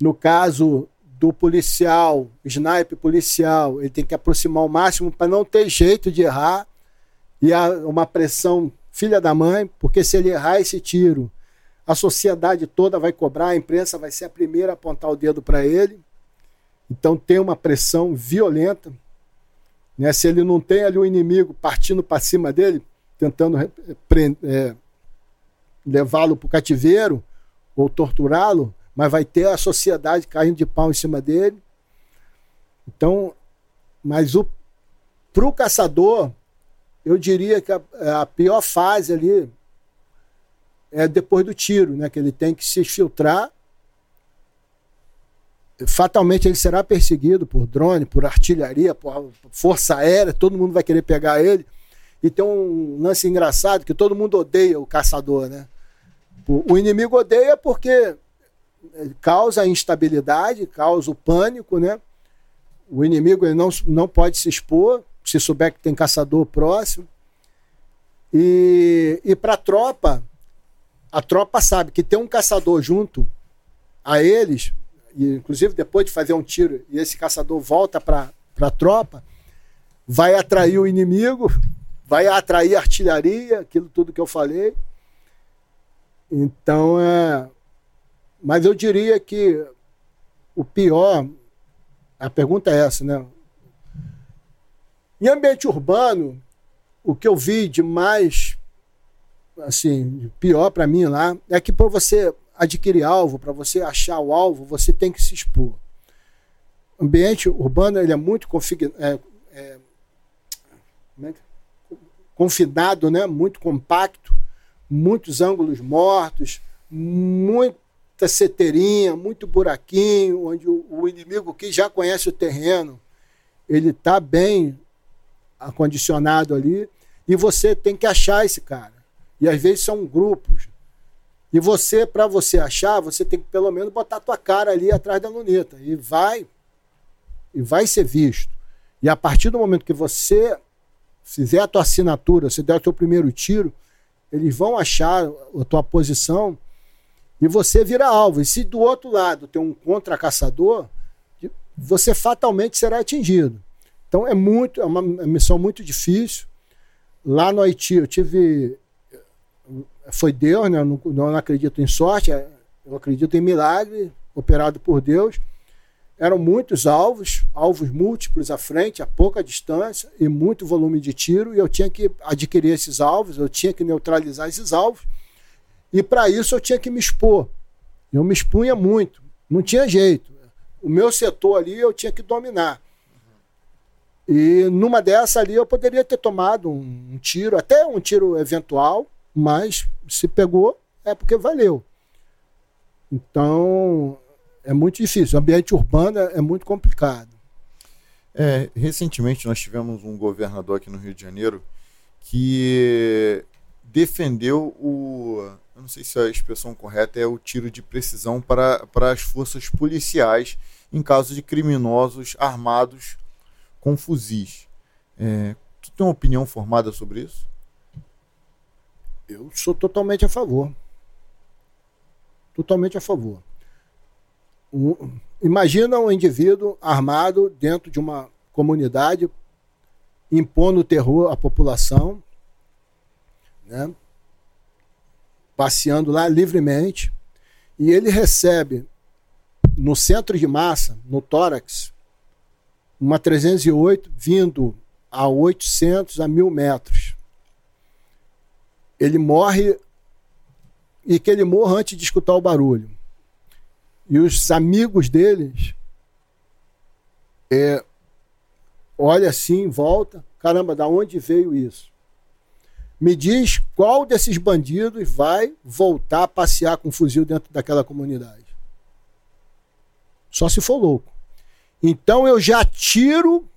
No caso do policial, sniper policial, ele tem que aproximar o máximo para não ter jeito de errar e há uma pressão filha da mãe, porque se ele errar esse tiro, a sociedade toda vai cobrar, a imprensa vai ser a primeira a apontar o dedo para ele. Então tem uma pressão violenta. Né? Se ele não tem ali o inimigo partindo para cima dele, tentando é, levá-lo para o cativeiro ou torturá-lo, mas vai ter a sociedade caindo de pau em cima dele. Então, mas o para o caçador, eu diria que a, a, pior fase ali é depois do tiro, né? Que ele tem que se filtrar. Fatalmente ele será perseguido por drone, por artilharia, por força aérea, todo mundo vai querer pegar ele. E tem um lance engraçado que todo mundo odeia o caçador, né? O inimigo odeia porque causa instabilidade, causa o pânico, né? O inimigo ele não, não pode se expor, se souber que tem caçador próximo. E, e para a tropa, a tropa sabe que tem um caçador junto a eles, e inclusive depois de fazer um tiro e esse caçador volta para a tropa, vai atrair o inimigo, vai atrair artilharia, aquilo tudo que eu falei. Então, é. Mas eu diria que o pior, a pergunta é essa, né? Em ambiente urbano, o que eu vi de mais, assim, pior para mim lá, é que para você adquirir alvo, para você achar o alvo, você tem que se expor. Ambiente urbano ele é muito config... é, é, confinado, né? muito compacto, muitos ângulos mortos, muita seteirinha, muito buraquinho, onde o, inimigo que já conhece o terreno, ele está bem acondicionado ali, e você tem que achar esse cara. E às vezes são grupos. E você, para você achar, você tem que pelo menos botar a tua cara ali atrás da luneta. E vai, e vai ser visto. E a partir do momento que você fizer a tua assinatura, você der o teu primeiro tiro, eles vão achar a tua posição e você vira alvo. E se do outro lado tem um contra-caçador, você fatalmente será atingido. Então é muito, é uma missão muito difícil. Lá no Haiti eu tive. Foi Deus, né? Eu não, não acredito em sorte, eu acredito em milagre operado por Deus. Eram muitos alvos, alvos múltiplos à frente, a pouca distância e muito volume de tiro, e eu tinha que adquirir esses alvos, eu tinha que neutralizar esses alvos, e para isso eu tinha que me expor. Eu me expunha muito, não tinha jeito. O meu setor ali eu tinha que dominar. E numa dessa ali eu poderia ter tomado um, um tiro, até um tiro eventual, mas se pegou é porque valeu. Então É muito difícil. O ambiente urbano é, muito complicado. É, recentemente nós tivemos um governador aqui no Rio de Janeiro que defendeu o. Eu não sei se a expressão correta é o tiro de precisão para, para as forças policiais em caso de criminosos armados com fuzis. É, tu tem uma opinião formada sobre isso? Eu sou totalmente a favor. Totalmente a favor. Um, imagina um indivíduo armado dentro de uma comunidade, impondo terror à população, né? Passeando lá livremente, e ele recebe no centro de massa, no tórax, uma 308 vindo a 800 a 1000 metros. Ele morre e que ele morra antes de escutar o barulho. E os amigos deles é, olha assim, volta, caramba, da onde veio isso? Me diz qual desses bandidos vai voltar a passear com um fuzil dentro daquela comunidade. Só se for louco. Então eu já tiro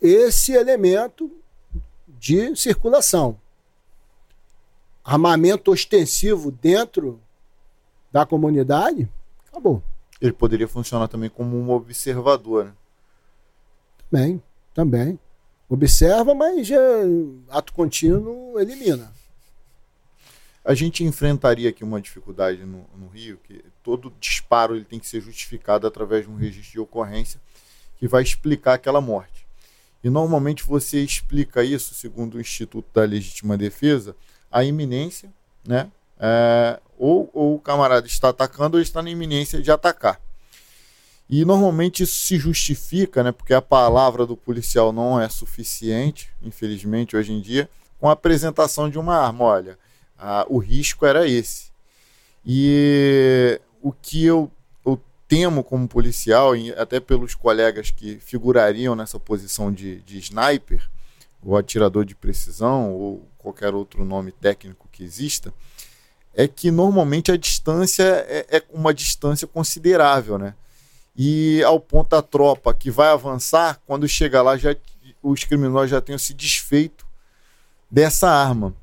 esse elemento de circulação. Armamento ostensivo dentro da comunidade, acabou. Ele poderia funcionar também como um observador. Né? Também, também. Observa, mas é, ato contínuo elimina. A gente enfrentaria aqui uma dificuldade no, no, Rio, que todo disparo ele tem que ser justificado através de um registro de ocorrência que vai explicar aquela morte. E normalmente você explica isso, segundo o Instituto da Legítima Defesa, a iminência, né? É, ou, ou o camarada está atacando ou está na iminência de atacar. E normalmente isso se justifica, né, porque a palavra do policial não é suficiente, infelizmente, hoje em dia, com a apresentação de uma arma. Olha, a, o risco era esse. E o que eu, eu temo como policial, e até pelos colegas que figurariam nessa posição de, de sniper, ou atirador de precisão, ou qualquer outro nome técnico que exista, é que normalmente a distância é, é uma distância considerável, né? E ao ponto da tropa que vai avançar, quando chega lá, já, os criminosos já tenham se desfeito dessa arma.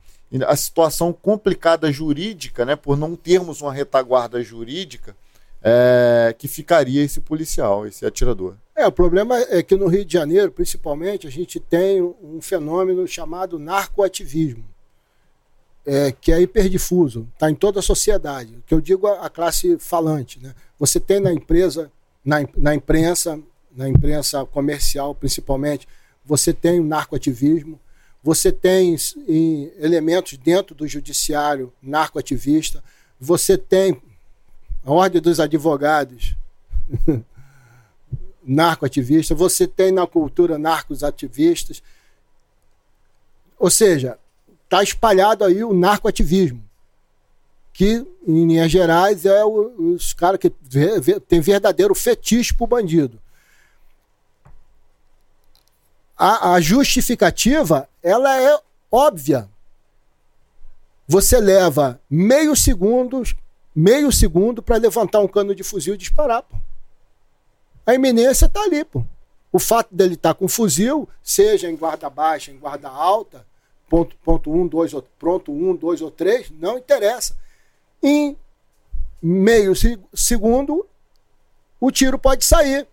A situação complicada jurídica, né, por não termos uma retaguarda jurídica, é, que ficaria esse policial, esse atirador. É, o problema é que no Rio de Janeiro, principalmente, a gente tem um fenômeno chamado narcoativismo, é, que é hiperdifuso, está em toda a sociedade, que eu digo a, a classe falante. Né? Você tem na empresa na, na imprensa, na imprensa comercial principalmente, você tem o narcoativismo, você tem em, elementos dentro do judiciário narcoativista, você tem a ordem dos advogados narcoativista, você tem na cultura narcos ativistas. Ou seja, está espalhado aí o narcoativismo que, em linhas gerais, é o, os caras que vê, vê, tem verdadeiro fetiche pro bandido. A, a justificativa, ela é óbvia. Você leva meio segundo, meio segundo para levantar um cano de fuzil e disparar, pô. A iminência está ali, pô. O fato dele estar tá com fuzil, seja em guarda baixa, em guarda alta, ponto, ponto um, dois, pronto um, dois ou três, não interessa em meio segundo, o tiro pode sair.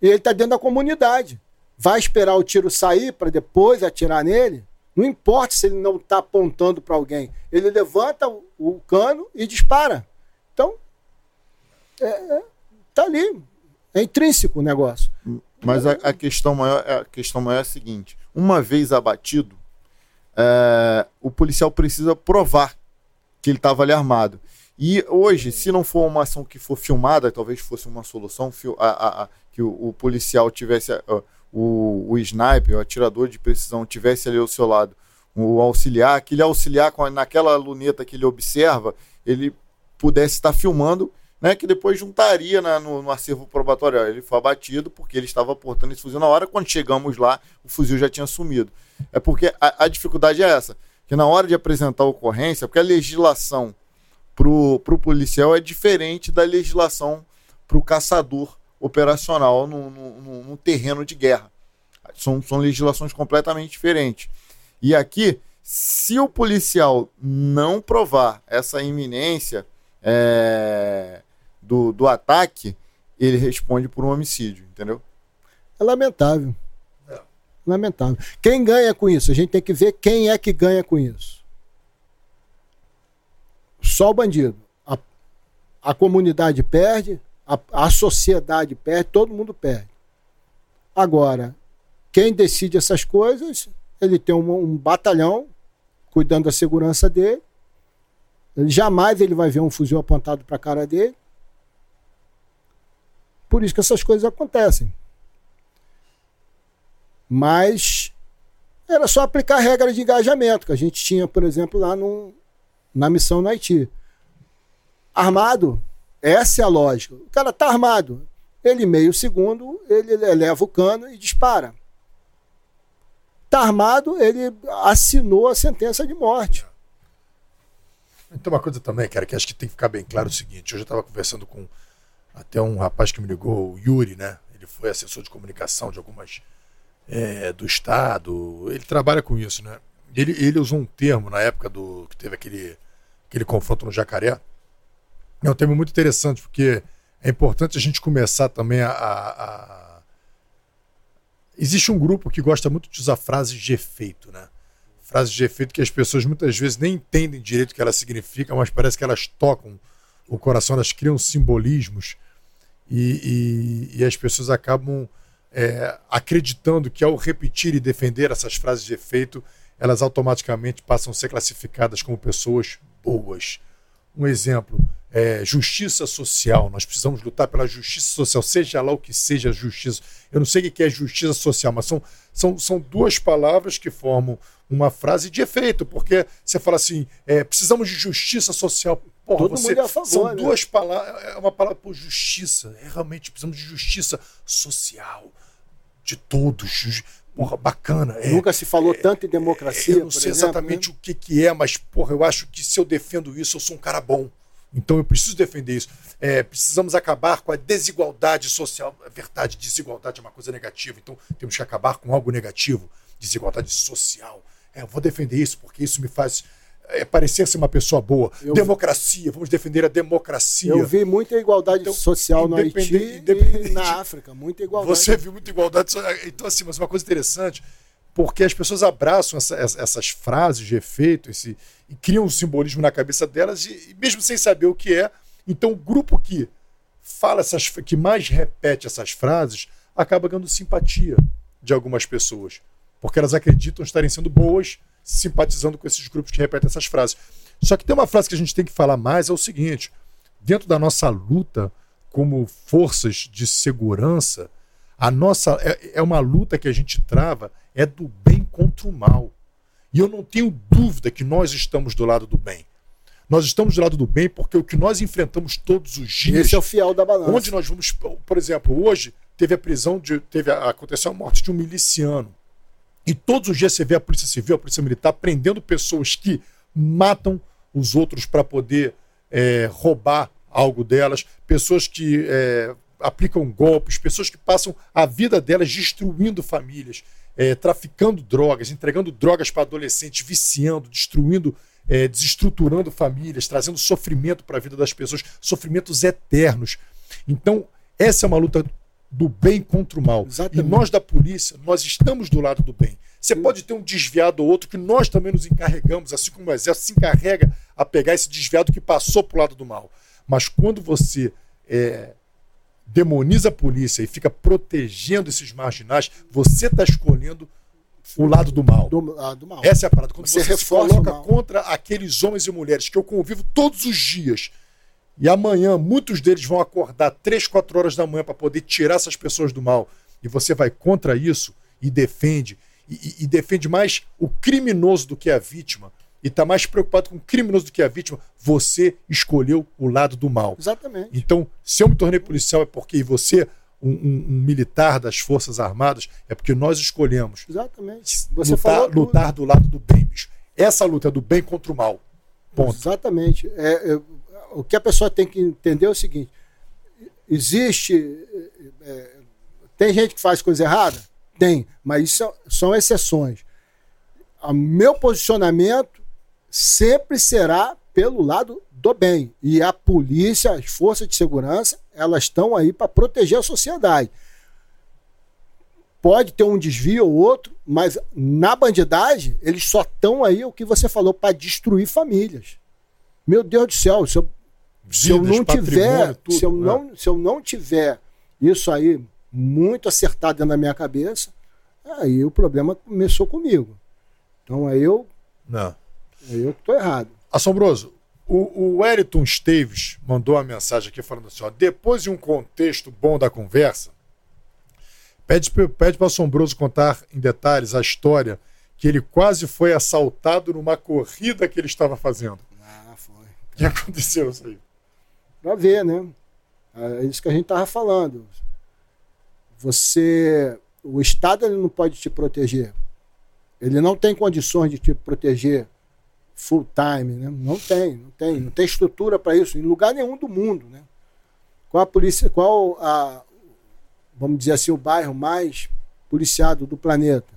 Ele está dentro da comunidade. Vai esperar o tiro sair para depois atirar nele? Não importa se ele não está apontando para alguém. Ele levanta o, cano e dispara. Então, é, é, tá ali. É intrínseco o negócio. Mas a, a, questão maior, a questão maior é a seguinte: uma vez abatido, é, o policial precisa provar que ele estava ali armado. E hoje, se não for uma ação que for filmada, talvez fosse uma solução a, a, a, que o, o, policial tivesse, o, o sniper, o atirador de precisão, tivesse ali ao seu lado, o auxiliar, aquele auxiliar com, naquela luneta que ele observa, ele pudesse estar filmando, né, que depois juntaria na, no, no, acervo probatório. Ele foi abatido porque ele estava portando esse fuzil na hora. Quando chegamos lá, o fuzil já tinha sumido. É porque a, a dificuldade é essa que na hora de apresentar a ocorrência, porque a legislação pro, pro policial é diferente da legislação pro caçador operacional no, no- no terreno de guerra. São, são legislações completamente diferentes. E aqui, se o policial não provar essa iminência é, do, do ataque, ele responde por um homicídio, entendeu? É lamentável. Lamentável. Quem ganha com isso? A gente tem que ver quem é que ganha com isso. Só o bandido. A, a comunidade perde, a, a sociedade perde, todo mundo perde. Agora, quem decide essas coisas, ele tem um, um batalhão cuidando da segurança dele. Ele, jamais ele vai ver um fuzil apontado para a cara dele. Por isso que essas coisas acontecem. Mas era só aplicar a regra de engajamento que a gente tinha, por exemplo, lá na missão no Haiti. Armado, essa é a lógica. O cara tá armado. Ele, meio segundo, ele eleva o cano e dispara. Tá armado, ele assinou a sentença de morte. Então, uma coisa também, cara, que acho que tem que ficar bem claro é o seguinte: hoje eu estava conversando com até um rapaz que me ligou, o Yuri, né? Ele foi assessor de comunicação de algumas. É, do Estado. Ele trabalha com isso, né? Ele, ele usou um termo na época do que teve aquele, aquele confronto no Jacaré. É um termo muito interessante, porque é importante a gente começar também a- a- a Existe um grupo que gosta muito de usar frases de efeito, né? Frases de efeito que as pessoas muitas vezes nem entendem direito o que elas significam, mas parece que elas tocam o coração, elas criam simbolismos e, e- e as pessoas acabam é, acreditando que ao repetir e defender essas frases de efeito, elas automaticamente passam a ser classificadas como pessoas boas. Um exemplo, é, justiça social. Nós precisamos lutar pela justiça social, seja lá o que seja justiça. Eu não sei o que é justiça social, mas são, são, são duas palavras que formam uma frase de efeito, porque você fala assim, é, precisamos de justiça social. Porra, Todo você, mundo é a favor, são né? duas palavras, é uma palavra por justiça. É, realmente precisamos de justiça social de todos. Porra, bacana. É, Nunca se falou tanto em democracia. eu não sei exemplo, exatamente né? o que, que é, mas, porra, eu acho que se eu defendo isso, eu sou um cara bom. Então eu preciso defender isso. É, precisamos acabar com a desigualdade social. É verdade, desigualdade é uma coisa negativa. Então temos que acabar com algo negativo. Desigualdade social. É, eu vou defender isso porque isso me faz é, parecer ser uma pessoa boa. Eu- Democracia, vamos defender a democracia. Eu vi muita igualdade Então, social no Haiti independente- e na África. Muita igualdade. Você viu muita igualdade. Então, assim, mas uma coisa interessante, porque as pessoas abraçam essa- essas frases de efeito esse, e criam um simbolismo na cabeça delas, e, e mesmo sem saber o que é. Então, o grupo que fala essas, que mais repete essas frases acaba ganhando simpatia de algumas pessoas, porque elas acreditam estarem sendo boas, simpatizando com esses grupos que repetem essas frases. Só que tem uma frase que a gente tem que falar mais: é o seguinte, dentro da nossa luta como forças de segurança, a nossa é, é uma luta que a gente trava é do bem contra o mal. E eu não tenho dúvida que nós estamos do lado do bem. Nós estamos do lado do bem porque o que nós enfrentamos todos os dias Esse é o fiel da balança. Onde nós vamos, por exemplo, hoje teve a prisão de, teve a, aconteceu a morte de um miliciano. E todos os dias você vê a Polícia Civil, a Polícia Militar prendendo pessoas que matam os outros para poder é, roubar algo delas, pessoas que é, aplicam golpes, pessoas que passam a vida delas destruindo famílias, é, traficando drogas, entregando drogas para adolescentes, viciando, destruindo, é, desestruturando famílias, trazendo sofrimento para a vida das pessoas, sofrimentos eternos. Então, essa é uma luta do bem contra o mal. Exatamente. E nós da polícia, nós estamos do lado do bem. Você pode ter um desviado ou outro que nós também nos encarregamos, assim como o exército se encarrega a pegar esse desviado que passou para o lado do mal. Mas quando você é, demoniza a polícia e fica protegendo esses marginais, você está escolhendo o lado do mal. do, ah, do mal. Essa é a parada. Quando Você você, se coloca contra aqueles homens e mulheres que eu convivo todos os dias, e amanhã muitos deles vão acordar três, quatro horas da manhã para poder tirar essas pessoas do mal, e você vai contra isso e defende, e, e- e defende mais o criminoso do que a vítima, e está mais preocupado com o criminoso do que a vítima, você escolheu o lado do mal. Exatamente. Então, se eu me tornei policial é porque você, um, um- um militar das Forças Armadas, é porque nós escolhemos Exatamente. Você lutar, falou tudo. lutar do lado do bem, bicho. Essa luta é do bem contra o mal. Ponto. Exatamente. É, é, o que a pessoa tem que entender é o seguinte: existe. é, tem gente que faz coisa errada? Tem, mas isso são exceções. O meu posicionamento sempre será pelo lado do bem. E a polícia, as forças de segurança, elas estão aí para proteger a sociedade. Pode ter um desvio ou outro, mas na bandidagem, eles só estão aí, o que você falou, para destruir famílias. Meu Deus do céu, se eu, se eu Vidas, não tiver, tudo, se eu né? não, se eu não tiver isso aí muito acertado dentro da minha cabeça, aí o problema começou comigo. Então aí eu, Não. aí eu que tô errado. Assombroso, o, o Eriton Esteves mandou uma mensagem aqui falando assim: ó, depois de um contexto bom da conversa, pede, pede para o Assombroso contar em detalhes a história que ele quase foi assaltado numa corrida que ele estava fazendo. Ah, foi. O que aconteceu isso aí? Pra ver, né? É isso que a gente tava falando. Você, o Estado ele não pode te proteger. Ele não tem condições de te proteger full time, né? Não tem, não tem, não tem estrutura para isso em lugar nenhum do mundo, né? Qual a polícia, qual a vamos dizer assim, o bairro mais policiado do planeta?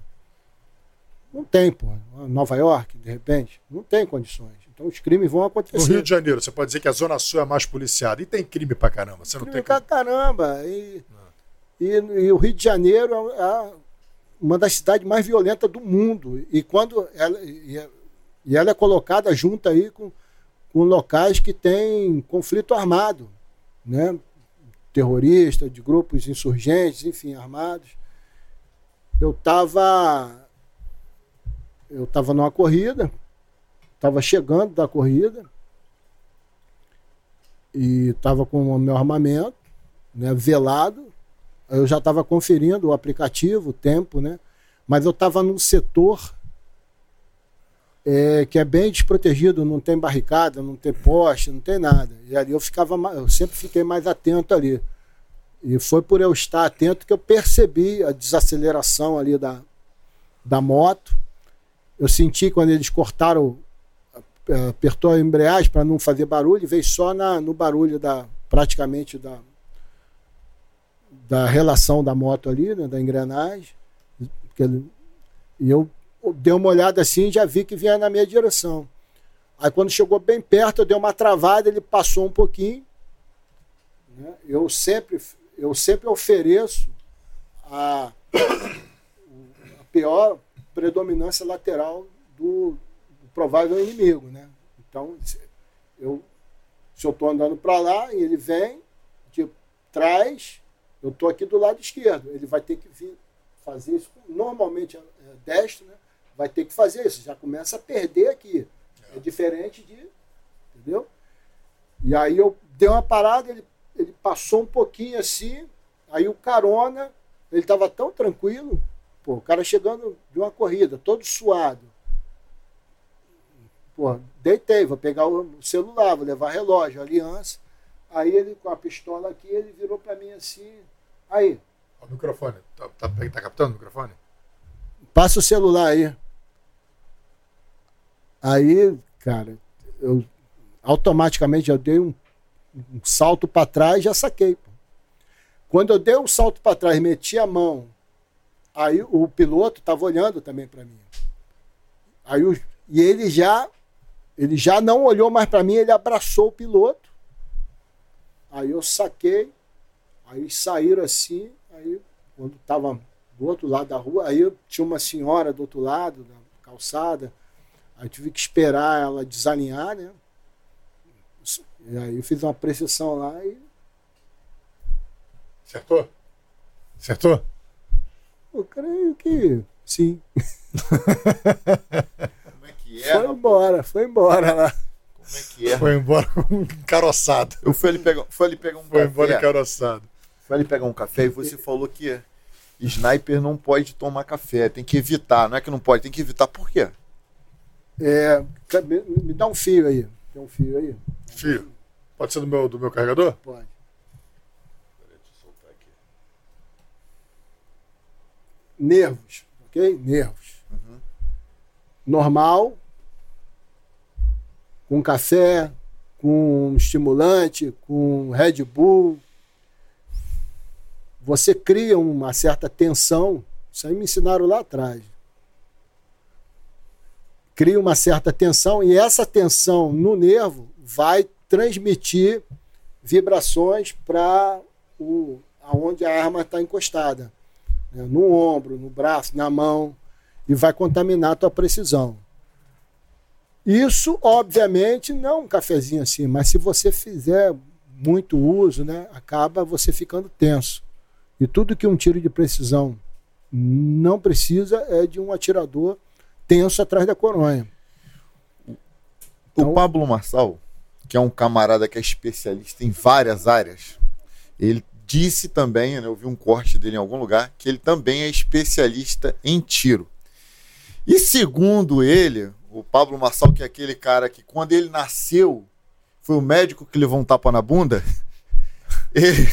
Não tem, pô. Nova York, de repente, não tem condições. Então os crimes vão No acontecer. Rio de Janeiro, você pode dizer que a Zona Sul é mais policiada. E tem crime pra caramba. Você não Crime tem pra caramba. E, e, e o Rio de Janeiro é a- uma das cidades mais violentas do mundo. E quando ela, e, é- ela é colocada junto aí com, com locais que têm conflito armado, né? Terrorista, de grupos insurgentes, enfim, armados. Eu estava eu estava numa corrida, estava chegando da corrida e estava com o meu armamento, né, velado. Eu já estava conferindo o aplicativo, o tempo, né? Mas eu estava num setor é, que é bem desprotegido, não tem barricada, não tem poste, não tem nada. E ali eu ficava, eu sempre fiquei mais atento ali. E foi por eu estar atento que eu percebi a desaceleração ali da, da moto. Eu senti quando eles cortaram, apertou a embreagem para não fazer barulho, e veio só na, no barulho da praticamente da, da relação da moto ali, né, da engrenagem. E eu dei uma olhada assim e já vi que vinha na minha direção. Aí quando chegou bem perto, eu dei uma travada, ele passou um pouquinho. né? Eu sempre eu sempre ofereço a, a pior predominância lateral do provável inimigo, né? Então, eu se eu estou andando para lá e ele vem de trás, eu estou aqui do lado esquerdo. Ele vai ter que vir fazer isso. Normalmente é é destro, né? Vai ter que fazer isso. Já começa a perder aqui. É diferente de. Entendeu? E aí eu dei uma parada, ele, ele passou um pouquinho assim, aí o carona, ele estava tão tranquilo, pô, o cara chegando de uma corrida, todo suado. Pô, deitei, vou pegar o celular, vou levar relógio, aliança. Aí ele, com a pistola aqui, ele virou para mim assim, aí, O microfone. Tá, tá, tá captando o microfone? passa o celular aí. Aí, cara, eu automaticamente eu dei um, um salto para trás e já saquei. pô. Quando eu dei um salto para trás, meti a mão, aí o piloto estava olhando também para mim. Aí o- e ele já ele já não olhou mais para mim, ele abraçou o piloto. Aí eu saquei, aí saíram assim, aí quando estava do outro lado da rua, aí eu tinha uma senhora do outro lado da calçada, aí eu tive que esperar ela desalinhar, né? E aí eu fiz uma precisão lá e Acertou? Acertou? eu creio que sim. É que é? Foi embora, foi embora lá. Como é que é? Foi embora encaroçado. Eu fui ali pegar, fui ali pegar um Foi embora café. encaroçado. Foi ali pegar um café e você falou que sniper não pode tomar café, tem que evitar. Não é que não pode, tem que evitar. Por quê? É, me, me dá um fio aí. Tem um fio aí? Fio. Pode ser do meu, do meu carregador? Pode. Nervos, ok? Nervos. Normal, com café, com estimulante, com Red Bull. Você cria uma certa tensão. Isso aí me ensinaram lá atrás. Cria uma certa tensão e essa tensão no nervo vai transmitir vibrações para o aonde a arma está encostada, né? no ombro, no braço, na mão e vai contaminar a tua precisão. Isso, obviamente, não é um cafezinho assim, mas se você fizer muito uso, né, acaba você ficando tenso. E tudo que um tiro de precisão não precisa é de um atirador tenso atrás da coronha. Então, o Pablo Marçal, que é um camarada que é especialista em várias áreas, ele disse também, né, eu vi um corte dele em algum lugar, que ele também é especialista em tiro. E segundo ele, o Pablo Marçal, que é aquele cara que quando ele nasceu, foi o médico que levou um tapa na bunda, ele,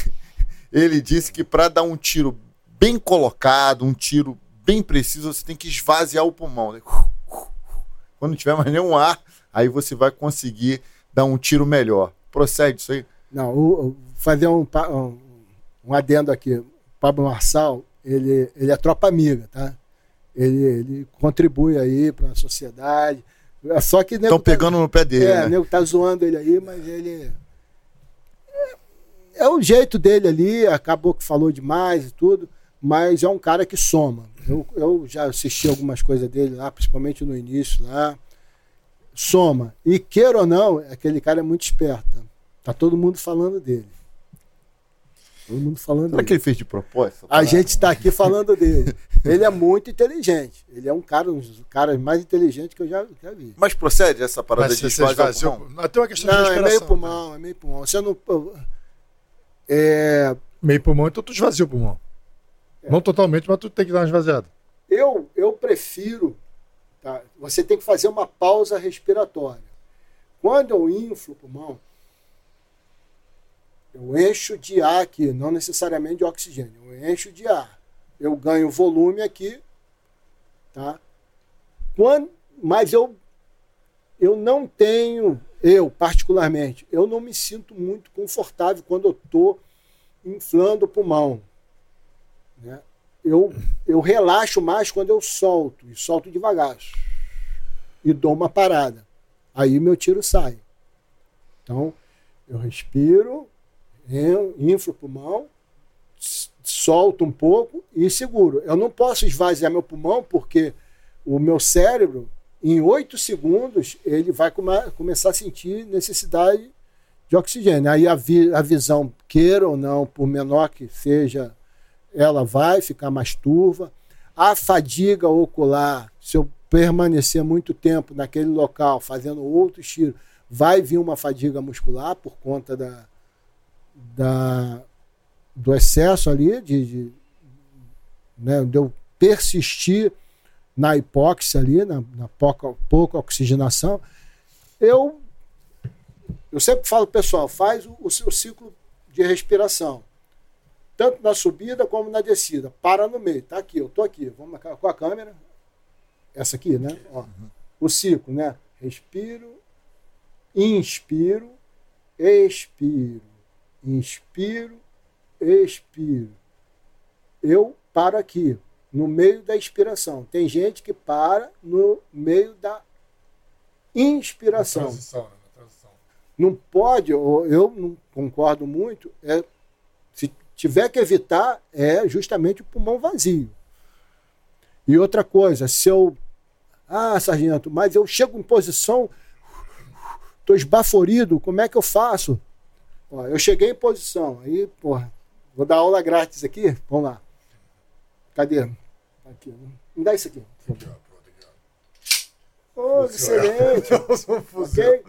ele disse que para dar um tiro bem colocado, um tiro bem preciso, você tem que esvaziar o pulmão. Quando não tiver mais nenhum ar, aí você vai conseguir dar um tiro melhor. Procede isso aí? Não, o, fazer um, um, um adendo aqui. O Pablo Marçal, ele, ele é tropa amiga, tá? Ele, ele contribui aí para a sociedade. Só que estão tá, pegando no pé dele. É, né? nego tá zoando ele aí, mas ele é, é o jeito dele ali. Acabou que falou demais e tudo, mas é um cara que soma. Eu, eu já assisti algumas coisas dele lá, principalmente no início lá. Soma. E queira ou não, aquele cara é muito esperto. Tá todo mundo falando dele. Todo mundo falando Será dele. que ele fez de propósito? A gente está aqui falando dele. Ele é muito inteligente. Ele é um cara, um dos caras mais inteligentes que eu já, já vi. Mas procede essa parada Mas de esvaziar o Mas tem uma questão não, de Não, é meio pulmão, né? é meio pulmão. Você não... É... Meio pulmão, então tu esvazia o pulmão. É. Não totalmente, mas tu tem que dar uma esvaziada. Eu, eu prefiro... Tá? Você tem que fazer uma pausa respiratória. Quando eu inflo o pulmão, eu encho de ar aqui, não necessariamente de oxigênio. Eu encho de ar. Eu ganho volume aqui, tá? Quando, mas eu eu não tenho, eu particularmente, eu não me sinto muito confortável quando eu estou inflando o pulmão. Né? Eu, eu relaxo mais quando eu solto, e solto devagar. E dou uma parada. Aí meu tiro sai. Então, eu respiro, inflo o pulmão, solto um pouco e seguro. Eu não posso esvaziar meu pulmão porque o meu cérebro, em oito segundos, ele vai come começar a sentir necessidade de oxigênio. Aí a, vi a visão, queira ou não, por menor que seja, ela vai ficar mais turva. A fadiga ocular, se eu permanecer muito tempo naquele local fazendo outros tiros, vai vir uma fadiga muscular por conta da, da, do excesso ali, de, de, né, de eu persistir na hipóxia ali, na, na pouca, pouca oxigenação, eu, eu sempre falo, pessoal, faz o, o seu ciclo de respiração. Tanto na subida como na descida. Para no meio. Tá aqui, eu tô aqui. Vamos com a câmera. Essa aqui, né? Ó, o ciclo, né? Respiro, inspiro, expiro Inspiro, expiro. Eu paro aqui, no meio da inspiração. Tem gente que para no meio da inspiração. Transição, né? transição. Não pode, eu não concordo muito, é, se tiver que evitar, é justamente o pulmão vazio. E outra coisa, se eu. Ah, sargento, mas eu chego em posição, estou esbaforido, como é que eu faço? Ó, eu cheguei em posição, aí, porra, vou dar aula grátis aqui, vamos lá. Cadê? Aqui, né? me dá isso aqui. Oh, excelente. ok?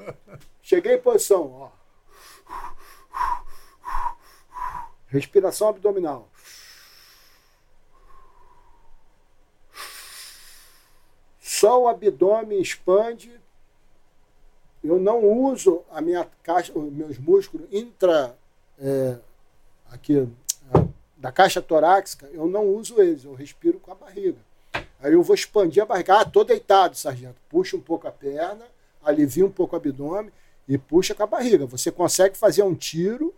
Cheguei em posição, ó. Respiração abdominal. Só o abdômen expande eu não uso a minha caixa, os meus músculos intra é, aqui da caixa torácica, eu não uso eles, eu respiro com a barriga. Aí eu vou expandir a barriga. Ah, tô deitado, sargento. Puxa um pouco a perna, alivia um pouco o abdômen e puxa com a barriga. Você consegue fazer um tiro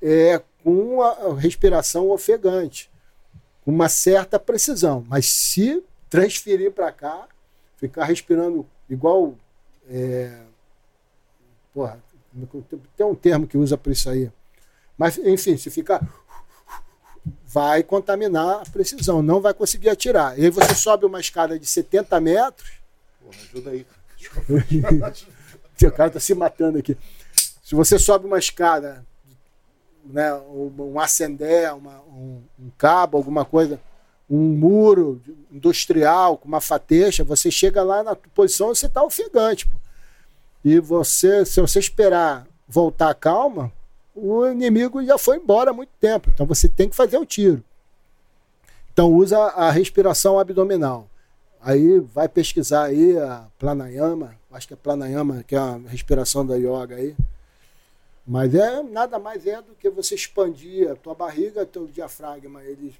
é, com a respiração ofegante, com uma certa precisão. Mas se transferir para cá, ficar respirando igual. É, porra, tem um termo que usa para isso aí. Mas, enfim, se ficar. Vai contaminar a precisão, não vai conseguir atirar. E aí você sobe uma escada de 70 metros. Porra, ajuda aí. o cara está se matando aqui. Se você sobe uma escada, né, um acender, uma, um, um cabo, alguma coisa, um muro industrial com uma fateixa, você chega lá na posição você está ofegante. Pô. E você, se você esperar voltar calma, o inimigo já foi embora há muito tempo. Então você tem que fazer o tiro. Então usa a respiração abdominal. Aí vai pesquisar aí a pranayama, acho que é pranayama, que é a respiração da yoga aí. Mas é nada mais é do que você expandir a tua barriga, teu diafragma, ele,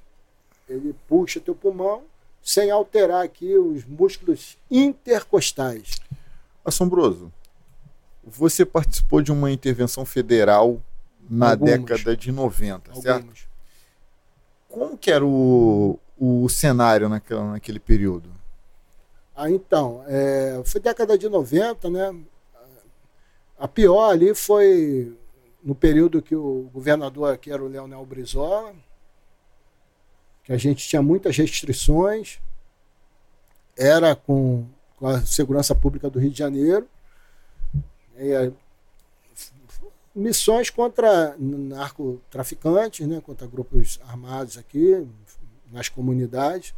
ele puxa teu pulmão sem alterar aqui os músculos intercostais. Assombroso. Você participou de uma intervenção federal na Algumas. década de 90, Algumas. certo? Como que era o, o cenário naquela, naquele período? Ah, então, é, foi década de 90, né? A pior ali foi no período que o governador aqui era o Leonel Brizola, que a gente tinha muitas restrições, era com, com a segurança pública do Rio de Janeiro, e, missões contra narcotraficantes, né, contra grupos armados aqui nas comunidades.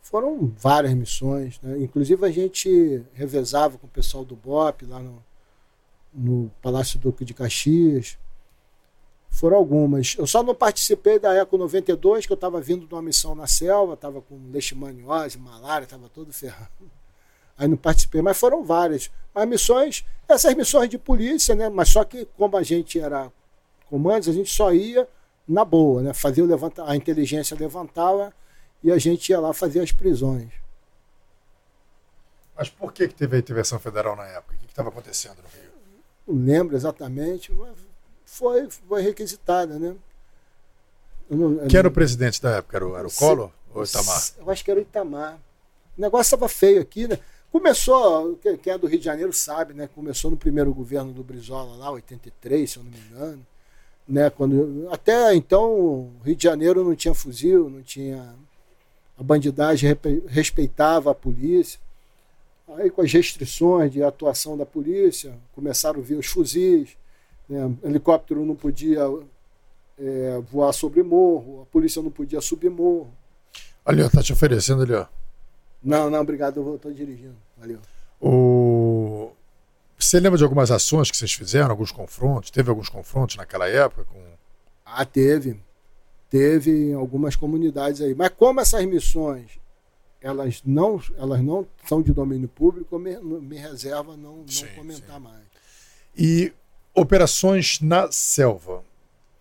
Foram várias missões. Né? Inclusive a gente revezava com o pessoal do BOP lá no, no Palácio Duque de Caxias. Foram algumas. Eu só não participei da Eco 92, que eu estava vindo de uma missão na selva, estava com leishmaniose, malária, estava todo ferrado. Aí não participei, mas foram várias. As missões, essas missões de polícia, né? Mas só que como a gente era comandos, a gente só ia na boa, né? Fazia o levanta, a inteligência levantava e a gente ia lá fazer as prisões. Mas por que, que teve a intervenção federal na época? O que estava acontecendo no Rio? Não lembro exatamente, mas foi, foi requisitada, né? Não, Quem era o presidente da época? Era o, era o Collor ou o Itamar? Eu acho que era o Itamar. O negócio estava feio aqui, né? Começou, quem é do Rio de Janeiro sabe, né? Começou no primeiro governo do Brizola lá, 83, se eu não me engano. Né? Quando, até então, o Rio de Janeiro não tinha fuzil, não tinha. A bandidagem respeitava a polícia. Aí, com as restrições de atuação da polícia, começaram a vir os fuzis. Né? Helicóptero não podia é, voar sobre morro, a polícia não podia subir morro. Ali, ó, tá te oferecendo ali, ó. Não, não, obrigado, eu estou dirigindo. Valeu. O... Você lembra de algumas ações que vocês fizeram, alguns confrontos? Teve alguns confrontos naquela época? Com... Ah, teve. Teve em algumas comunidades aí. Mas como essas missões elas não, elas não são de domínio público, me, me reserva não, não sim, comentar sim. mais. E operações na selva?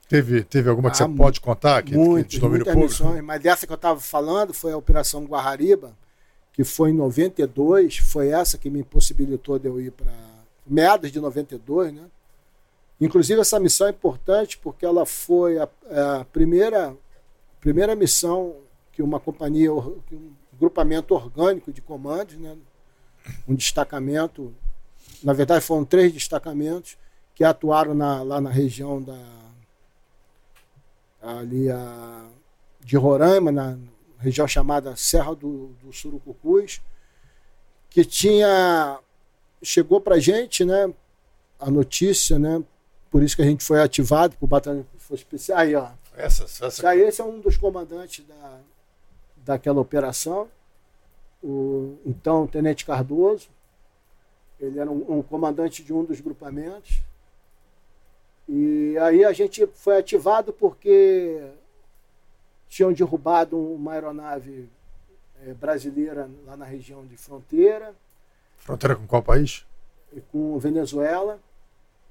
Teve, teve alguma que ah, você pode contar? Que, muitas, que de domínio público? Missões, mas dessa que eu estava falando foi a Operação Guarariba, que foi em 92, foi essa que me impossibilitou de eu ir para meados de 92, né? Inclusive essa missão é importante porque ela foi a, a primeira primeira missão que uma companhia, que um grupamento orgânico de comandos, né? Um destacamento, na verdade foram três destacamentos que atuaram na, lá na região da ali a, de Roraima, na, região chamada Serra do, do Surucucus, que tinha chegou para gente, né, a notícia, né, por isso que a gente foi ativado por batalhão especial. Aí, ó. Essa, essa... Aí, esse é um dos comandantes da, daquela operação, o então Tenente Cardoso. Ele era um, um comandante de um dos grupamentos. E aí a gente foi ativado porque tinham derrubado uma aeronave é, brasileira lá na região de fronteira. Fronteira com qual país? Com Venezuela.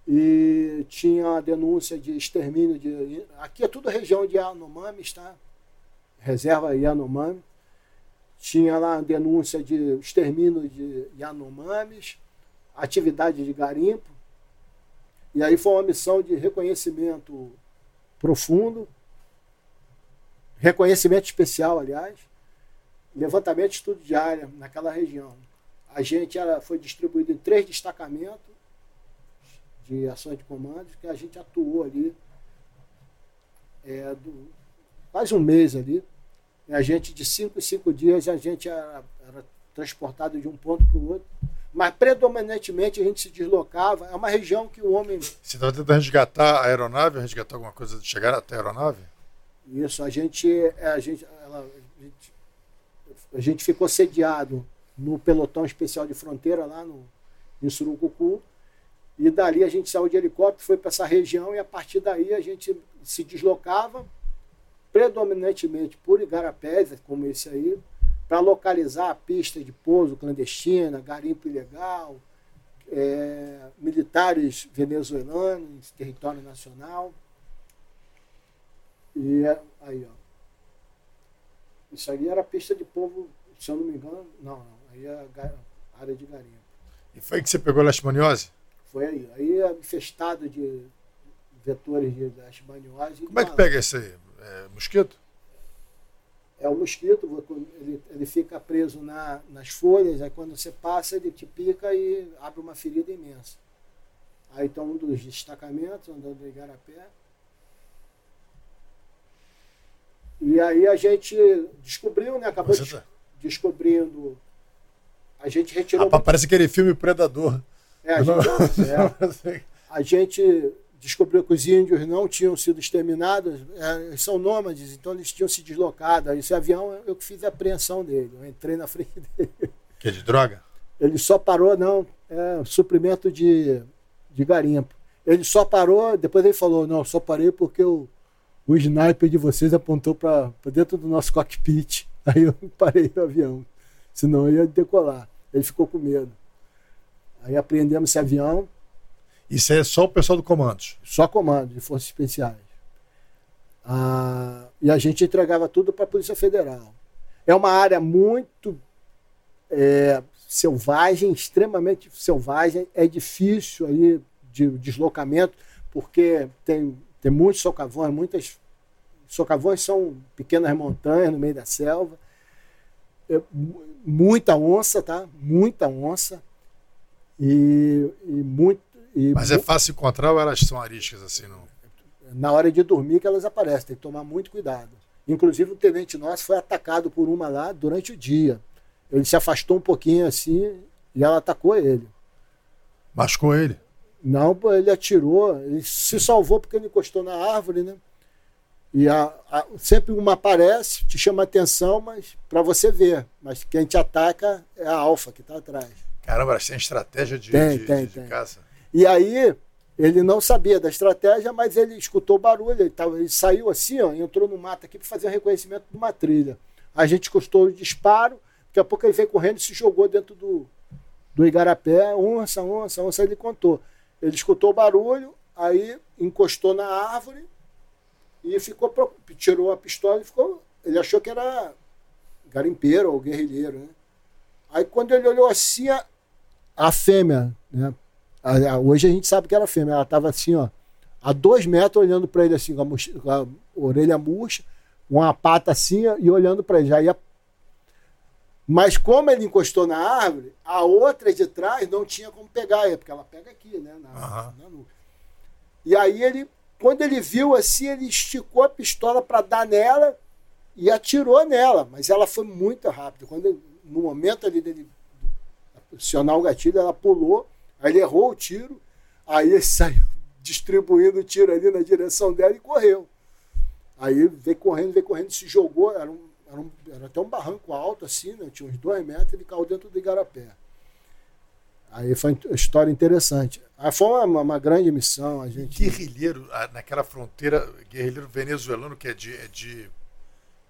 E tinha a denúncia de extermínio de. Aqui é tudo região de Yanomami, está? Reserva Yanomami. Tinha lá a denúncia de extermínio de Yanomamis, atividade de garimpo. E aí foi uma missão de reconhecimento profundo, reconhecimento especial, aliás, levantamento de estudo de área naquela região. A gente era, foi distribuído em três destacamentos de ações de comandos que a gente atuou ali é, do, quase um mês ali. A gente, de cinco em cinco dias, a gente era, era transportado de um ponto para o outro. Mas predominantemente a gente se deslocava. É uma região que o homem. Você estava tentando resgatar a aeronave, resgatar alguma coisa de chegar até a aeronave? Isso, a gente, é, a gente, ela, a gente, a gente ficou sediado no pelotão especial de fronteira lá no, em Surucucu. E dali a gente saiu de helicóptero, foi para essa região e a partir daí a gente se deslocava predominantemente por igarapés, como esse aí, para localizar a pista de pouso clandestina, garimpo ilegal, é, militares venezuelanos, território nacional. E é, aí, ó. Isso aí era pista de povo, se eu não me engano, não, não aí é a área de garimpo. E foi aí que você pegou a leishmaniose? Foi aí. Aí é infestado de vetores de leishmaniose. Como é que pega esse aí? É, mosquito? É o mosquito, ele, ele fica preso na, nas folhas, aí quando você passa, ele te pica e abre uma ferida imensa. Aí então um dos destacamentos, andando de Igarapé. E aí a gente descobriu, né? Acabou des tá... descobrindo. A gente retirou. Ah, parece aquele filme Predador. É, a gente, é, a gente descobriu que os índios não tinham sido exterminados, é, eles são nômades, então eles tinham se deslocado. Esse avião, eu que fiz a apreensão dele, eu entrei na frente dele. Que é de droga? Ele só parou, não, é suprimento de, de garimpo. Ele só parou, depois ele falou, não, só parei porque o, o sniper de vocês apontou para dentro do nosso cockpit. Aí eu parei o avião, senão eu ia decolar. Ele ficou com medo. Aí apreendemos esse avião. Isso é só o pessoal do comandos? Só comando, de forças especiais. Ah, e a gente entregava tudo para a Polícia Federal. É uma área muito é, selvagem, extremamente selvagem. É difícil aí de deslocamento, porque tem, tem muitos socavões, muitas. Socavões são pequenas montanhas no meio da selva. É, muita onça, tá? Muita onça. E, e muito. E Mas é fácil encontrar ou elas são ariscas assim? Não? Na hora de dormir que elas aparecem, tem que tomar muito cuidado. Inclusive o tenente nosso foi atacado por uma lá durante o dia. Ele se afastou um pouquinho assim e ela atacou ele. Machucou ele? Não, ele atirou, ele se salvou porque ele encostou na árvore, né? E a, a, sempre uma aparece, te chama atenção, mas para você ver. Mas quem te ataca é a alfa que está atrás. Caramba, elas têm estratégia de, tem, de, tem, de, tem. caça. E aí, ele não sabia da estratégia, mas ele escutou o barulho, ele, tava, ele saiu assim, ó, entrou no mato aqui para fazer o reconhecimento de uma trilha. A gente custou o disparo, daqui a pouco ele veio correndo e se jogou dentro do, do igarapé, onça, onça, onça, ele contou. Ele escutou o barulho, aí encostou na árvore e ficou, tirou a pistola e ficou, ele achou que era garimpeiro ou guerrilheiro, né? Aí quando ele olhou assim, a fêmea, né? Hoje a gente sabe que era fêmea, ela estava assim, ó, a dois metros olhando para ele assim, com a, com a, orelha murcha, uma pata assim e olhando para ele. Já ia... Mas como ele encostou na árvore, a outra de trás não tinha como pegar ele, porque ela pega aqui, né? Na, uhum. na e aí ele, quando ele viu assim, ele esticou a pistola para dar nela e atirou nela, mas ela foi muito rápida. Quando ele, no momento ali dele acionar o gatilho, ela pulou, aí ele errou o tiro, aí ele saiu distribuindo o tiro ali na direção dela e correu. Aí veio correndo, veio correndo, se jogou, era, um, era, um, era até um barranco alto assim, né? tinha uns dois metros, ele caiu dentro do igarapé. Aí foi uma história interessante. Aí foi uma, uma grande missão. A gente... Guerrilheiro, naquela fronteira, guerrilheiro venezuelano que é de, é de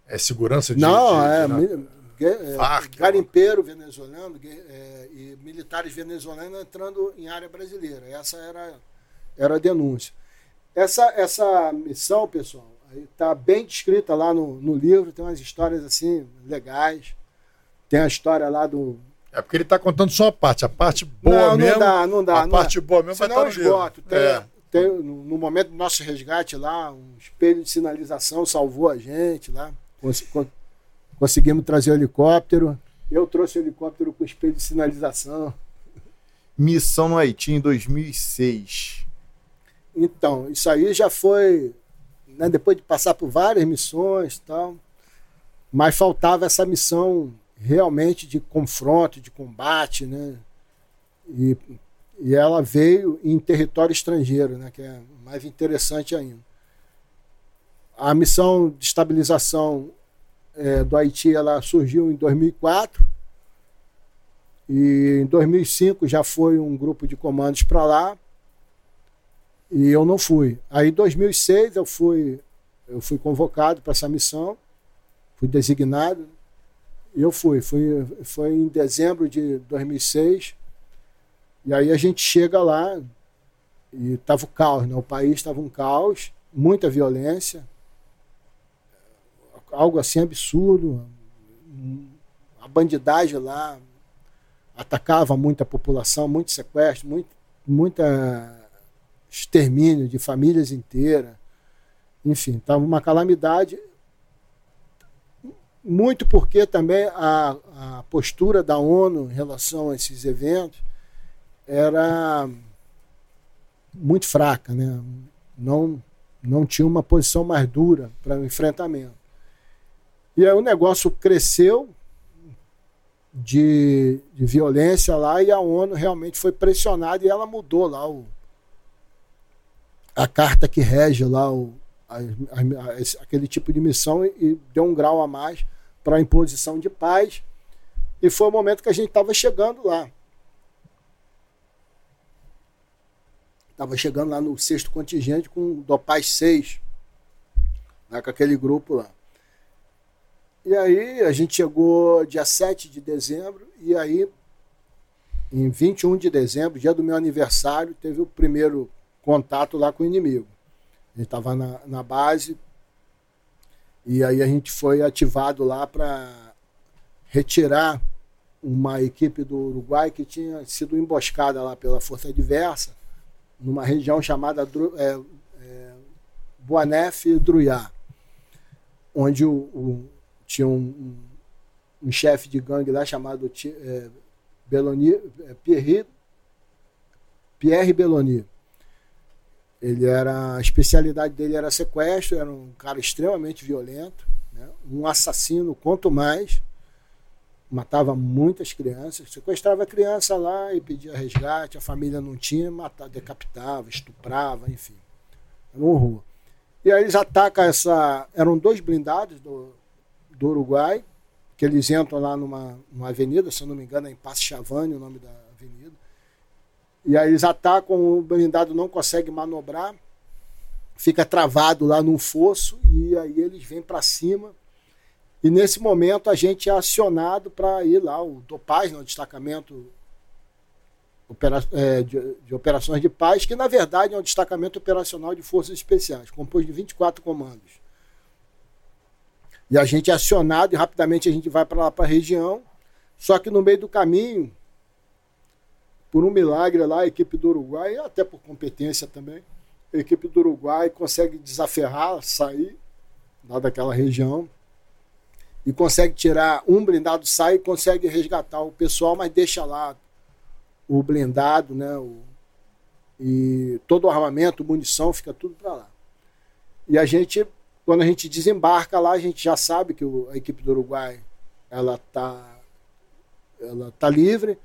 é segurança de. Não, de, é. De, é, Farc, garimpeiro venezuelano é, e militares venezuelanos entrando em área brasileira. Essa era, era a denúncia. Essa, essa missão, pessoal, está bem descrita lá no, no livro, tem umas histórias assim legais. Tem a história lá do. É porque ele está contando só a parte, a parte boa não, mesmo. Não dá, não dá. A não parte dá. boa mesmo Senão vai estar no esgoto. Tem, é. tem, no, no momento do nosso resgate lá, um espelho de sinalização salvou a gente lá. Cons- con- conseguimos trazer o helicóptero. Eu trouxe o helicóptero com espelho de sinalização. Missão no Haiti em 2006. Então, isso aí já foi, né, depois de passar por várias missões tal, mas faltava essa missão realmente de confronto, de combate, né? E, e ela veio em território estrangeiro, né, que é mais interessante ainda. A missão de estabilização eh, do Haiti ela surgiu em 2004 e em 2005 já foi um grupo de comandos para lá e eu não fui. Aí em 2006 eu fui eu fui convocado para essa missão, fui designado e eu fui. fui. Foi em dezembro de 2006 e aí a gente chega lá e tava o caos, né? O país estava um caos, muita violência, algo assim absurdo. A bandidagem lá atacava muita população, muito sequestro, muito, muita extermínio de famílias inteiras. Enfim, estava uma calamidade. Muito porque também a, a postura da ONU em relação a esses eventos era muito fraca, né? não, não tinha uma posição mais dura para o enfrentamento. E aí o negócio cresceu de, de violência lá e a ONU realmente foi pressionada e ela mudou lá o, a carta que rege lá o, a, a, a, aquele tipo de missão e, e deu um grau a mais para a imposição de paz. E foi o momento que a gente estava chegando lá. Estava chegando lá no sexto contingente com o Dopaz 6, né, com aquele grupo lá. E aí a gente chegou dia 7 de dezembro, e aí, em 21 de dezembro, dia do meu aniversário, teve o primeiro contato lá com o inimigo. A gente estava na, na base, e aí a gente foi ativado lá para retirar uma equipe do Uruguai que tinha sido emboscada lá pela força adversa, numa região chamada é, é, Boanef e Druiá, onde o, o- tinha um, um, um chefe de gangue lá chamado é, Belloni, é, Pierre, Pierre Belloni. Ele era a especialidade dele era sequestro, era um cara extremamente violento, né? um assassino quanto mais, matava muitas crianças, sequestrava a criança lá e pedia resgate, a família não tinha, matava, decapitava, estuprava, enfim. Era um horror. E aí eles atacam essa. Eram dois blindados do, do Uruguai, que eles entram lá numa, numa avenida, se eu não me engano, é em Passe Chavane o nome da avenida. E aí eles atacam, o blindado não consegue manobrar, fica travado lá num fosso, e aí eles vêm para cima. E nesse momento a gente é acionado para ir lá, o Topaz, no destacamento opera- é, de operações de paz, que na verdade é um destacamento operacional de forças especiais, composto de 24 comandos. E a gente é acionado e rapidamente a gente vai para lá para a região. Só que no meio do caminho, por um milagre lá, a equipe do Uruguai, até por competência também, a equipe do Uruguai consegue desaferrar, sair lá daquela região e consegue tirar um blindado, sai e consegue resgatar o pessoal, mas deixa lá o blindado, né? O, e todo o armamento, munição, fica tudo para lá. E a gente, quando a gente desembarca lá, a gente já sabe que o- a equipe do Uruguai ela tá, ela tá livre,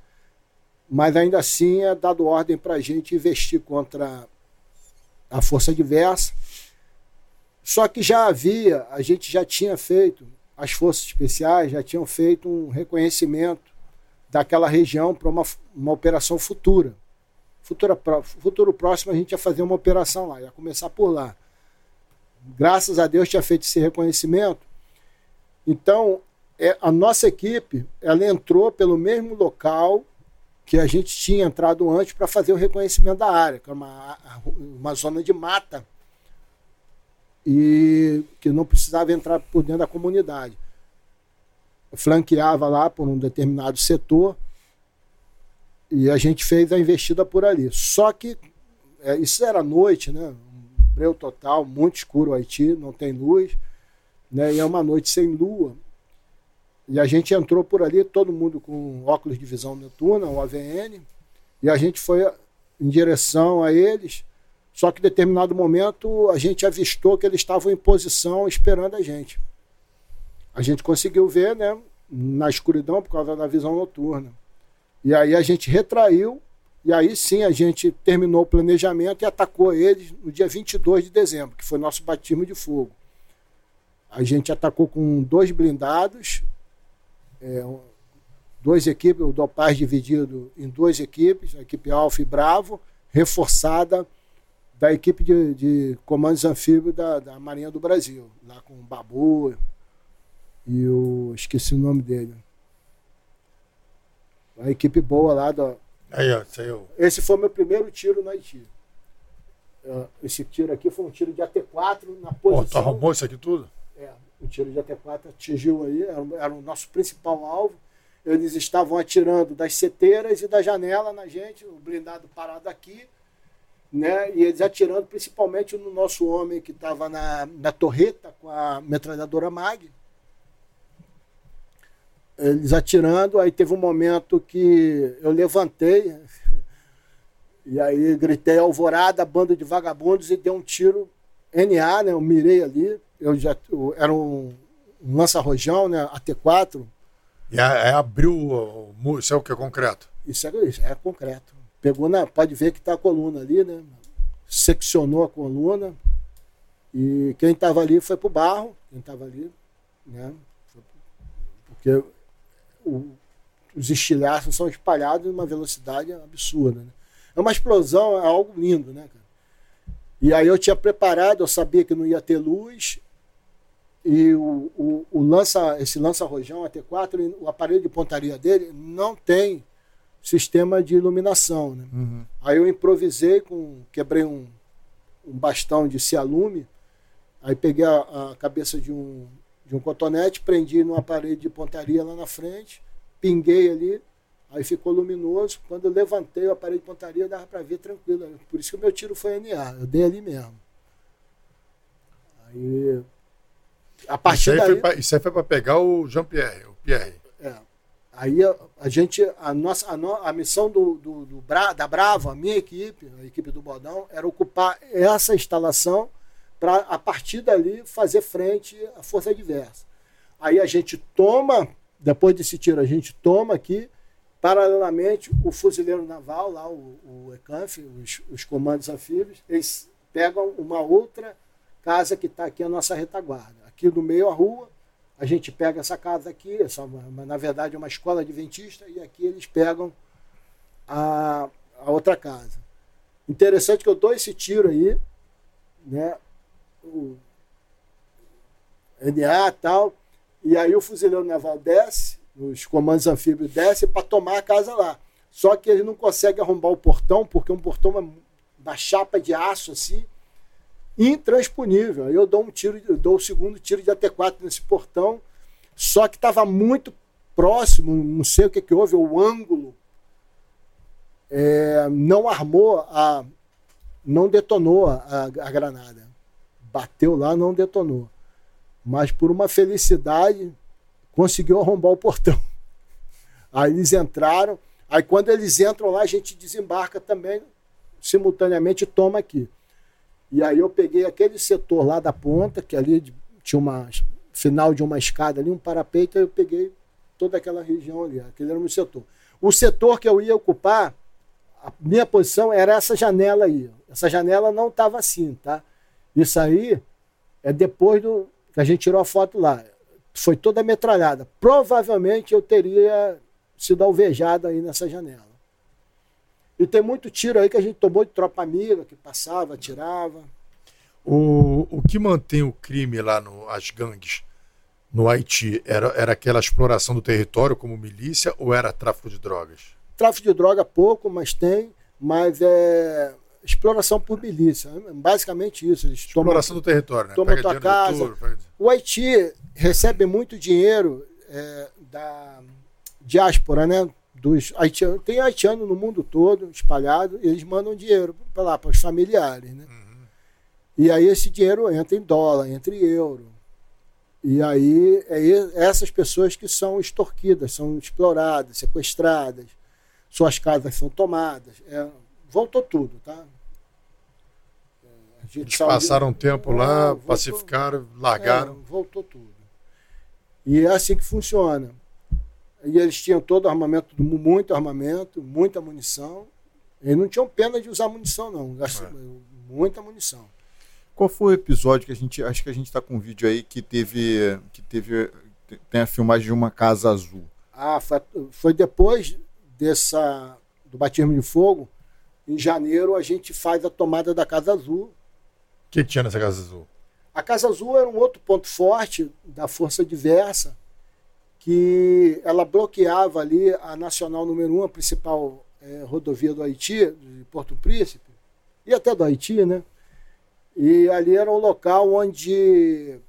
mas ainda assim é dado ordem para a gente investir contra a força adversa. Só que já havia, a gente já tinha feito, as forças especiais já tinham feito um reconhecimento daquela região para uma, uma operação futura. Futura, futuro próximo a gente ia fazer uma operação lá, ia começar por lá. Graças a Deus tinha feito esse reconhecimento. Então, é, a nossa equipe ela entrou pelo mesmo local que a gente tinha entrado antes para fazer o reconhecimento da área, que é uma, uma zona de mata e que não precisava entrar por dentro da comunidade. Flanqueava lá por um determinado setor e a gente fez a investida por ali. Só que é, isso era noite, né? Um breu total, muito escuro o Haiti, não tem luz, né? E é uma noite sem lua. E a gente entrou por ali, todo mundo com óculos de visão noturna, um AVN, e a gente foi em direção a eles. Só que em determinado momento a gente avistou que eles estavam em posição esperando a gente. A gente conseguiu ver, né, na escuridão por causa da visão noturna. E aí a gente retraiu, e aí sim a gente terminou o planejamento e atacou eles no dia 22 de dezembro, que foi nosso batismo de fogo. A gente atacou com dois blindados, é, duas equipes, o Dopaz dividido em duas equipes, a equipe Alfa e Bravo, reforçada da equipe de, de comandos anfíbios da, da Marinha do Brasil, lá com o Babu e o. esqueci o nome dele. A equipe boa lá da. Aí, ó, saiu. Esse foi meu primeiro tiro no Haiti. Uh, esse tiro aqui foi um tiro de AT4 na Pô, tu posição. arrumou isso aqui tudo? O tiro de AT4 atingiu aí, era, era o nosso principal alvo. Eles estavam atirando das seteiras e da janela na gente, o blindado parado aqui, né? E eles atirando principalmente no nosso homem que estava na, na torreta com a metralhadora Mag. Eles atirando, aí teve um momento que eu levantei, e aí gritei alvorada, bando de vagabundos, e dei um tiro NA, né? Eu mirei ali, eu já eu, era um, um lança-rojão, né? AT4. E aí abriu o muro, isso é o que é concreto? Isso é, isso é concreto. Pegou na. Pode ver que tá a coluna ali, né? Seccionou a coluna. E quem estava ali foi pro barro, quem estava ali, né? Porque o- os estilhaços são espalhados numa velocidade absurda. Né? É uma explosão, é algo lindo, né, cara? E aí eu tinha preparado, eu sabia que não ia ter luz. E o, o, o lança, esse lança-rojão AT4, ele- o aparelho de pontaria dele não tem sistema de iluminação. Né? Aí eu improvisei, com, quebrei um, um bastão de cialume, aí peguei a, a cabeça de um, de um cotonete, prendi no aparelho de pontaria lá na frente, pinguei ali, aí ficou luminoso. Quando eu levantei o aparelho de pontaria, dava para ver tranquilo. Por isso que o meu tiro foi NA, eu dei ali mesmo. Aí, a Isso partir aí, daí... foi pra, isso aí foi pra pegar o Jean-Pierre, o Pierre. É. Aí a, a gente, a nossa, a, no- a missão do, do, do Bra- da Bravo, a minha equipe, a equipe do Bodão, era ocupar essa instalação para a partir dali fazer frente à força adversa. Aí a gente toma, depois desse tiro, a gente toma aqui, paralelamente, o fuzileiro naval, lá o, o ECANF, os, os comandos anfíbios, eles pegam uma outra casa que está aqui a nossa retaguarda. Aqui no meio a rua, a gente pega essa casa aqui, essa, na verdade é uma escola adventista, e aqui eles pegam a, a outra casa. Interessante que eu dou esse tiro aí, né? O NA e tal, e aí o fuzileiro naval desce, os comandos anfíbios descem para tomar a casa lá. Só que ele não consegue arrombar o portão, porque um portão é uma chapa de aço assim, intransponível. Eu dou um tiro, dou o segundo tiro de AT4 nesse portão, só que estava muito próximo, não sei o que, que houve, o ângulo é, não armou, a, não detonou a, a granada. Bateu lá, não detonou. Mas por uma felicidade, conseguiu arrombar o portão. Aí eles entraram, aí quando eles entram lá, a gente desembarca também, simultaneamente, toma aqui. E aí eu peguei aquele setor lá da ponta, que ali tinha uma final de uma escada ali, um parapeito, aí eu peguei toda aquela região ali, aquele era o meu setor. O setor que eu ia ocupar, a minha posição era essa janela aí. Essa janela não estava assim, tá? Isso aí é depois do que a gente tirou a foto lá. Foi toda metralhada. Provavelmente eu teria sido alvejado aí nessa janela. E tem muito tiro aí que a gente tomou de tropa amiga, que passava, atirava. O, o que mantém o crime lá, no, as gangues, no Haiti, era, era aquela exploração do território como milícia ou era tráfico de drogas? Tráfico de droga pouco, mas tem, mas é exploração por milícia. é Basicamente isso. Eles tomam- Exploração do território, né? toma Pega tua casa. touro, pega- O Haiti recebe muito dinheiro é, da diáspora, né? Dos haitianos. Tem haitiano no mundo todo, espalhado, e eles mandam dinheiro para lá, para os familiares. Né? E aí esse dinheiro entra em dólar, entra em euro. E aí é essas pessoas que são extorquidas, são exploradas, sequestradas, suas casas são tomadas. É, voltou tudo, tá? É, Eles passaram um tempo lá, Ah, voltou- pacificaram, largaram. é, voltou tudo. E é assim que funciona. E eles tinham todo o armamento, muito armamento, muita munição. Eles não tinham pena de usar munição, não. Gastam É. Muita munição. Qual foi o episódio que a gente. Acho que a gente tá com um vídeo aí que teve. Que teve. Tem a filmagem de uma casa azul. Ah, foi, foi depois dessa do batismo de fogo. Em janeiro a gente faz a tomada da Casa Azul. O que, que tinha nessa Casa Azul? A Casa Azul era um outro ponto forte da Força Diversa, que ela bloqueava ali a Nacional número 1, a principal eh, rodovia do Haiti, de Porto Príncipe, e até do Haiti, né? E ali era um local onde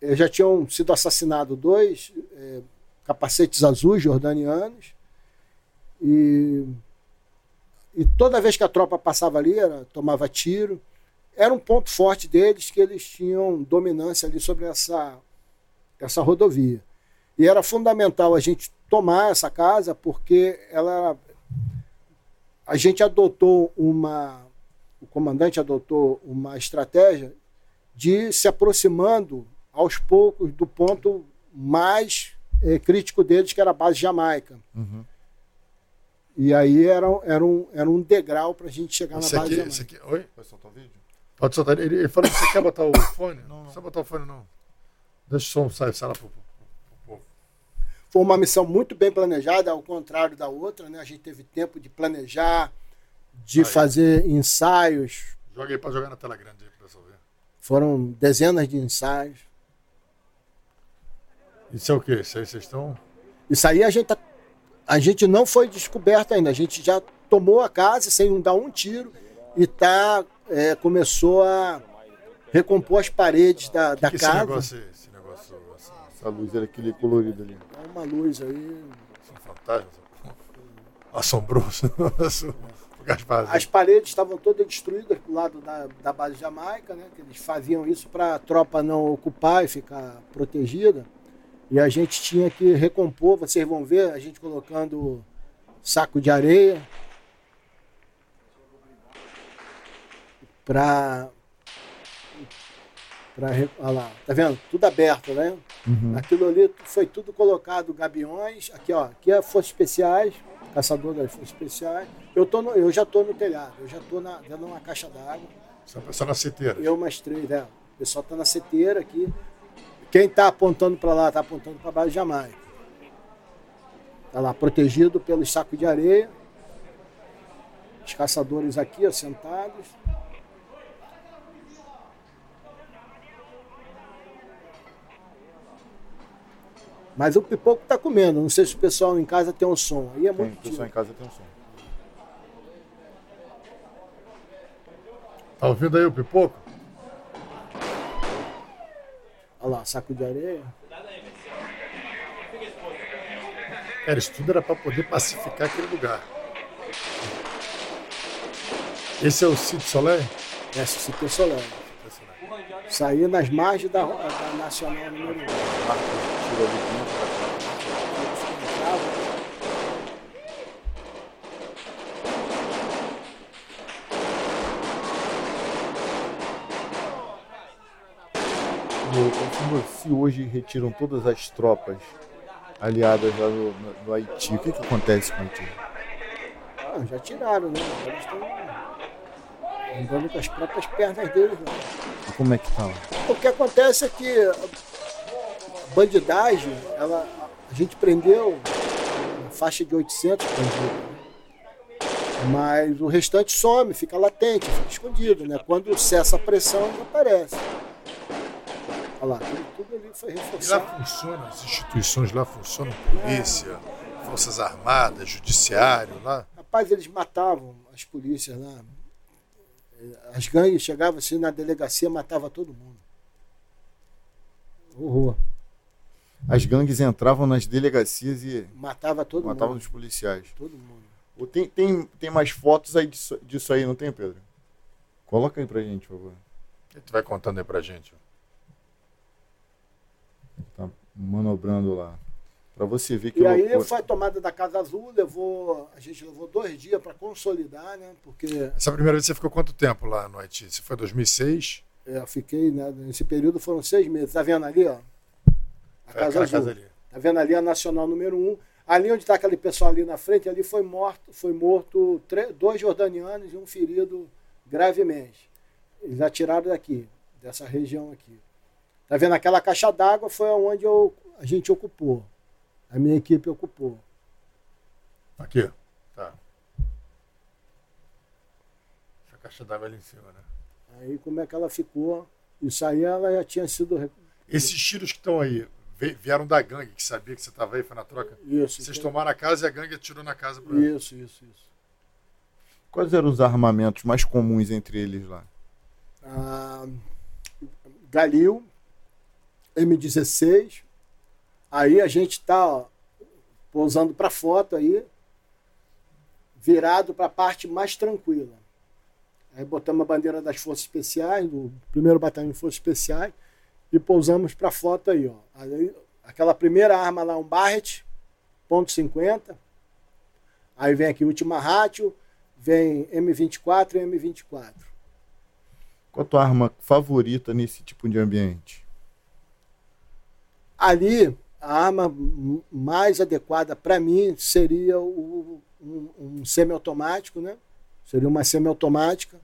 eh, já tinham sido assassinados dois eh, capacetes azuis jordanianos, e, e toda vez que a tropa passava ali, era, tomava tiro era um ponto forte deles que eles tinham dominância ali sobre essa, essa rodovia. E era fundamental a gente tomar essa casa porque ela a gente adotou uma o comandante adotou uma estratégia de se aproximando aos poucos do ponto mais eh, crítico deles, que era a base Jamaica. Uhum. E aí era, era, um, era um degrau para a gente chegar Esse na base aqui, Jamaica. esse aqui. Oi? Vai soltar o vídeo? Pode soltar. Ele, ele falou que você quer botar o fone? Não, não. Não precisa botar o fone, não. Deixa o som sair, sai lá pro povo. Foi uma missão muito bem planejada, ao contrário da outra, né? A gente teve tempo de planejar, de Aí. fazer ensaios. Joga aí pra jogar na tela grande aí pessoal ver. Foram dezenas de ensaios. Isso é o quê? Isso aí vocês estão. Isso aí a gente, tá- a gente não foi descoberto ainda. A gente já tomou a casa sem dar um tiro e tá, é, começou a recompor as paredes da, da que casa. aí? Esse negócio. Esse, Essa luz era aquele colorido ali. É uma luz aí. esse fantasma. Assombroso. As paredes estavam todas destruídas do lado da, da base jamaica, né? Que eles faziam isso para a tropa não ocupar e ficar protegida. E a gente tinha que recompor, vocês vão ver, a gente colocando saco de areia para para olha lá, tá vendo? Tudo aberto, né? Uhum. Aquilo ali foi tudo colocado, gabiões. Aqui, ó, aqui é Forças Especiais, caçador das Forças Especiais. Eu, tô no- eu já estou no telhado, eu já estou dentro de uma caixa d'água. Só na citeira. Eu mais três, né? O pessoal está na seteira aqui. Quem está apontando para lá está apontando para baixo de Jamaica. Está lá, protegido pelos sacos de areia. Os caçadores aqui, ó, sentados. Mas o pipoco está comendo. Não sei se o pessoal em casa tem um som. Aí é Tem, muito o pessoal em casa tem um som. Tá ouvindo aí o pipoco? Olha lá, saco de areia. Cara, isso tudo era para poder pacificar aquele lugar. Esse é o Cid Soleil? Essa se Solar. Saí nas margens da, da Nacional número 1. Se hoje retiram todas as tropas aliadas lá no, no- no Haiti, o que, que acontece com o Haiti? Ah, já tiraram, né? Agora eles estão andando com as próprias pernas deles. Né? E como é que tá lá? O que acontece é que a bandidagem, ela, a gente prendeu uma faixa de 800 bandidos. né? Mas o restante some, fica latente, fica escondido. Né? Quando cessa a pressão, aparece. Olha lá, tudo, tudo ali foi E lá reforçado. funciona, as instituições lá funcionam, polícia, forças armadas, judiciário lá. Rapaz, eles matavam as polícias lá. As gangues chegavam assim na delegacia, matava todo mundo. Horror. as gangues entravam nas delegacias e Matava todo matavam mundo. os policiais. Todo mundo. Tem, tem, tem mais fotos aí disso, disso aí, não tem, Pedro? Coloca aí pra gente, por favor. Ele vai contando aí pra gente. Tá manobrando lá. Pra você ver que E aí loucura. foi a tomada da Casa Azul, levou. A gente levou dois dias para consolidar, né? Porque Essa primeira vez você ficou quanto tempo lá no Haiti? Você foi em 2006? é, eu fiquei, né? Nesse período foram seis meses. Tá vendo ali, ó? A Foi Casa Azul. casa ali. Tá vendo ali a Nacional número um. Ali onde está aquele pessoal ali na frente, ali foi morto, foi morto tre- dois jordanianos e um ferido gravemente. Eles atiraram daqui, dessa região aqui. Tá vendo aquela caixa d'água foi onde eu, a gente ocupou. A minha equipe ocupou. Aqui. Tá. Essa caixa d'água ali em cima, né? Aí como é que ela ficou? Isso aí ela já tinha sido. Esses tiros que estão aí vieram da gangue, que sabia que você estava aí, foi na troca. Isso. Vocês então- tomaram a casa e a gangue atirou na casa pra Isso, isso, isso. Quais eram os armamentos mais comuns entre eles lá? Ah, Galil, M16. Aí a gente está pousando para foto aí, virado para a parte mais tranquila. Aí botamos a bandeira das Forças Especiais, do primeiro batalhão de Forças Especiais, e pousamos para foto aí, ó. Aí, aquela primeira arma lá, um Barrett, ponto .50. Aí vem aqui última rádio, vem M24 e M24. Qual a tua arma favorita nesse tipo de ambiente? Ali, a arma mais adequada para mim seria o- um, um semiautomático, né? Seria uma semiautomática.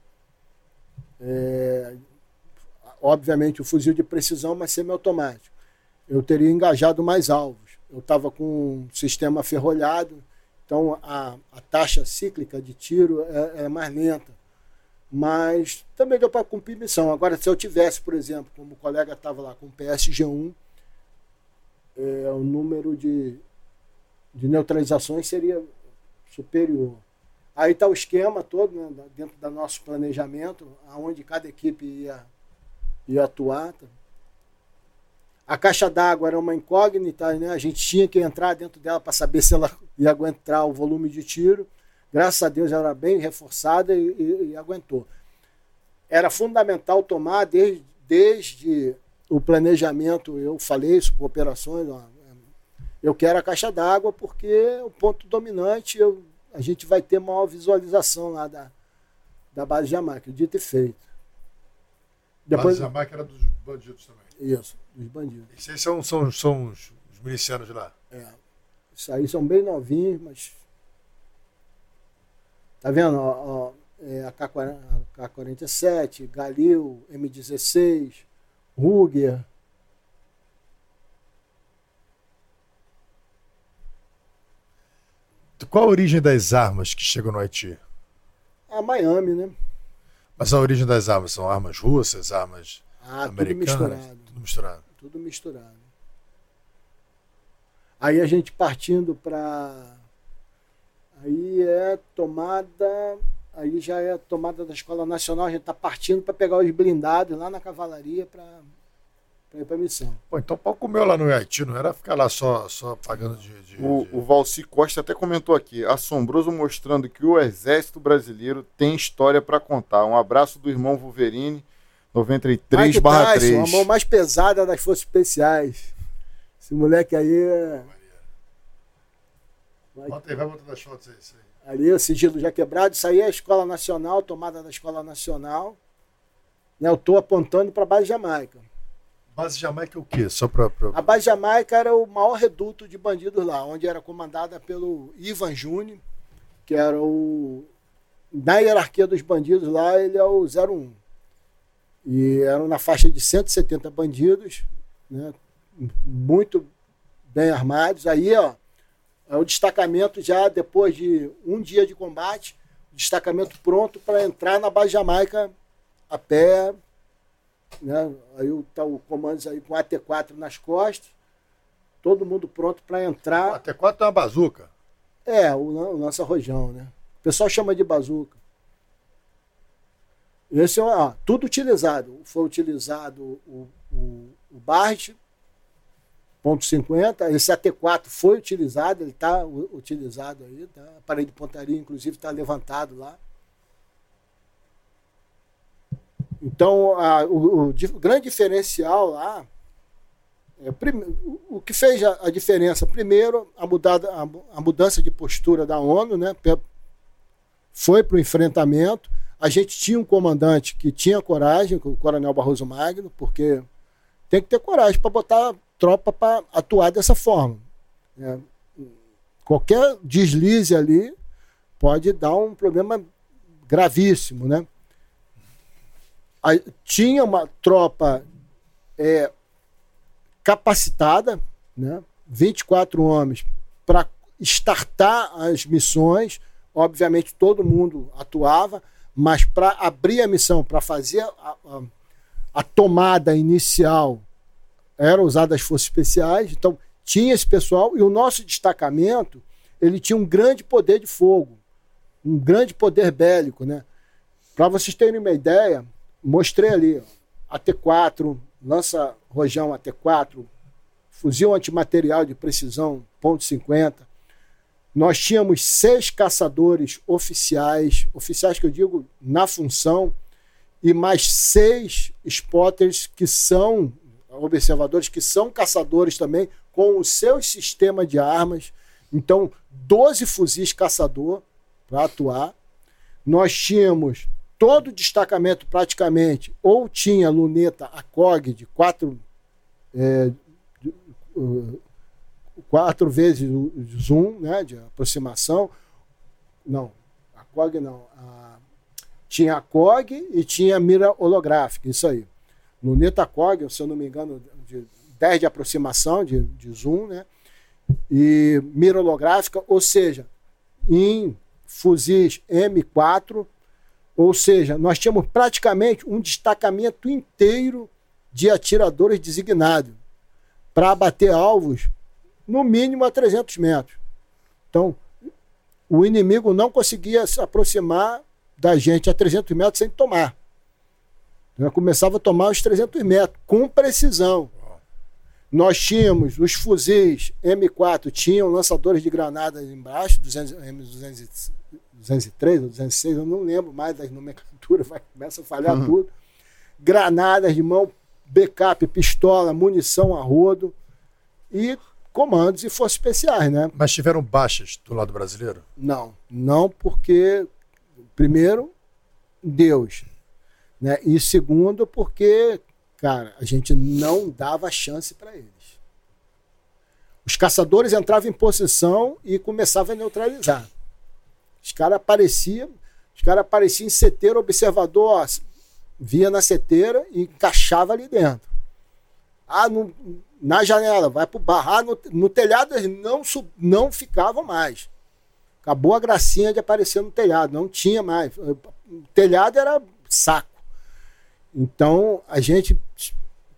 É, obviamente, o fuzil de precisão, mas semiautomático. Eu teria engajado mais alvos. Eu estava com um sistema ferrolhado, então a, a taxa cíclica de tiro é, é mais lenta. Mas também deu para cumprir missão. Agora, se eu tivesse, por exemplo, como o colega estava lá com o PSG-1, é, o número de, de neutralizações seria superior. Aí está o esquema todo, né, dentro do nosso planejamento, aonde cada equipe ia, ia atuar. tá? A caixa d'água era uma incógnita, né? a gente tinha que entrar dentro dela para saber se ela ia aguentar o volume de tiro. Graças a Deus ela era bem reforçada e, e- e aguentou. Era fundamental tomar desde, desde o planejamento, eu falei isso por operações, ó, eu quero a caixa d'água porque é o ponto dominante, eu, a gente vai ter maior visualização lá da, da base de Jamaica, dito e feito. Depois Depois, a máquina dos bandidos também. isso, dos bandidos. Esses aí são, são, são os, os milicianos de lá. É, isso aí são bem novinhos, mas. Tá vendo? Ó, ó, é, a K40 a K-47, Galil, M16, Ruger. Qual a origem das armas que chegam no Haiti? A Miami, né? Mas a origem das armas são armas russas, armas Ah, tudo americanas? misturado. Tudo misturado. Tudo misturado. Aí a gente partindo para. Aí é tomada. Aí já é tomada da Escola Nacional, a gente está partindo para pegar os blindados lá na cavalaria para ir para a missão. Pô, então pau comeu lá no Haiti, não era ficar lá só, só pagando de. de- O, de- o Valci Costa até comentou aqui, assombroso mostrando que o Exército Brasileiro tem história para contar. Um abraço do irmão Wolverine, 93 Mike barra Tyson, 3. a mão mais pesada das forças especiais. Esse moleque aí é. Bota aí, vai botando as fotos aí. Isso aí. Ali o sigilo já quebrado. Isso aí é a Escola Nacional, tomada da Escola Nacional. Né, eu estou apontando para a base Jamaica. Base Jamaica é o quê? Só pra. pra- A base Jamaica era o maior reduto de bandidos lá, onde era comandada pelo Ivan Júnior, que era o. Na hierarquia dos bandidos lá, ele é o 01. E eram na faixa de 170 bandidos, né, muito bem armados. Aí, ó, o é destacamento já depois de um dia de combate, destacamento pronto para entrar na base Jamaica a pé, né? Aí tá o comandos aí com AT4 nas costas, todo mundo pronto para entrar. O AT4 é uma bazuca. É, o, o arrojão rojão, né? O pessoal chama de bazuca. Esse é ó, tudo utilizado. Foi utilizado o, o, o Barge, 7.50, esse AT4 foi utilizado, ele está utilizado aí, tá? a parede de pontaria inclusive está levantado lá. Então, a, o, o, o, grande diferencial lá, é, prim, o, o, que fez a, a, diferença, primeiro, a, mudada, a, a mudança de postura da ONU, né, foi para o enfrentamento, a gente tinha um comandante que tinha coragem, o coronel Barroso Magno, porque tem que ter coragem para botar tropa para atuar dessa forma. É, qualquer deslize ali pode dar um problema gravíssimo, né? tinha uma tropa é, capacitada, né? 24 homens para startar as missões, Obviamente todo mundo atuava, mas para abrir a missão, para fazer a, a, a, tomada inicial, eram usadas as forças especiais. Então tinha esse pessoal e o nosso destacamento ele tinha um grande poder de fogo, um grande poder bélico, né? Para vocês terem uma ideia, mostrei ali AT4, lança rojão AT4, fuzil antimaterial de precisão .50, nós tínhamos seis caçadores oficiais, oficiais que eu digo na função, e mais seis spotters que são observadores, que são caçadores também, com o seu sistema de armas. Então, 12 fuzis caçador para atuar. Nós tínhamos todo o destacamento praticamente, ou tinha luneta ACOG de quatro. É, quatro vezes o zoom, né, de aproximação. Não, a COG não. A, tinha a COG e tinha mira holográfica, isso aí. Luneta COG, se eu não me engano, de 10 de aproximação, de, de zoom, né? E mira holográfica, ou seja, em fuzis M4, ou seja, nós tínhamos praticamente um destacamento inteiro de atiradores designados para abater alvos no mínimo a 300 metros. Então, o inimigo não conseguia se aproximar da gente a 300 metros sem tomar. Eu começava a tomar os 300 metros, com precisão. Nós tínhamos os fuzis M4, tinham lançadores de granadas embaixo, 200, M203 ou 206, eu não lembro mais das nomenclaturas, vai, começa a falhar uhum. tudo. Granadas de mão, backup, pistola, munição a rodo. E comandos e forças especiais, né? Mas tiveram baixas do lado brasileiro? Não, não porque primeiro Deus, né? E segundo porque, cara, a gente não dava chance para eles. Os caçadores entravam em posição e começavam a neutralizar. Os caras apareciam, os caras apareciam em seteiro, observador ó, via na seteira e encaixava ali dentro. Ah, não, na janela, vai pro barrar no, no telhado, eles não, não ficavam mais. Acabou a gracinha de aparecer no telhado, não tinha mais. O telhado era saco. Então a gente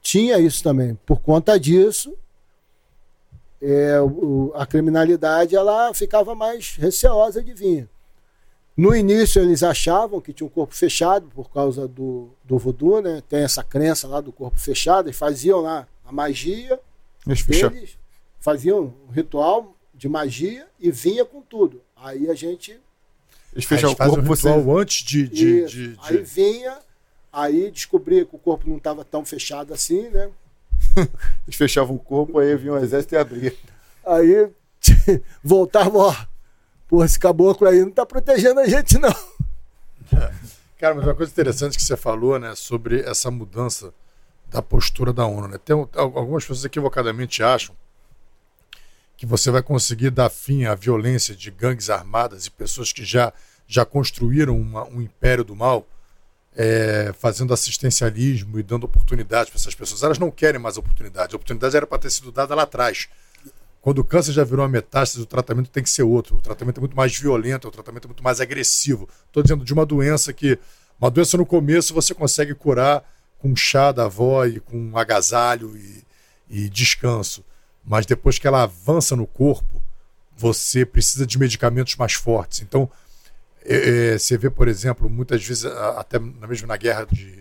tinha isso também. Por conta disso, é, o, a criminalidade ela ficava mais receosa de vir. No início eles achavam que tinha um corpo fechado por causa do, do voodoo, né? Tem essa crença lá do corpo fechado, eles faziam lá a magia. Eles faziam um ritual de magia e vinha com tudo. Aí a gente. Eles fechavam o corpo um ritual você... antes de, de, de, de, Aí vinha, aí descobria que o corpo não estava tão fechado assim, né? Eles fechavam o corpo, aí vinha o exército e abria. Aí voltavam, ó. Pô, esse caboclo aí não está protegendo a gente, não. Cara, mas uma coisa interessante que você falou, né, sobre essa mudança da postura da ONU. Né? Tem, algumas pessoas equivocadamente acham que você vai conseguir dar fim à violência de gangues armadas e pessoas que já, já construíram uma, um império do mal, é, fazendo assistencialismo e dando oportunidades para essas pessoas. Elas não querem mais oportunidade. A oportunidade era para ter sido dada lá atrás. Quando o câncer já virou uma metástase, o tratamento tem que ser outro. O tratamento é muito mais violento, o tratamento é muito mais agressivo. Estou dizendo de uma doença que, uma doença no começo você consegue curar com chá da avó e com agasalho e, e descanso. Mas depois que ela avança no corpo, você precisa de medicamentos mais fortes. Então, é, é, você vê, por exemplo, muitas vezes, até mesmo na guerra de,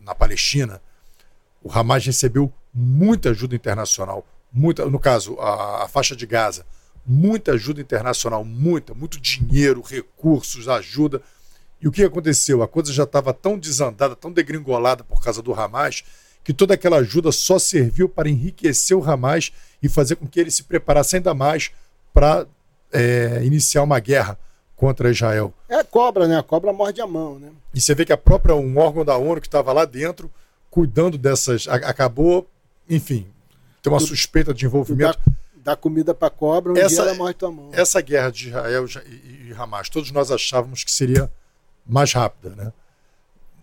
na Palestina, o Hamas recebeu muita ajuda internacional, muita, no caso, a, a faixa de Gaza, muita ajuda internacional, muita, muito dinheiro, recursos, ajuda. E o que aconteceu? A coisa já estava tão desandada, tão degringolada por causa do Hamas, que toda aquela ajuda só serviu para enriquecer o Hamas e fazer com que ele se preparasse ainda mais para é, iniciar uma guerra contra Israel. É cobra, né? A cobra morde a mão, né? E você vê que a própria um órgão da ONU que estava lá dentro, cuidando dessas, acabou, enfim, tem uma suspeita de envolvimento. Dá, dá comida para cobra, um essa, dia ela morde tua mão. Essa guerra de Israel e, e Hamas, todos nós achávamos que seria mais rápida, né?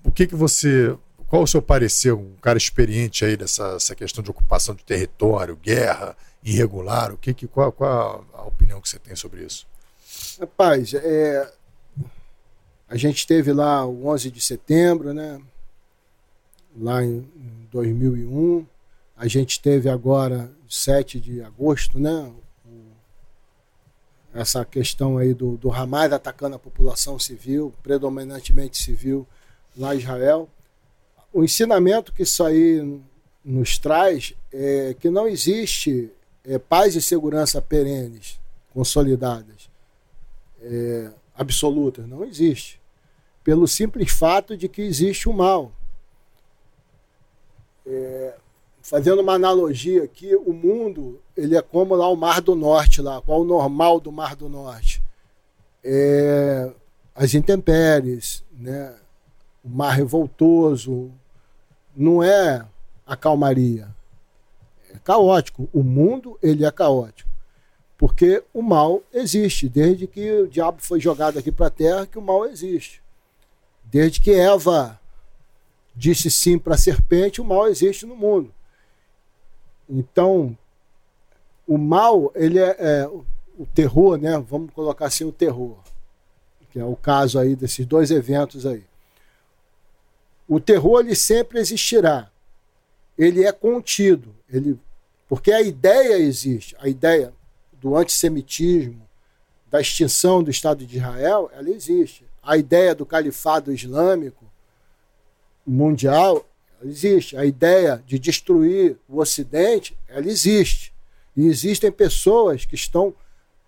O que que você qual o seu parecer, um cara experiente aí dessa questão de ocupação de território, guerra irregular, o que, que qual, qual a opinião que você tem sobre isso? Rapaz, é, a gente teve lá o 11 de setembro, né? Lá em, em 2001. A gente teve agora 7 de agosto, né? essa questão aí do, do Hamas atacando a população civil, predominantemente civil, lá em Israel o ensinamento que isso aí nos traz é que não existe é, paz e segurança perenes, consolidadas, é, absolutas. Não existe. Pelo simples fato de que existe o mal. É, fazendo uma analogia aqui, o mundo ele é como lá o Mar do Norte, lá, qual o normal do Mar do Norte? É, as intempéries, né? o mar revoltoso, não é a calmaria. É caótico. O mundo ele é caótico. Porque o mal existe. Desde que o diabo foi jogado aqui para a terra, que o mal existe. Desde que Eva disse sim para a serpente, o mal existe no mundo. Então, o mal, ele é, é, o terror, né? Vamos colocar assim o terror, que é o caso aí desses dois eventos aí. O terror ele sempre existirá. Ele é contido, ele porque a ideia existe, a ideia do antissemitismo, da extinção do Estado de Israel, ela existe. A ideia do califado islâmico mundial, existe. A ideia de destruir o Ocidente, ela existe. E existem pessoas que estão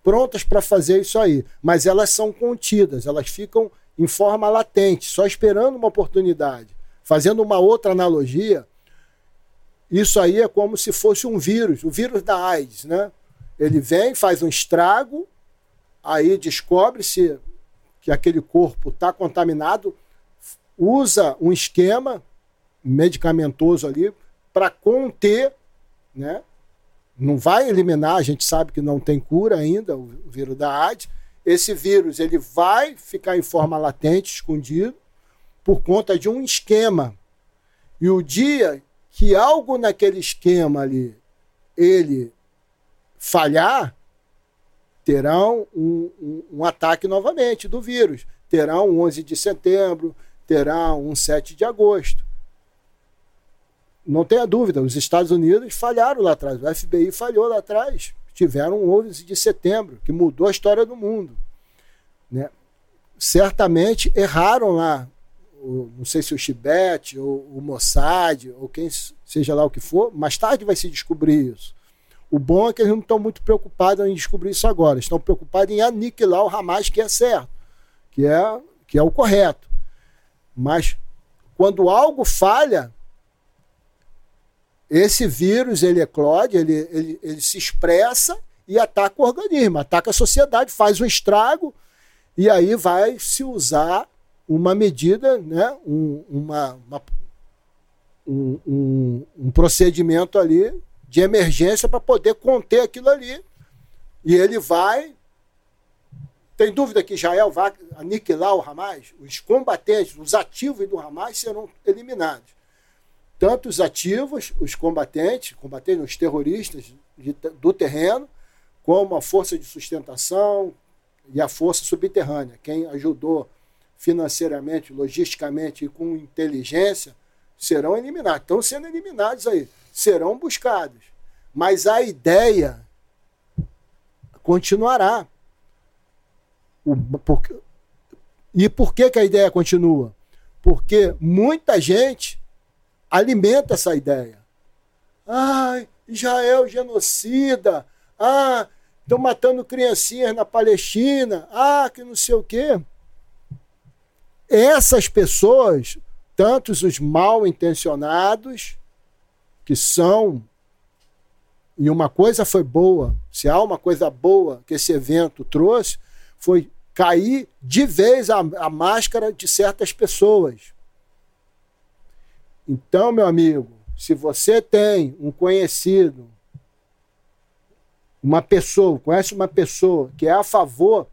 prontas para fazer isso aí, mas elas são contidas, elas ficam em forma latente, só esperando uma oportunidade. Fazendo uma outra analogia, isso aí é como se fosse um vírus, o vírus da AIDS, né? Ele vem, faz um estrago, aí descobre-se que aquele corpo está contaminado, usa um esquema medicamentoso ali para conter, né? Não vai eliminar, a gente sabe que não tem cura ainda, o vírus da AIDS, esse vírus ele vai ficar em forma latente, escondido, por conta de um esquema. E o dia que algo naquele esquema ali ele falhar, terão um, um, um, ataque novamente do vírus. Terá um 11 de setembro, terá um 7 de agosto. Não tenha dúvida, os Estados Unidos falharam lá atrás, o FBI falhou lá atrás. Tiveram um 11 de setembro, que mudou a história do mundo. Né? Certamente erraram lá, não sei se o Chibete, ou o Mossad, ou quem seja lá o que for, mais tarde vai se descobrir isso. O bom é que eles não estão muito preocupados em descobrir isso agora, estão preocupados em aniquilar o Hamas, que é certo, que é, que é o correto. Mas quando algo falha, esse vírus ele eclode, ele, ele, ele se expressa e ataca o organismo, ataca a sociedade, faz um estrago, e aí vai se usar uma medida, né, um, uma, uma um, um, um procedimento ali de emergência para poder conter aquilo ali. E ele vai. Tem dúvida que Israel vai aniquilar o Hamas? Os combatentes, os ativos do Hamas serão eliminados. Tanto os ativos, os combatentes, combatentes, os terroristas de, do terreno, como a força de sustentação e a força subterrânea. Quem ajudou financeiramente, logisticamente e com inteligência, serão eliminados. Estão sendo eliminados aí, serão buscados. Mas a ideia continuará. O, e por que, que a ideia continua? Porque muita gente alimenta essa ideia. Ai, Israel genocida. Ah, estão matando criancinhas na Palestina. Ah, que não sei o quê. Essas pessoas, tantos os mal intencionados, que são. E uma coisa foi boa, se há uma coisa boa que esse evento trouxe, foi cair de vez a, a máscara de certas pessoas. Então, meu amigo, se você tem um conhecido, uma pessoa, conhece uma pessoa que é a favor,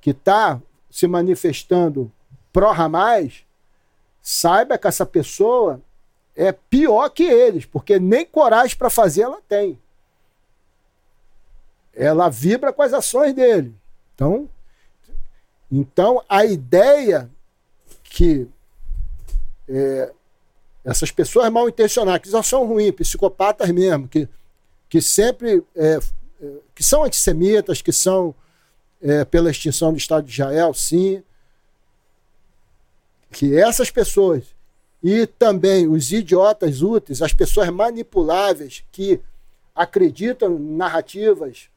que está se manifestando pró-Ramais, saiba que essa pessoa é pior que eles, porque nem coragem para fazer ela tem. Ela vibra com as ações dele. Então, então a ideia que é, essas pessoas mal intencionadas, que já são ruins, psicopatas mesmo, que, que sempre é, é, que são antissemitas, que são é, pela extinção do Estado de Israel, sim, que essas pessoas e também os idiotas úteis, as pessoas manipuláveis que acreditam em narrativas,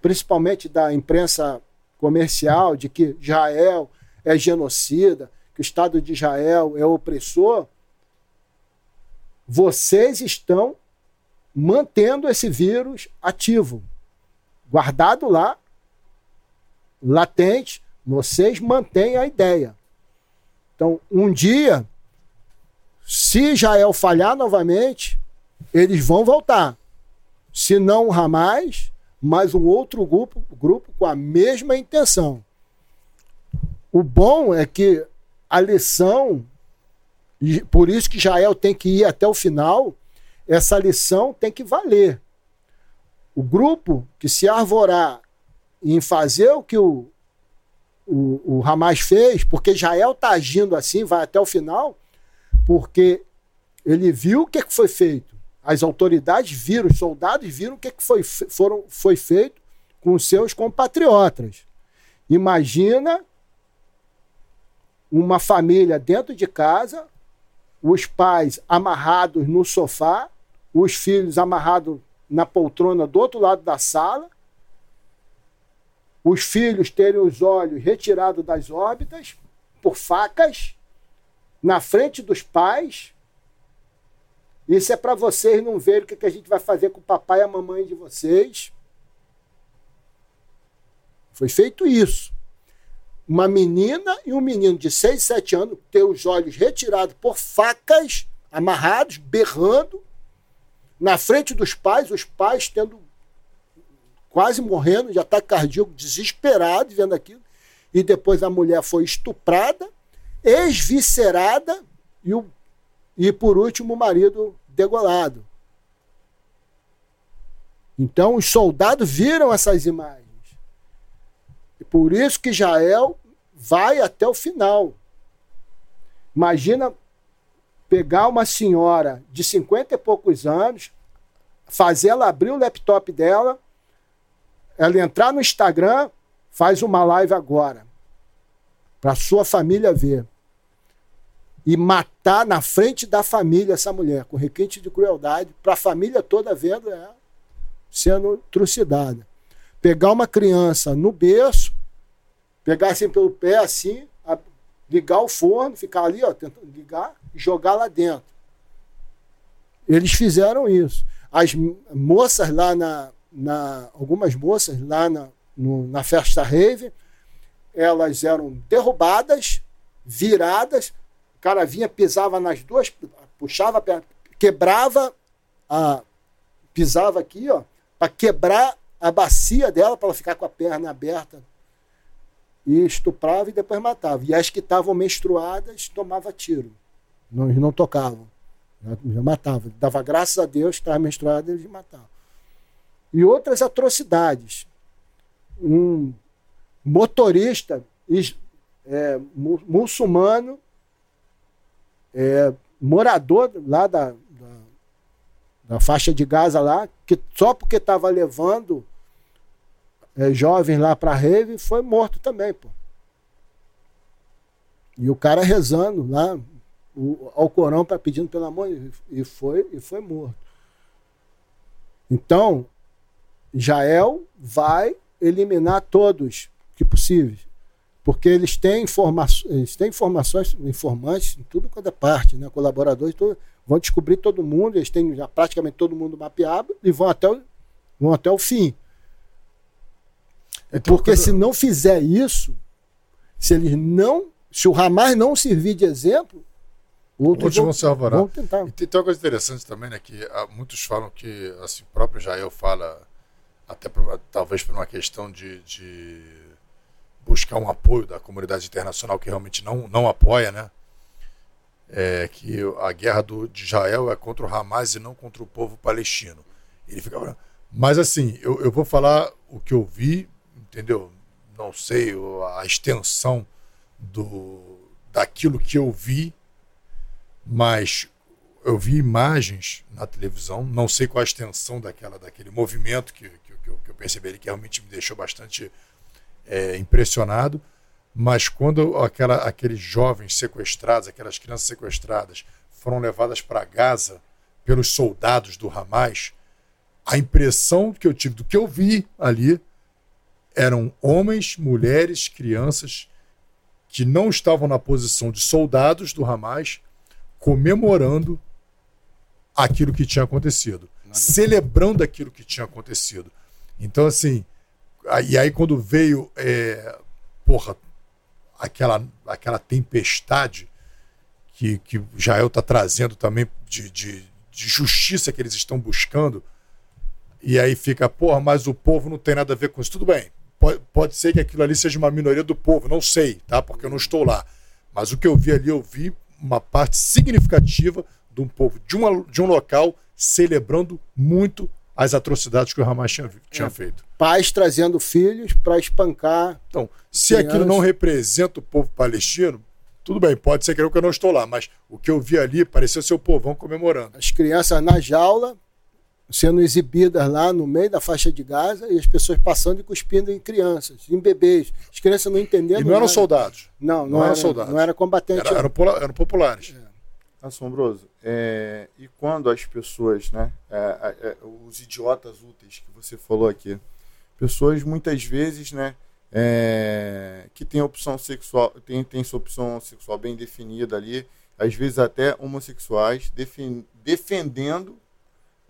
principalmente da imprensa comercial, de que Israel é genocida, que o Estado de Israel é opressor, vocês estão mantendo esse vírus ativo, guardado lá, latente, vocês mantêm a ideia. Então, um dia, se Israel falhar novamente, eles vão voltar. Se não o Hamas, mas um outro grupo, grupo com a mesma intenção. O bom é que a lição, por isso que Israel tem que ir até o final, essa lição tem que valer. O grupo que se arvorar em fazer o que o, o, o Hamas fez, porque Israel está agindo assim, vai até o final, porque ele viu o que foi feito. As autoridades viram, os soldados viram o que foi, foram, foi feito com seus compatriotas. Imagina uma família dentro de casa, os pais amarrados no sofá, os filhos amarrados na poltrona do outro lado da sala, os filhos terem os olhos retirados das órbitas por facas na frente dos pais. Isso é para vocês não verem o que a gente vai fazer com o papai e a mamãe de vocês. Foi feito isso. Uma menina e um menino de 6, 7 anos ter os olhos retirados por facas, amarrados, berrando, na frente dos pais, os pais tendo quase morrendo de ataque cardíaco, desesperado vendo aquilo. E depois a mulher foi estuprada, esviscerada e, o, e por último o marido degolado. Então os soldados viram essas imagens. E por isso que Israel vai até o final. Imagina pegar uma senhora de 50 e poucos anos, fazer ela abrir o laptop dela ela entrar no Instagram, faz uma live agora. Para sua família ver. E matar na frente da família essa mulher, com requinte de crueldade, para a família toda vendo ela sendo trucidada. Pegar uma criança no berço, pegar assim pelo pé, assim, ligar o forno, ficar ali, ó, tentando ligar, e jogar lá dentro. Eles fizeram isso. As moças lá na, na, algumas moças lá na, no, na festa rave, elas eram derrubadas, viradas, cara vinha, pisava nas duas, puxava, quebrava, a, pisava aqui, ó, para quebrar a bacia dela, para ela ficar com a perna aberta. E estuprava e depois matava. E as que estavam menstruadas tomava tiro. Não, eles não tocavam. Já, matavam. Dava graças a Deus que estava menstruada, eles matavam e outras atrocidades. Um motorista é, muçulmano, é, morador lá da, da, da, faixa de Gaza lá, que só porque estava levando é, jovens lá para rave, foi morto também, pô. E o cara rezando lá o, ao Corão para pedindo pelo amor e foi e foi morto. Então, Jael vai eliminar todos que possíveis. Porque eles têm, informa eles têm informações, informantes em tudo quanto é parte, né? colaboradores, tudo, vão descobrir todo mundo, eles têm já praticamente todo mundo mapeado e vão até o, vão até o fim. Então, Porque se não fizer isso, se eles não, se o Hamas não servir de exemplo, outros, Outros vão se alvorar. vão tentar. E tem, tem uma coisa interessante também, né? Que ah, muitos falam que, assim, o próprio Jael fala, até talvez por uma questão de, de buscar um apoio da comunidade internacional que realmente não, não apoia, né? É, que a guerra do, de Israel é contra o Hamas e não contra o povo palestino. Ele fica. falando- Mas assim, eu, eu vou falar o que eu vi, entendeu? Não sei a extensão do daquilo que eu vi, mas eu vi imagens na televisão, não sei qual a extensão daquela, daquele movimento que, que, que eu percebi ali, que realmente me deixou bastante é, impressionado. Mas quando aquela, aqueles jovens sequestrados, aquelas crianças sequestradas, foram levadas para Gaza pelos soldados do Hamas, a impressão que eu tive do que eu vi ali eram homens, mulheres, crianças que não estavam na posição de soldados do Hamas, comemorando aquilo que tinha acontecido, celebrando aquilo que tinha acontecido. Então, assim, e aí quando veio, é, porra, aquela, aquela tempestade que, que Jael está trazendo também de, de, de justiça que eles estão buscando, e aí fica, porra, mas o povo não tem nada a ver com isso. Tudo bem, pode, pode ser que aquilo ali seja uma minoria do povo, não sei, tá? Porque eu não estou lá. Mas o que eu vi ali, eu vi uma parte significativa de um povo, de, uma, de um local, celebrando muito as atrocidades que o Hamas tinha, tinha É. feito. Pais trazendo filhos para espancar. Então, se Criança. aquilo não representa o povo palestino, tudo bem, pode ser que eu não estou lá, mas o que eu vi ali parecia ser o povão comemorando. as crianças na jaula, sendo exibidas lá no meio da faixa de Gaza e as pessoas passando e cuspindo em crianças, em bebês. As crianças não entendendo. E não eram nada. soldados, Não, não, não eram era, soldados. Não era combatente. era- eram, eram populares. Assombroso. É, e quando as pessoas, né, é, é, é, os idiotas úteis que você falou aqui, pessoas muitas vezes, né, é, que têm opção sexual, tem, tem sua opção sexual bem definida ali, às vezes até homossexuais, defen- defendendo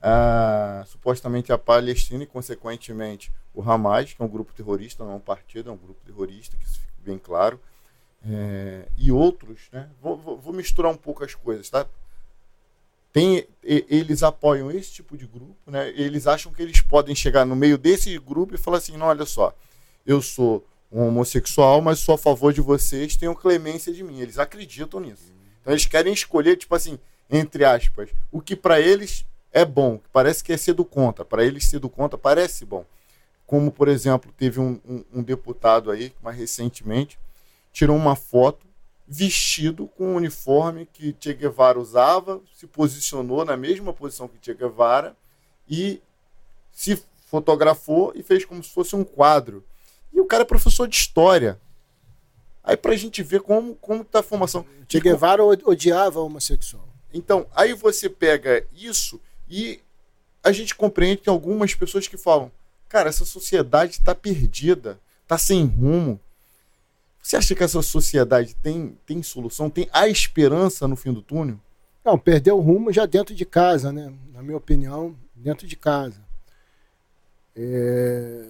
ah, supostamente a Palestina e, consequentemente, o Hamas, que é um grupo terrorista, não é um partido, é um grupo terrorista, que isso fique bem claro. É, e outros, né? Vou, vou- vou misturar um pouco as coisas, tá? Tem, eles apoiam esse tipo de grupo, né? Eles acham que eles podem chegar no meio desse grupo e falar assim: não, olha só, eu sou um homossexual, mas sou a favor de vocês, tenham clemência de mim. Eles acreditam nisso. Então eles querem escolher, tipo assim, entre aspas, o que para eles é bom, que parece que é ser do contra. Para eles ser do contra parece bom. Como, por exemplo, teve um, um- um deputado aí, mais recentemente, tirou uma foto vestido com o uniforme que Che Guevara usava, se posicionou na mesma posição que Che Guevara e se fotografou e fez como se fosse um quadro. E o cara é professor de história. Aí pra gente ver como, como tá a formação. Che Guevara odiava homossexual. Então, aí você pega isso e a gente compreende que algumas pessoas que falam: cara, essa sociedade está perdida, está sem rumo. Você acha que essa sociedade tem, tem solução? Tem a esperança no fim do túnel? Não, perdeu o rumo já dentro de casa, né? Na minha opinião, dentro de casa. É,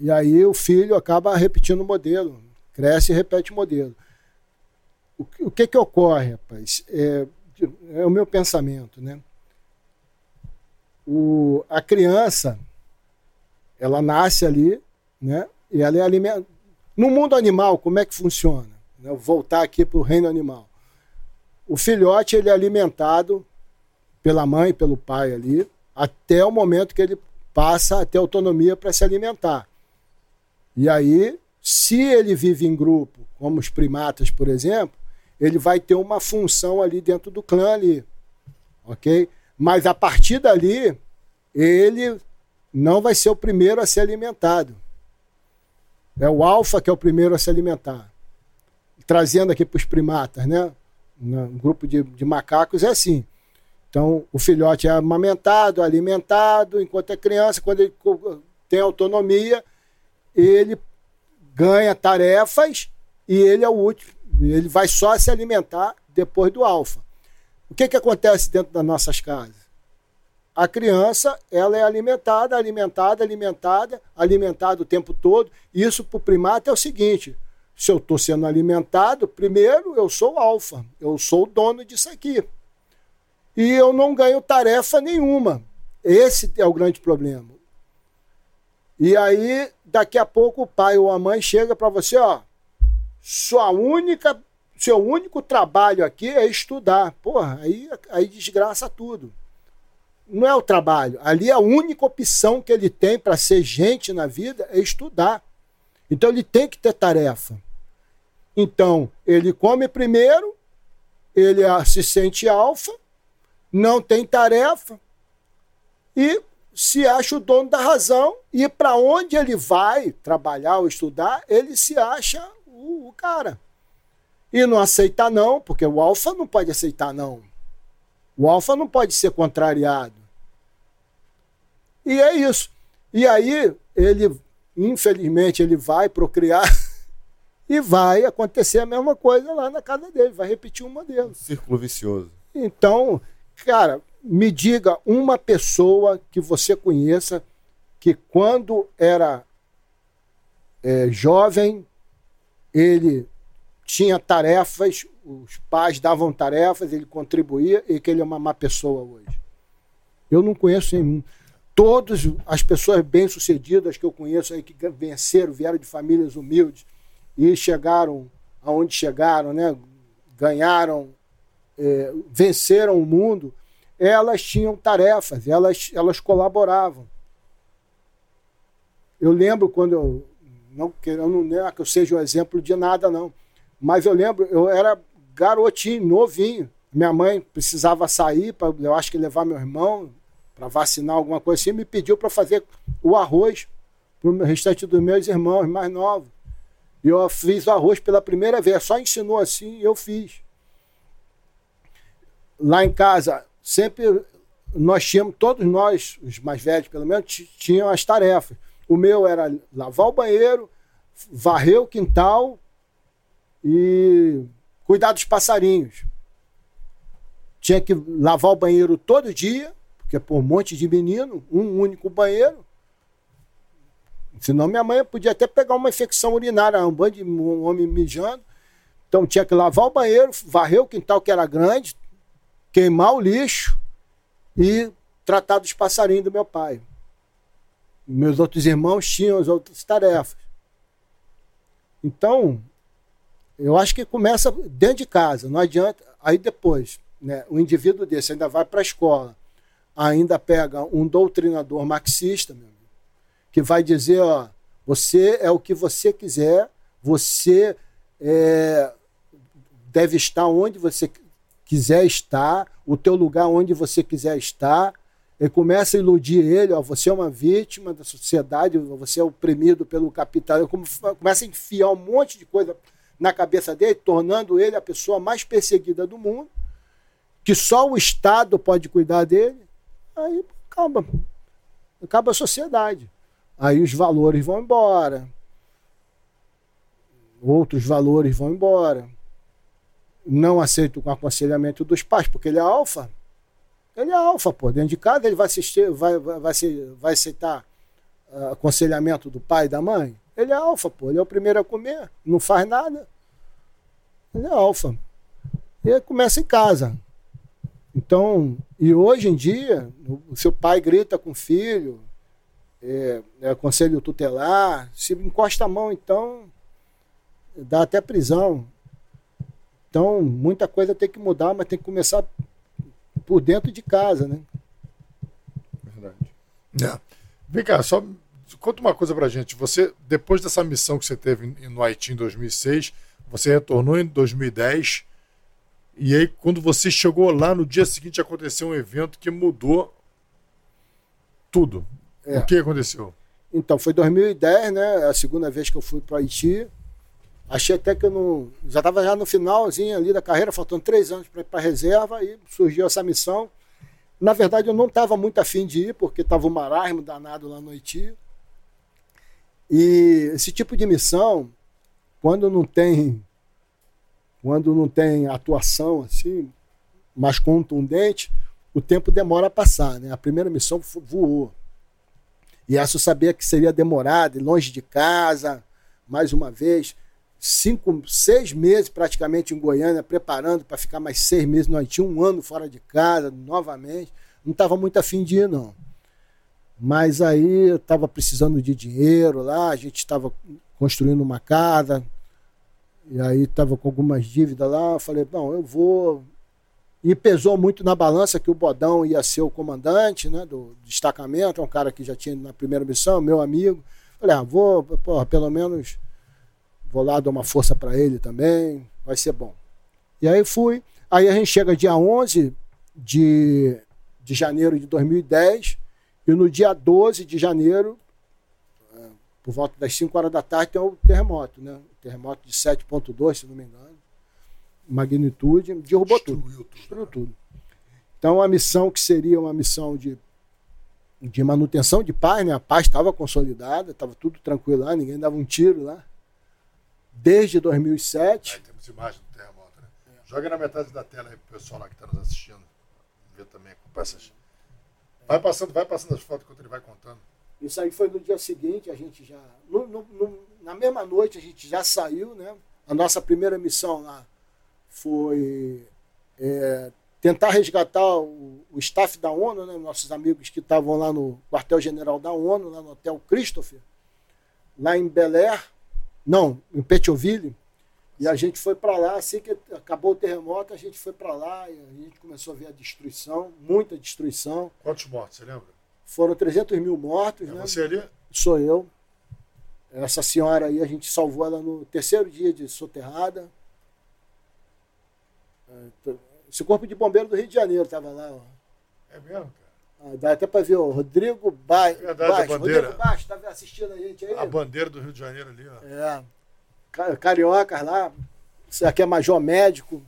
E aí o filho acaba repetindo o modelo, cresce e repete o modelo. O que, o que, que ocorre, rapaz? É, é o meu pensamento, né? O, a criança, ela nasce ali, né? E ela é alimentada. No mundo animal, como é que funciona? né? Eu voltar aqui para o reino animal. O filhote ele é alimentado pela mãe, pelo pai ali, até o momento que ele passa a ter autonomia para se alimentar. E aí, se ele vive em grupo, como os primatas, por exemplo, ele vai ter uma função ali dentro do clã ali, ok? Mas a partir dali, ele não vai ser o primeiro a ser alimentado. É o alfa que é o primeiro a se alimentar. Trazendo aqui para os primatas, né? Um grupo de, de macacos é assim. Então, o filhote é amamentado, alimentado, enquanto é criança, quando ele tem autonomia, ele ganha tarefas e ele é o último. Ele vai só se alimentar depois do alfa. O que, que acontece dentro das nossas casas? A criança ela é alimentada, alimentada, alimentada, alimentada o tempo todo. Isso para o primata é o seguinte: se eu estou sendo alimentado, primeiro eu sou alfa, eu sou o dono disso aqui e eu não ganho tarefa nenhuma. Esse é o grande problema. E aí, daqui a pouco, o pai ou a mãe chega para você, ó, sua única, seu único trabalho aqui é estudar. Porra, aí, aí desgraça tudo. Não é o trabalho. Ali a única opção que ele tem para ser gente na vida é estudar. Então ele tem que ter tarefa. Então, ele come primeiro, ele se sente alfa, não tem tarefa e se acha o dono da razão e para onde ele vai trabalhar ou estudar, ele se acha o, cara. E não aceita não, porque o alfa não pode aceitar não. O alfa não pode ser contrariado. E é isso. E aí ele, infelizmente, ele vai procriar e vai acontecer a mesma coisa lá na casa dele, vai repetir um modelo. Círculo vicioso. Então, Cara, me diga uma pessoa que você conheça que quando era é, jovem, ele tinha tarefas, os pais davam tarefas, ele contribuía e que ele é uma má pessoa hoje. Eu não conheço nenhum. Todas as pessoas bem-sucedidas que eu conheço aí que venceram, vieram de famílias humildes e chegaram aonde chegaram, né? ganharam é, venceram o mundo, elas tinham tarefas, elas, elas colaboravam. Eu lembro quando eu não eu não é que eu seja um exemplo de nada não, mas eu lembro eu era garotinho, novinho. Minha mãe precisava sair para eu acho que levar meu irmão para vacinar alguma coisa assim, me pediu para fazer o arroz para o restante dos meus irmãos mais novos. E eu fiz o arroz pela primeira vez, só ensinou assim e eu fiz lá em casa, sempre nós tínhamos, todos nós, os mais velhos pelo menos, tinham as tarefas. O meu era lavar o banheiro, varrer o quintal e cuidar dos passarinhos. Tinha que lavar o banheiro todo dia, porque por um monte de menino, um único banheiro. Senão minha mãe podia até pegar uma infecção urinária, um bando de um homem mijando. Então tinha que lavar o banheiro, varrer o quintal que era grande, queimar o lixo e tratar dos passarinhos do meu pai. Meus outros irmãos tinham as outras tarefas. Então, eu acho que começa dentro de casa, não adianta. Aí depois, né, o indivíduo desse ainda vai para a escola, ainda pega um doutrinador marxista, amigo, que vai dizer: ó, você é o que você quiser, você é, deve estar onde você quiser estar, o teu lugar onde você quiser estar. Ele começa a iludir ele, ó, você é uma vítima da sociedade, você é oprimido pelo capital. Começa a enfiar um monte de coisa na cabeça dele, tornando ele a pessoa mais perseguida do mundo, que só o Estado pode cuidar dele. Aí acaba, acaba a sociedade. Aí os valores vão embora, outros valores vão embora não aceita o aconselhamento dos pais, porque ele é alfa. Ele é alfa, pô. Dentro de casa ele vai, assistir, vai, vai, vai, vai aceitar uh, aconselhamento do pai e da mãe. Ele é alfa, pô. Ele é o primeiro a comer, não faz nada. Ele é alfa. E começa em casa. Então, e hoje em dia, o seu pai grita com o filho, é, é conselho tutelar, se encosta a mão, então, dá até prisão. Então, muita coisa tem que mudar, mas tem que começar por dentro de casa, né? Verdade. É. Vem cá, só conta uma coisa pra gente. Você, depois dessa missão que você teve no Haiti em 2006, você retornou em 2010. E aí, quando você chegou lá, no dia seguinte aconteceu um evento que mudou tudo. É. O que aconteceu? Então, foi 2010, né? A segunda vez que eu fui para Haiti. Achei até que eu não. Já estava já no finalzinho ali da carreira, faltando três anos para ir para reserva, e surgiu essa missão. Na verdade, eu não estava muito afim de ir, porque estava um marasmo danado lá no Haiti. E esse tipo de missão, quando não tem quando não tem atuação assim mais contundente, o tempo demora a passar. Né? A primeira missão voou. E essa eu sabia que seria demorada, longe de casa, mais uma vez. Cinco, seis meses praticamente em Goiânia, preparando para ficar mais seis meses no Haiti, um ano fora de casa, novamente. Não estava muito afim de ir, não. Mas aí eu estava precisando de dinheiro lá, a gente estava construindo uma casa, e aí estava com algumas dívidas lá. Eu falei, não, eu vou. E pesou muito na balança que o Bodão ia ser o comandante né, do destacamento, é um cara que já tinha na primeira missão, meu amigo. Falei, ah, vou, porra, pelo menos vou lá dar uma força para ele também, vai ser bom. E aí fui. Aí a gente chega dia 11 de, de janeiro de 2010, e no dia 12 de janeiro, é, por volta das 5 horas da tarde, tem o terremoto, né? O terremoto de 7,2, se não me engano. Magnitude, derrubou Destruiu tudo. tudo, Destruiu né? tudo. Então, a missão que seria uma missão de, de manutenção de paz, né? A paz estava consolidada, estava tudo tranquilo lá, ninguém dava um tiro lá. Desde 2007. Aí temos imagem do terremoto, né? Joga na metade da tela aí pro pessoal lá que está nos assistindo. Ver também com essas. Vai passando, vai passando as fotos enquanto ele vai contando. Isso aí foi no dia seguinte, a gente já. no- no- no- na mesma noite a gente já saiu, né? A nossa primeira missão lá foi é, tentar resgatar o, o staff da ONU, né? Nossos amigos que estavam lá no quartel-general da ONU, lá no Hotel Christopher, lá em Bel Air, não, em Petionville. E a gente foi para lá, assim que acabou o terremoto, a gente foi para lá e a gente começou a ver a destruição, muita destruição. Quantos mortos, você lembra? Foram 300 mil mortos, É né? você ali? sou eu. Essa senhora aí, a gente salvou ela no terceiro dia de soterrada. É, Esse corpo de bombeiro do Rio de Janeiro estava lá. Ó. É mesmo, cara. Ah, dá até para ver o Rodrigo ba a Baixo. Rodrigo Baixo, estava assistindo a gente aí? A bandeira do Rio de Janeiro ali, ó. É. Ca- Cariocas lá. Isso aqui é major médico.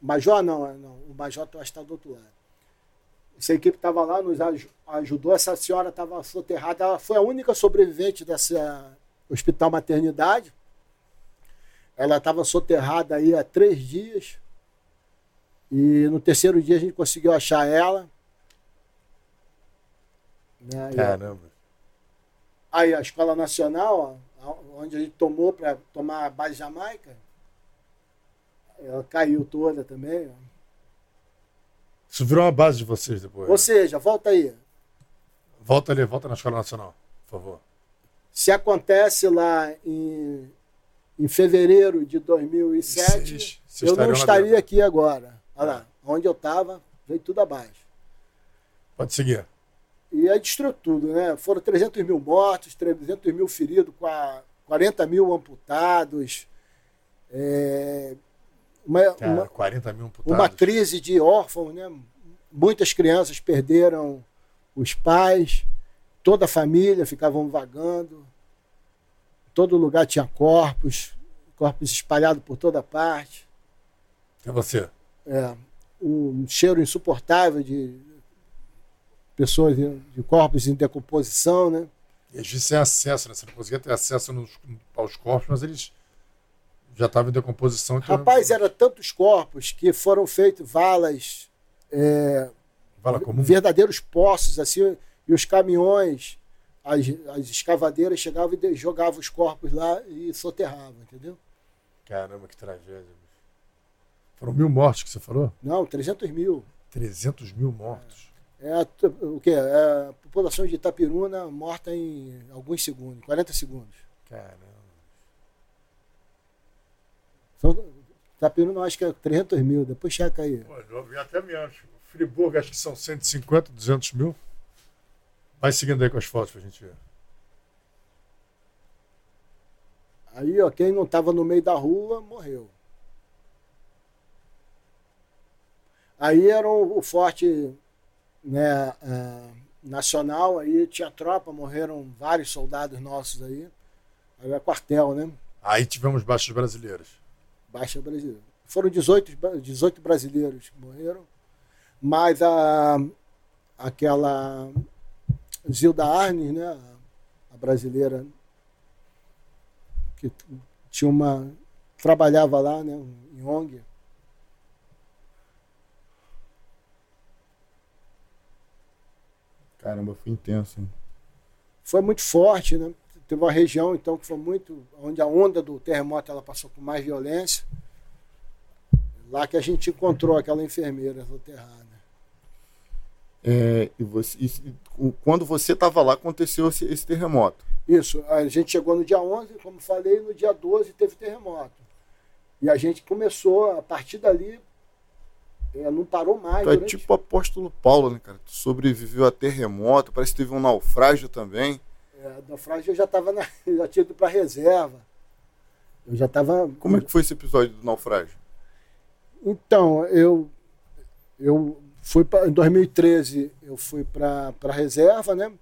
Major não, é, não. o major que está do outro lado. Essa equipe estava lá, nos aj- ajudou. Essa senhora estava soterrada. Ela foi a única sobrevivente dessa hospital maternidade. Ela estava soterrada aí há três dias. E no terceiro dia a gente conseguiu achar ela. Né? Caramba. Aí a Escola Nacional, ó, onde a gente tomou para tomar a base Jamaica, ela caiu toda também. Isso virou uma base de vocês depois. Ou né? seja, volta aí. Volta ali, volta na Escola Nacional, por favor. Se acontece lá em, em fevereiro de 2007, Vocês- eu não estaria aqui agora. Olha lá, onde eu estava, veio tudo abaixo. Pode seguir. E aí destruiu tudo, né? Foram 300 mil mortos, 300 mil feridos, qua- 40 mil amputados. É, uma, Cara, uma- 40 mil amputados. uma crise de órfãos, né? Muitas crianças perderam os pais, toda a família ficavam vagando, todo lugar tinha corpos, corpos espalhados por toda parte, É você. é, um cheiro insuportável de pessoas de, de corpos em decomposição, né? E às vezes sem acesso, né? Você não conseguia ter acesso nos- aos corpos, mas eles já estavam em decomposição. Então... Rapaz, era tantos corpos que foram feitos valas, é, Vala comum? verdadeiros poços, assim, e os caminhões, as, as escavadeiras chegavam e jogavam os corpos lá e soterravam, entendeu? Caramba, que tragédia. Foram mil mortos que você falou? Não, 300 mil. 300 mil mortos. É a, o quê? É a população de Itapiruna morta em alguns segundos, 40 segundos. Caramba. São, Itapiruna acho que é 300 mil, depois checa aí. Pô, até menos. Friburgo acho que são 150, 200 mil. Vai seguindo aí com as fotos pra gente ver. Aí, ó, quem não estava no meio da rua morreu. Aí era o, o forte né, ah, nacional, aí tinha tropa, morreram vários soldados nossos aí. Aí é quartel, né? Aí tivemos baixas brasileiras. Baixa brasileira. Foram 18, bra- 18 brasileiros que morreram, mas a, aquela Zilda Arnes, né? A, a brasileira que tinha uma trabalhava lá, né? Em ONG. Caramba, foi intenso, hein? Foi muito forte, né? Teve uma região, então, que foi muito. onde a onda do terremoto ela passou com mais violência. Lá que a gente encontrou aquela enfermeira soterrada. É, e você, e, quando você estava lá, aconteceu esse, esse, terremoto? Isso. A gente chegou no dia 11, como falei, no dia 12 teve terremoto. E a gente começou, a partir dali, é, não parou mais. Tu é durante... tipo o apóstolo Paulo, né, cara? Tu sobreviveu a terremoto, parece que teve um naufrágio também. É, naufrágio eu já estava na... já tinha ido para reserva. Eu já estava. Como é que foi esse episódio do naufrágio? Então, eu eu fui pra, em 2013 eu fui para a reserva, né?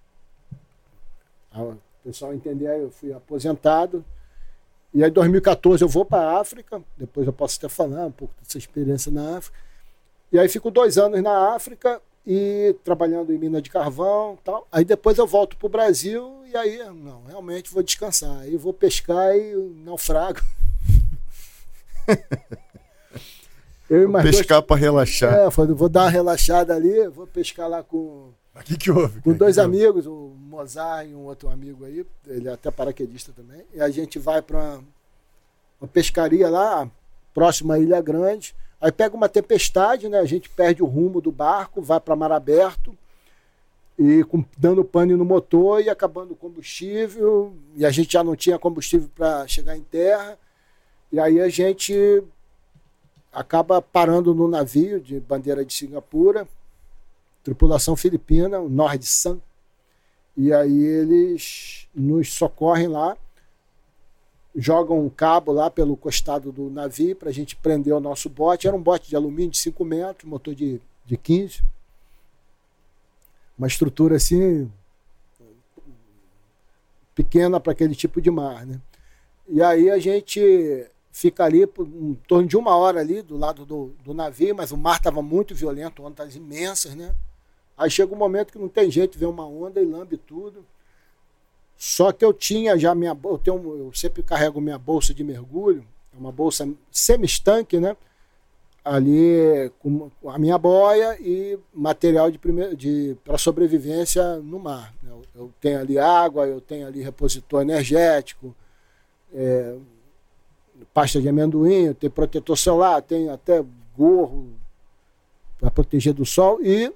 O pessoal entender, eu fui aposentado. E aí, em 2014, eu vou para a África. Depois eu posso até falar um pouco dessa experiência na África. E aí, fico dois anos na África e trabalhando em mina de carvão tal. Aí depois eu volto para o Brasil e aí, não, realmente vou descansar. Aí vou pescar e naufrago. eu vou pescar dois... para relaxar. É, vou dar uma relaxada ali, vou pescar lá com. O que, houve? Com dois amigos, o Mozart e um outro amigo aí, ele é até paraquedista também. E a gente vai para uma pescaria lá, próxima à Ilha Grande. Aí pega uma tempestade, né? A gente perde o rumo do barco, vai para mar aberto e com, dando pane no motor e acabando o combustível. E a gente já não tinha combustível para chegar em terra. E aí a gente acaba parando no navio de bandeira de Singapura, tripulação filipina, o Nordsan. E aí eles nos socorrem lá jogam um cabo lá pelo costado do navio para a gente prender o nosso bote. Era um bote de alumínio de 5 metros, motor de, de 15. Uma estrutura assim pequena para aquele tipo de mar. Né? E aí a gente fica ali por em torno de uma hora ali do lado do, do navio, mas o mar estava muito violento, ondas imensas, né? Aí chega um momento que não tem jeito, vem uma onda e lambe tudo. Só que eu tinha já minha eu, tenho, eu sempre carrego minha bolsa de mergulho, é uma bolsa semi-estanque, né? Ali com a minha boia e material de, de para sobrevivência no mar. Eu, eu, tenho ali água, eu tenho ali repositor energético, é, pasta de amendoim, tenho protetor solar, tenho até gorro para proteger do sol e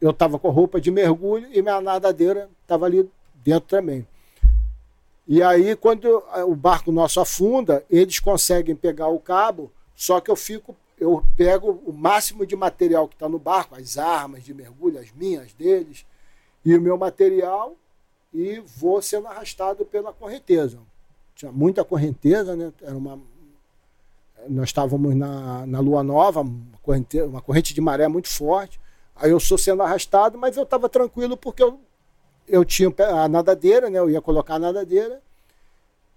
eu estava com roupa de mergulho e minha nadadeira estava ali dentro também. E aí, quando o barco nosso afunda, eles conseguem pegar o cabo, só que eu fico, eu pego o máximo de material que está no barco, as armas de mergulho, as minhas, deles, e o meu material, e vou sendo arrastado pela correnteza. Tinha muita correnteza, né? Era uma, nós estávamos na, na lua nova, uma corrente, uma corrente de maré muito forte. Aí eu sou sendo arrastado, mas eu estava tranquilo porque eu eu tinha a nadadeira, né? Eu ia colocar a nadadeira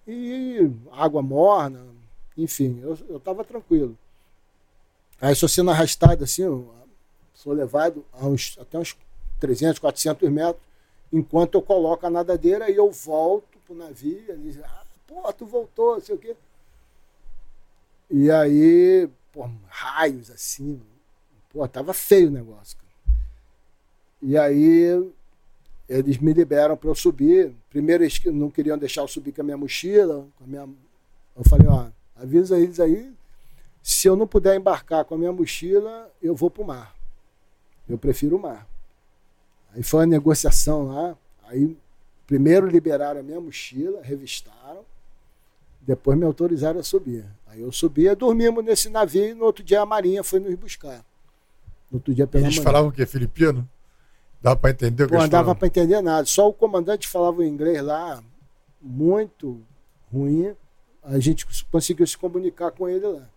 e água morna, enfim, eu estava tranquilo. Aí sou sendo arrastado assim, sou levado uns, até uns 300, 400 metros, enquanto eu coloco a nadadeira e eu volto pro navio, eles ah, pô, tu voltou, sei o quê. E aí, pô, raios assim, pô, tava feio o negócio. E aí eles me liberam para eu subir. Primeiro eles não queriam deixar eu subir com a minha mochila. Com a minha... Eu falei, ó, avisa eles aí, se eu não puder embarcar com a minha mochila, eu vou para o mar. Eu prefiro o mar. Aí foi uma negociação lá. Aí primeiro liberaram a minha mochila, revistaram, depois me autorizaram a subir. Aí eu subia, dormimos nesse navio e no outro dia a Marinha foi nos buscar. No outro dia pela Eles manhã. falavam que é filipino? Dá para entender o que Não dava para entender nada. Só o comandante falava o inglês lá, muito ruim. A gente conseguiu se comunicar com ele lá.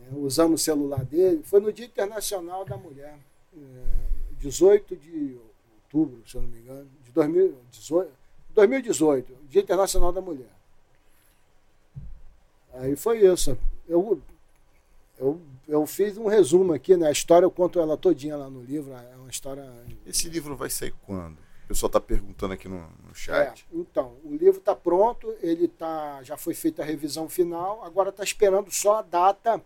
É, usamos o celular dele. Foi no Dia Internacional da Mulher, 18 é, de outubro, se eu não me engano, de 2018, 2018 Dia Internacional da Mulher. Aí foi isso. Eu, eu eu fiz um resumo aqui, né? A história eu conto ela todinha lá no livro. É uma história. Esse livro vai sair quando? O pessoal está perguntando aqui no, no chat. É, então, o livro está pronto, ele tá, já foi feita a revisão final, agora está esperando só a data.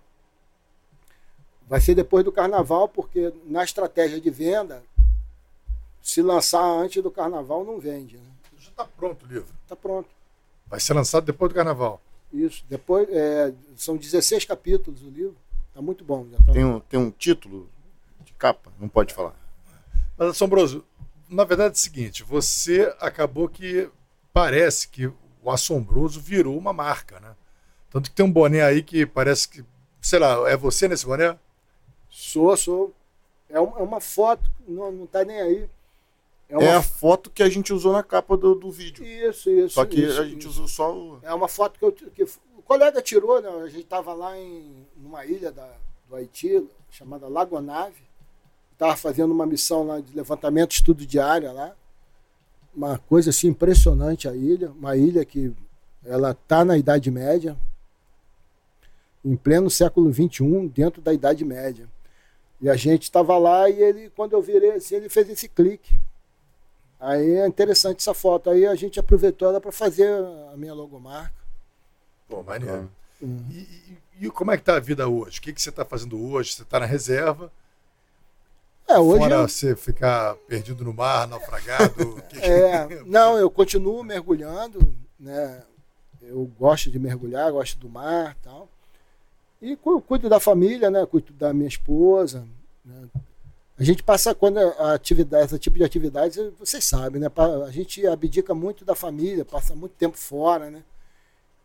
Vai ser depois do carnaval, porque na estratégia de venda, se lançar antes do carnaval, não vende. Né? Já está pronto o livro. Está pronto. Vai ser lançado depois do carnaval. Isso. Depois, é, são 16 capítulos o livro. Está muito bom. Já tá tem, um, tem um título de capa? Não pode falar. Mas, Assombroso, na verdade é o seguinte: você acabou que parece que o Assombroso virou uma marca, né? Tanto que tem um boné aí que parece que, sei lá, é você nesse boné? Sou, sou. É uma, é uma foto, não, não tá nem aí. É, uma... é, a foto que a gente usou na capa do, do vídeo. Isso, isso. Só que isso, a gente isso. usou só o. É uma foto que, eu, que colega tirou, né? A gente estava lá em numa ilha da, do Haiti, chamada Lagonave. Estava fazendo uma missão lá de levantamento, estudo de área lá. Uma coisa assim impressionante a ilha. Uma ilha que ela está na Idade Média, em pleno século XXI, dentro da Idade Média. E a gente estava lá e ele, quando eu virei assim, ele fez esse clique. Aí é interessante essa foto. Aí a gente aproveitou ela para fazer a minha logomarca. Pô, maneiro. Uhum. E, e, e, como é que tá a vida hoje? O que, que você está fazendo hoje? Você está na reserva? É, hoje Fora eu... você ficar perdido no mar, naufragado? que é, não, eu continuo mergulhando, né? Eu gosto de mergulhar, gosto do mar tal. E cuido da família, né? Cuido da minha esposa. Né? A gente passa, quando a atividade, esse tipo de atividades, vocês sabem, né? A gente abdica muito da família, passa muito tempo fora, né?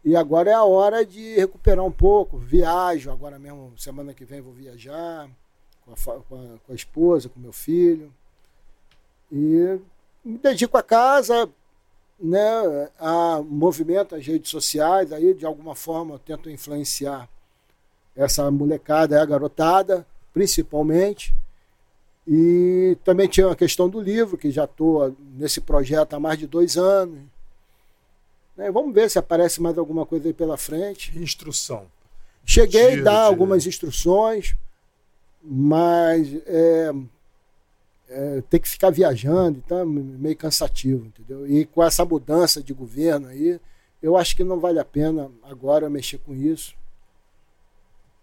E agora é a hora de recuperar um pouco. Viajo, agora mesmo, semana que vem vou viajar com a, com a, com a esposa, com meu filho. E me dedico à casa, né, a movimento, as redes sociais, aí de alguma forma eu tento influenciar essa molecada, a garotada, principalmente. E também tinha a questão do livro, que já estou nesse projeto há mais de dois anos. Né? Vamos ver se aparece mais alguma coisa aí pela frente. Instrução. Cheguei a dar algumas instruções, mas é, é, ter que ficar viajando, então é meio cansativo, entendeu? E com essa mudança de governo aí, eu acho que não vale a pena agora mexer com isso.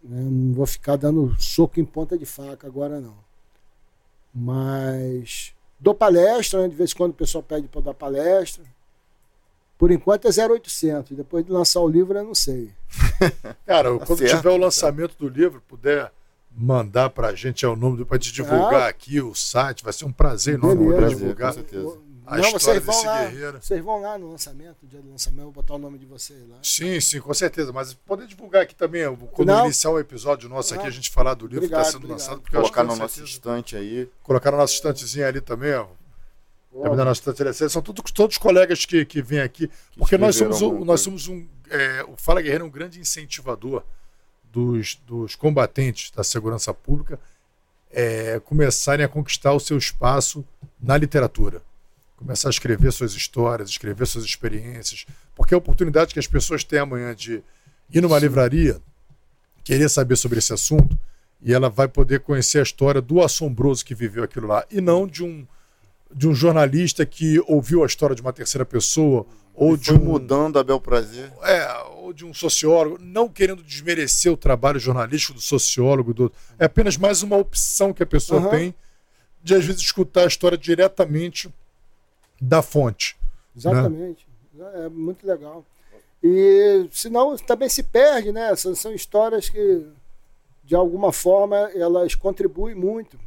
Né? Não vou ficar dando soco em ponta de faca agora não. Mas dou palestra, né? de vez em quando o pessoal pede para dar palestra. Por enquanto é 0800. Depois de lançar o livro, eu não sei. Cara, tá quando certo, tiver o lançamento do livro, puder mandar para a gente é o número para te divulgar ah, aqui o site, vai ser um prazer enorme poder divulgar. Com certeza a não, história desse lá, guerreiro. Vocês vão lá no lançamento, no dia do lançamento, vou botar o nome de vocês lá. Sim, sim, com certeza. Mas poder divulgar aqui também, quando não. iniciar o episódio nosso não. aqui, a gente falar do livro obrigado, que está sendo obrigado. lançado. Porque Colocar no nosso estante aí. Colocar no nosso estantezinho ali também, ó. Também na nossa estante São todos, todos os que, que vêm aqui. Que porque nós somos, um, nós somos um. É, o Fala Guerreiro é um grande incentivador dos, dos combatentes da segurança pública é, começarem a conquistar o seu espaço na literatura começar a escrever suas histórias, escrever suas experiências, porque a oportunidade que as pessoas têm amanhã de ir numa Sim. livraria, querer saber sobre esse assunto, e ela vai poder conhecer a história do assombroso que viveu aquilo lá, e não de um, de um jornalista que ouviu a história de uma terceira pessoa, ou de um. mudando a bel prazer. É, ou de um sociólogo, não querendo desmerecer o trabalho jornalístico do sociólogo, do, é apenas mais uma opção que a pessoa uhum. tem de, às vezes, escutar a história diretamente da fonte. Né? Exatamente. Né? É muito legal. E senão também se perde, né? São, são histórias que, de alguma forma, elas contribuem muito.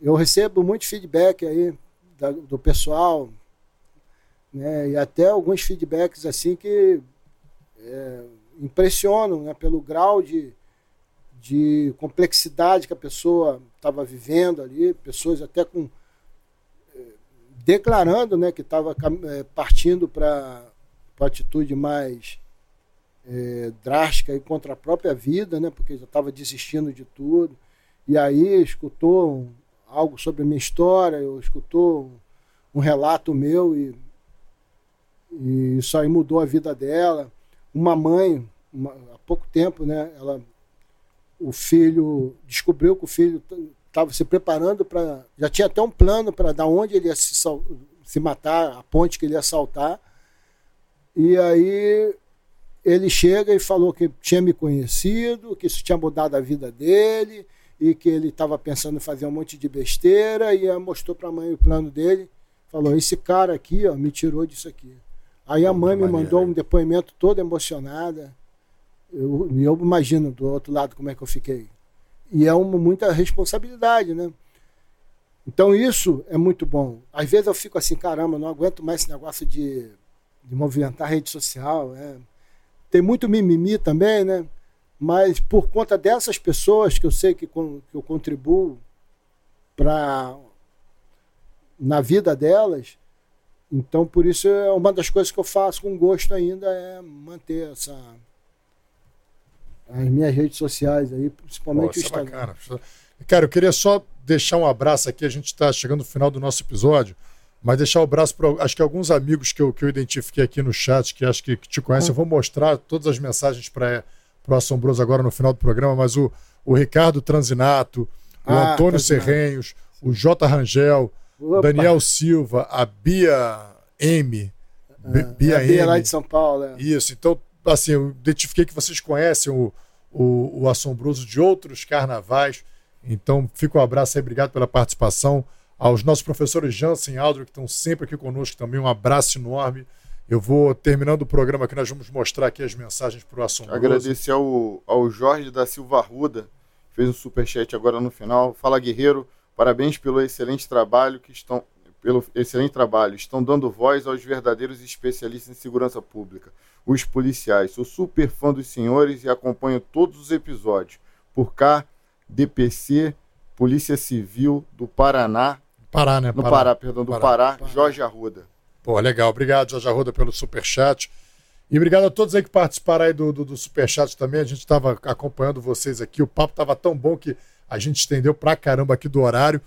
Eu recebo muito feedback aí da, do pessoal, né? E até alguns feedbacks assim que é, impressionam, né? Pelo grau de, de complexidade que a pessoa estava vivendo ali, pessoas até com declarando né, que estava é, partindo para atitude mais é, drástica e contra a própria vida, né, porque já estava desistindo de tudo. E aí escutou algo sobre a minha história, eu escutou um relato meu e, e isso aí mudou a vida dela. Uma mãe, uma, há pouco tempo, né, ela o filho descobriu que o filho estava se preparando para. Já tinha até um plano para dar onde ele ia se, se matar, a ponte que ele ia saltar. E aí ele chega e falou que tinha me conhecido, que isso tinha mudado a vida dele e que ele estava pensando em fazer um monte de besteira e mostrou para a mãe o plano dele. Falou: Esse cara aqui ó, me tirou disso aqui. Aí a mãe me mandou um depoimento todo emocionada. Eu, eu imagino do outro lado como é que eu fiquei. E é uma, muita responsabilidade, né? Então isso é muito bom. Às vezes eu fico assim, caramba, não aguento mais esse negócio de, de movimentar a rede social. É. Tem muito mimimi também, né? Mas por conta dessas pessoas que eu sei que, que eu contribuo para na vida delas, então por isso é uma das coisas que eu faço com gosto ainda é manter essa as minhas redes sociais aí, principalmente Pô, o é Instagram. Bacana. Cara, eu queria só deixar um abraço aqui, a gente está chegando no final do nosso episódio, mas deixar o um abraço para acho que alguns amigos que eu, que eu identifiquei aqui no chat, que acho que, que te conhecem, eu vou mostrar todas as mensagens para o Assombroso agora no final do programa, mas o, o Ricardo Transinato, o ah, Antônio Transinato. Serrenhos, o J. Rangel, Opa. Daniel Silva, a Bia M. Ah, Bia, a Bia M. lá de São Paulo. É. Isso, então assim, eu identifiquei que vocês conhecem o, o, o Assombroso de outros carnavais. Então, fica um abraço aí, obrigado pela participação. Aos nossos professores Jansen e Aldro, que estão sempre aqui conosco também, um abraço enorme. Eu vou, terminando o programa aqui, nós vamos mostrar aqui as mensagens para o Assombroso. Agradecer ao, ao Jorge da Silva Arruda, fez um superchat agora no final. Fala, Guerreiro, parabéns pelo excelente trabalho que estão pelo excelente trabalho. Estão dando voz aos verdadeiros especialistas em segurança pública os policiais. Sou super fã dos senhores e acompanho todos os episódios. Por cá, DPC, Polícia Civil do Paraná. Pará, né? Do Pará, Pará perdão, do Pará, Pará, Jorge Arruda. Pô, legal. Obrigado, Jorge Arruda, pelo superchat. E obrigado a todos aí que participaram aí do, do, do superchat também. A gente estava acompanhando vocês aqui. O papo estava tão bom que a gente estendeu pra caramba aqui do horário.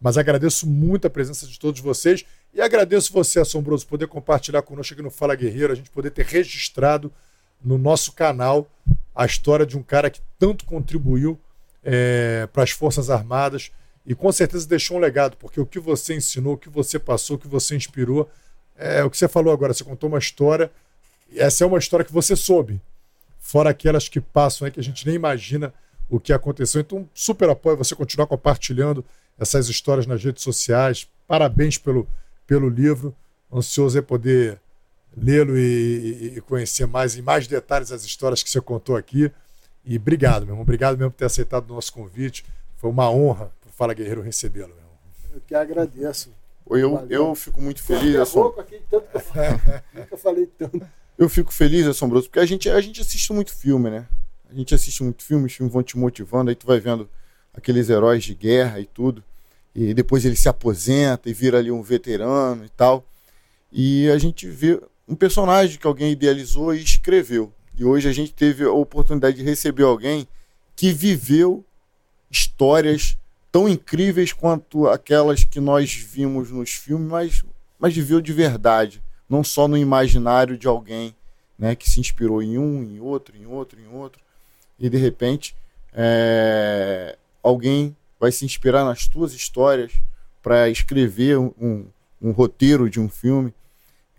Mas agradeço muito a presença de todos vocês. E agradeço você, Assombroso, poder compartilhar conosco aqui no Fala Guerreiro, a gente poder ter registrado no nosso canal a história de um cara que tanto contribuiu é, para as Forças Armadas e com certeza deixou um legado, porque o que você ensinou, o que você passou, o que você inspirou, é o que você falou agora. Você contou uma história, essa é uma história que você soube, fora aquelas que passam aí que a gente nem imagina o que aconteceu. Então, super apoio você continuar compartilhando essas histórias nas redes sociais. Parabéns pelo pelo livro. Ansioso é poder lê-lo e, e, conhecer mais em mais detalhes as histórias que você contou aqui. E obrigado, meu irmão. Obrigado mesmo por ter aceitado o nosso convite. Foi uma honra para o Fala Guerreiro recebê-lo, meu irmão. Eu que agradeço. Eu, eu fico muito feliz. Assom... Aqui, tanto que eu Nunca falei tanto. Eu fico feliz, assombroso, porque a gente, a gente assiste muito filme, né? A gente assiste muito filme, os filmes vão te motivando, aí tu vai vendo aqueles heróis de guerra e tudo e depois ele se aposenta e vira ali um veterano e tal. E a gente vê um personagem que alguém idealizou e escreveu. E hoje a gente teve a oportunidade de receber alguém que viveu histórias tão incríveis quanto aquelas que nós vimos nos filmes, mas, mas viveu de verdade, não só no imaginário de alguém né, que se inspirou em um, em outro, em outro, em outro, e de repente é, alguém vai se inspirar nas tuas histórias para escrever um, um, roteiro de um filme.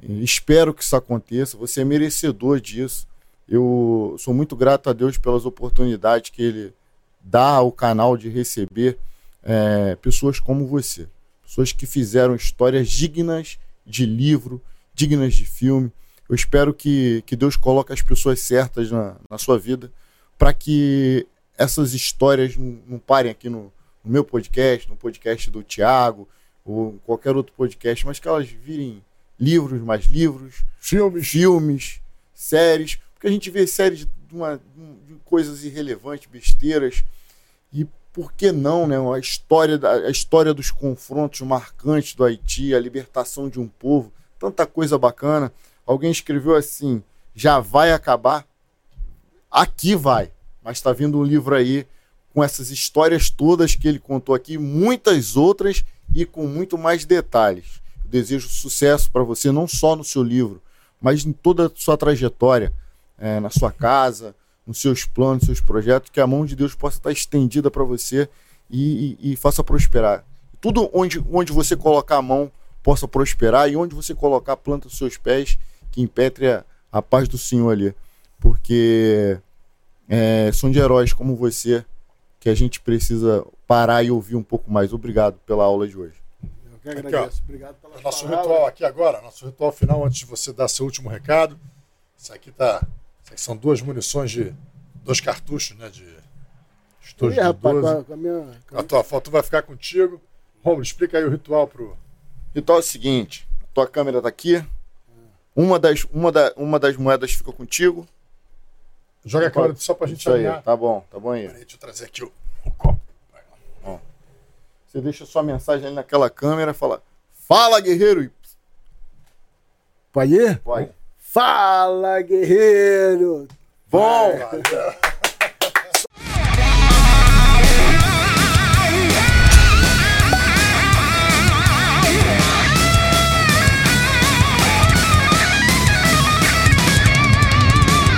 Espero que isso aconteça. Você é merecedor disso. Eu sou muito grato a Deus pelas oportunidades que Ele dá ao canal de receber é, pessoas como você, pessoas que fizeram histórias dignas de livro, dignas de filme. Eu espero que, que Deus coloque as pessoas certas na, na sua vida para que essas histórias não, não parem aqui no, no meu podcast, no podcast do Tiago, ou qualquer outro podcast, mas que elas virem livros, mais livros, filmes, filmes séries, porque a gente vê séries de, uma, de coisas irrelevantes, besteiras, e por que não, né? A história, a história dos confrontos marcantes do Haiti, a libertação de um povo, tanta coisa bacana. Alguém escreveu assim: já vai acabar? Aqui vai, mas está vindo um livro aí com essas histórias todas que ele contou aqui, muitas outras e com muito mais detalhes. Desejo sucesso para você, não só no seu livro, mas em toda a sua trajetória, é, na sua casa, nos seus planos, nos seus projetos, que a mão de Deus possa estar estendida para você e, e, e, faça prosperar. Tudo onde, onde você colocar a mão possa prosperar e onde você colocar, planta os seus pés, que impetre a, a paz do Senhor ali. Porque é, são de heróis como você que a gente precisa parar e ouvir um pouco mais. Obrigado pela aula de hoje. Eu que agradeço. Aqui, Obrigado pela Nosso palavra. ritual aqui agora, nosso ritual final, antes de você dar seu último recado. Isso aqui tá. São duas munições de. dois cartuchos, né? De. Estojo de rapaz, 12. Com a, minha, com a tua foto vai ficar contigo. Romulo, explica aí o ritual pro. Ritual é o seguinte: a tua câmera tá aqui. Uma das, uma, da, uma das moedas fica contigo. Joga a câmera só pra gente Isso aí, tá bom, tá bom aí. Peraí, deixa eu trazer aqui o, o copo. Ó. Você deixa sua mensagem ali naquela câmera, fala: Fala, guerreiro! Pode ir? Fala, guerreiro! Bom!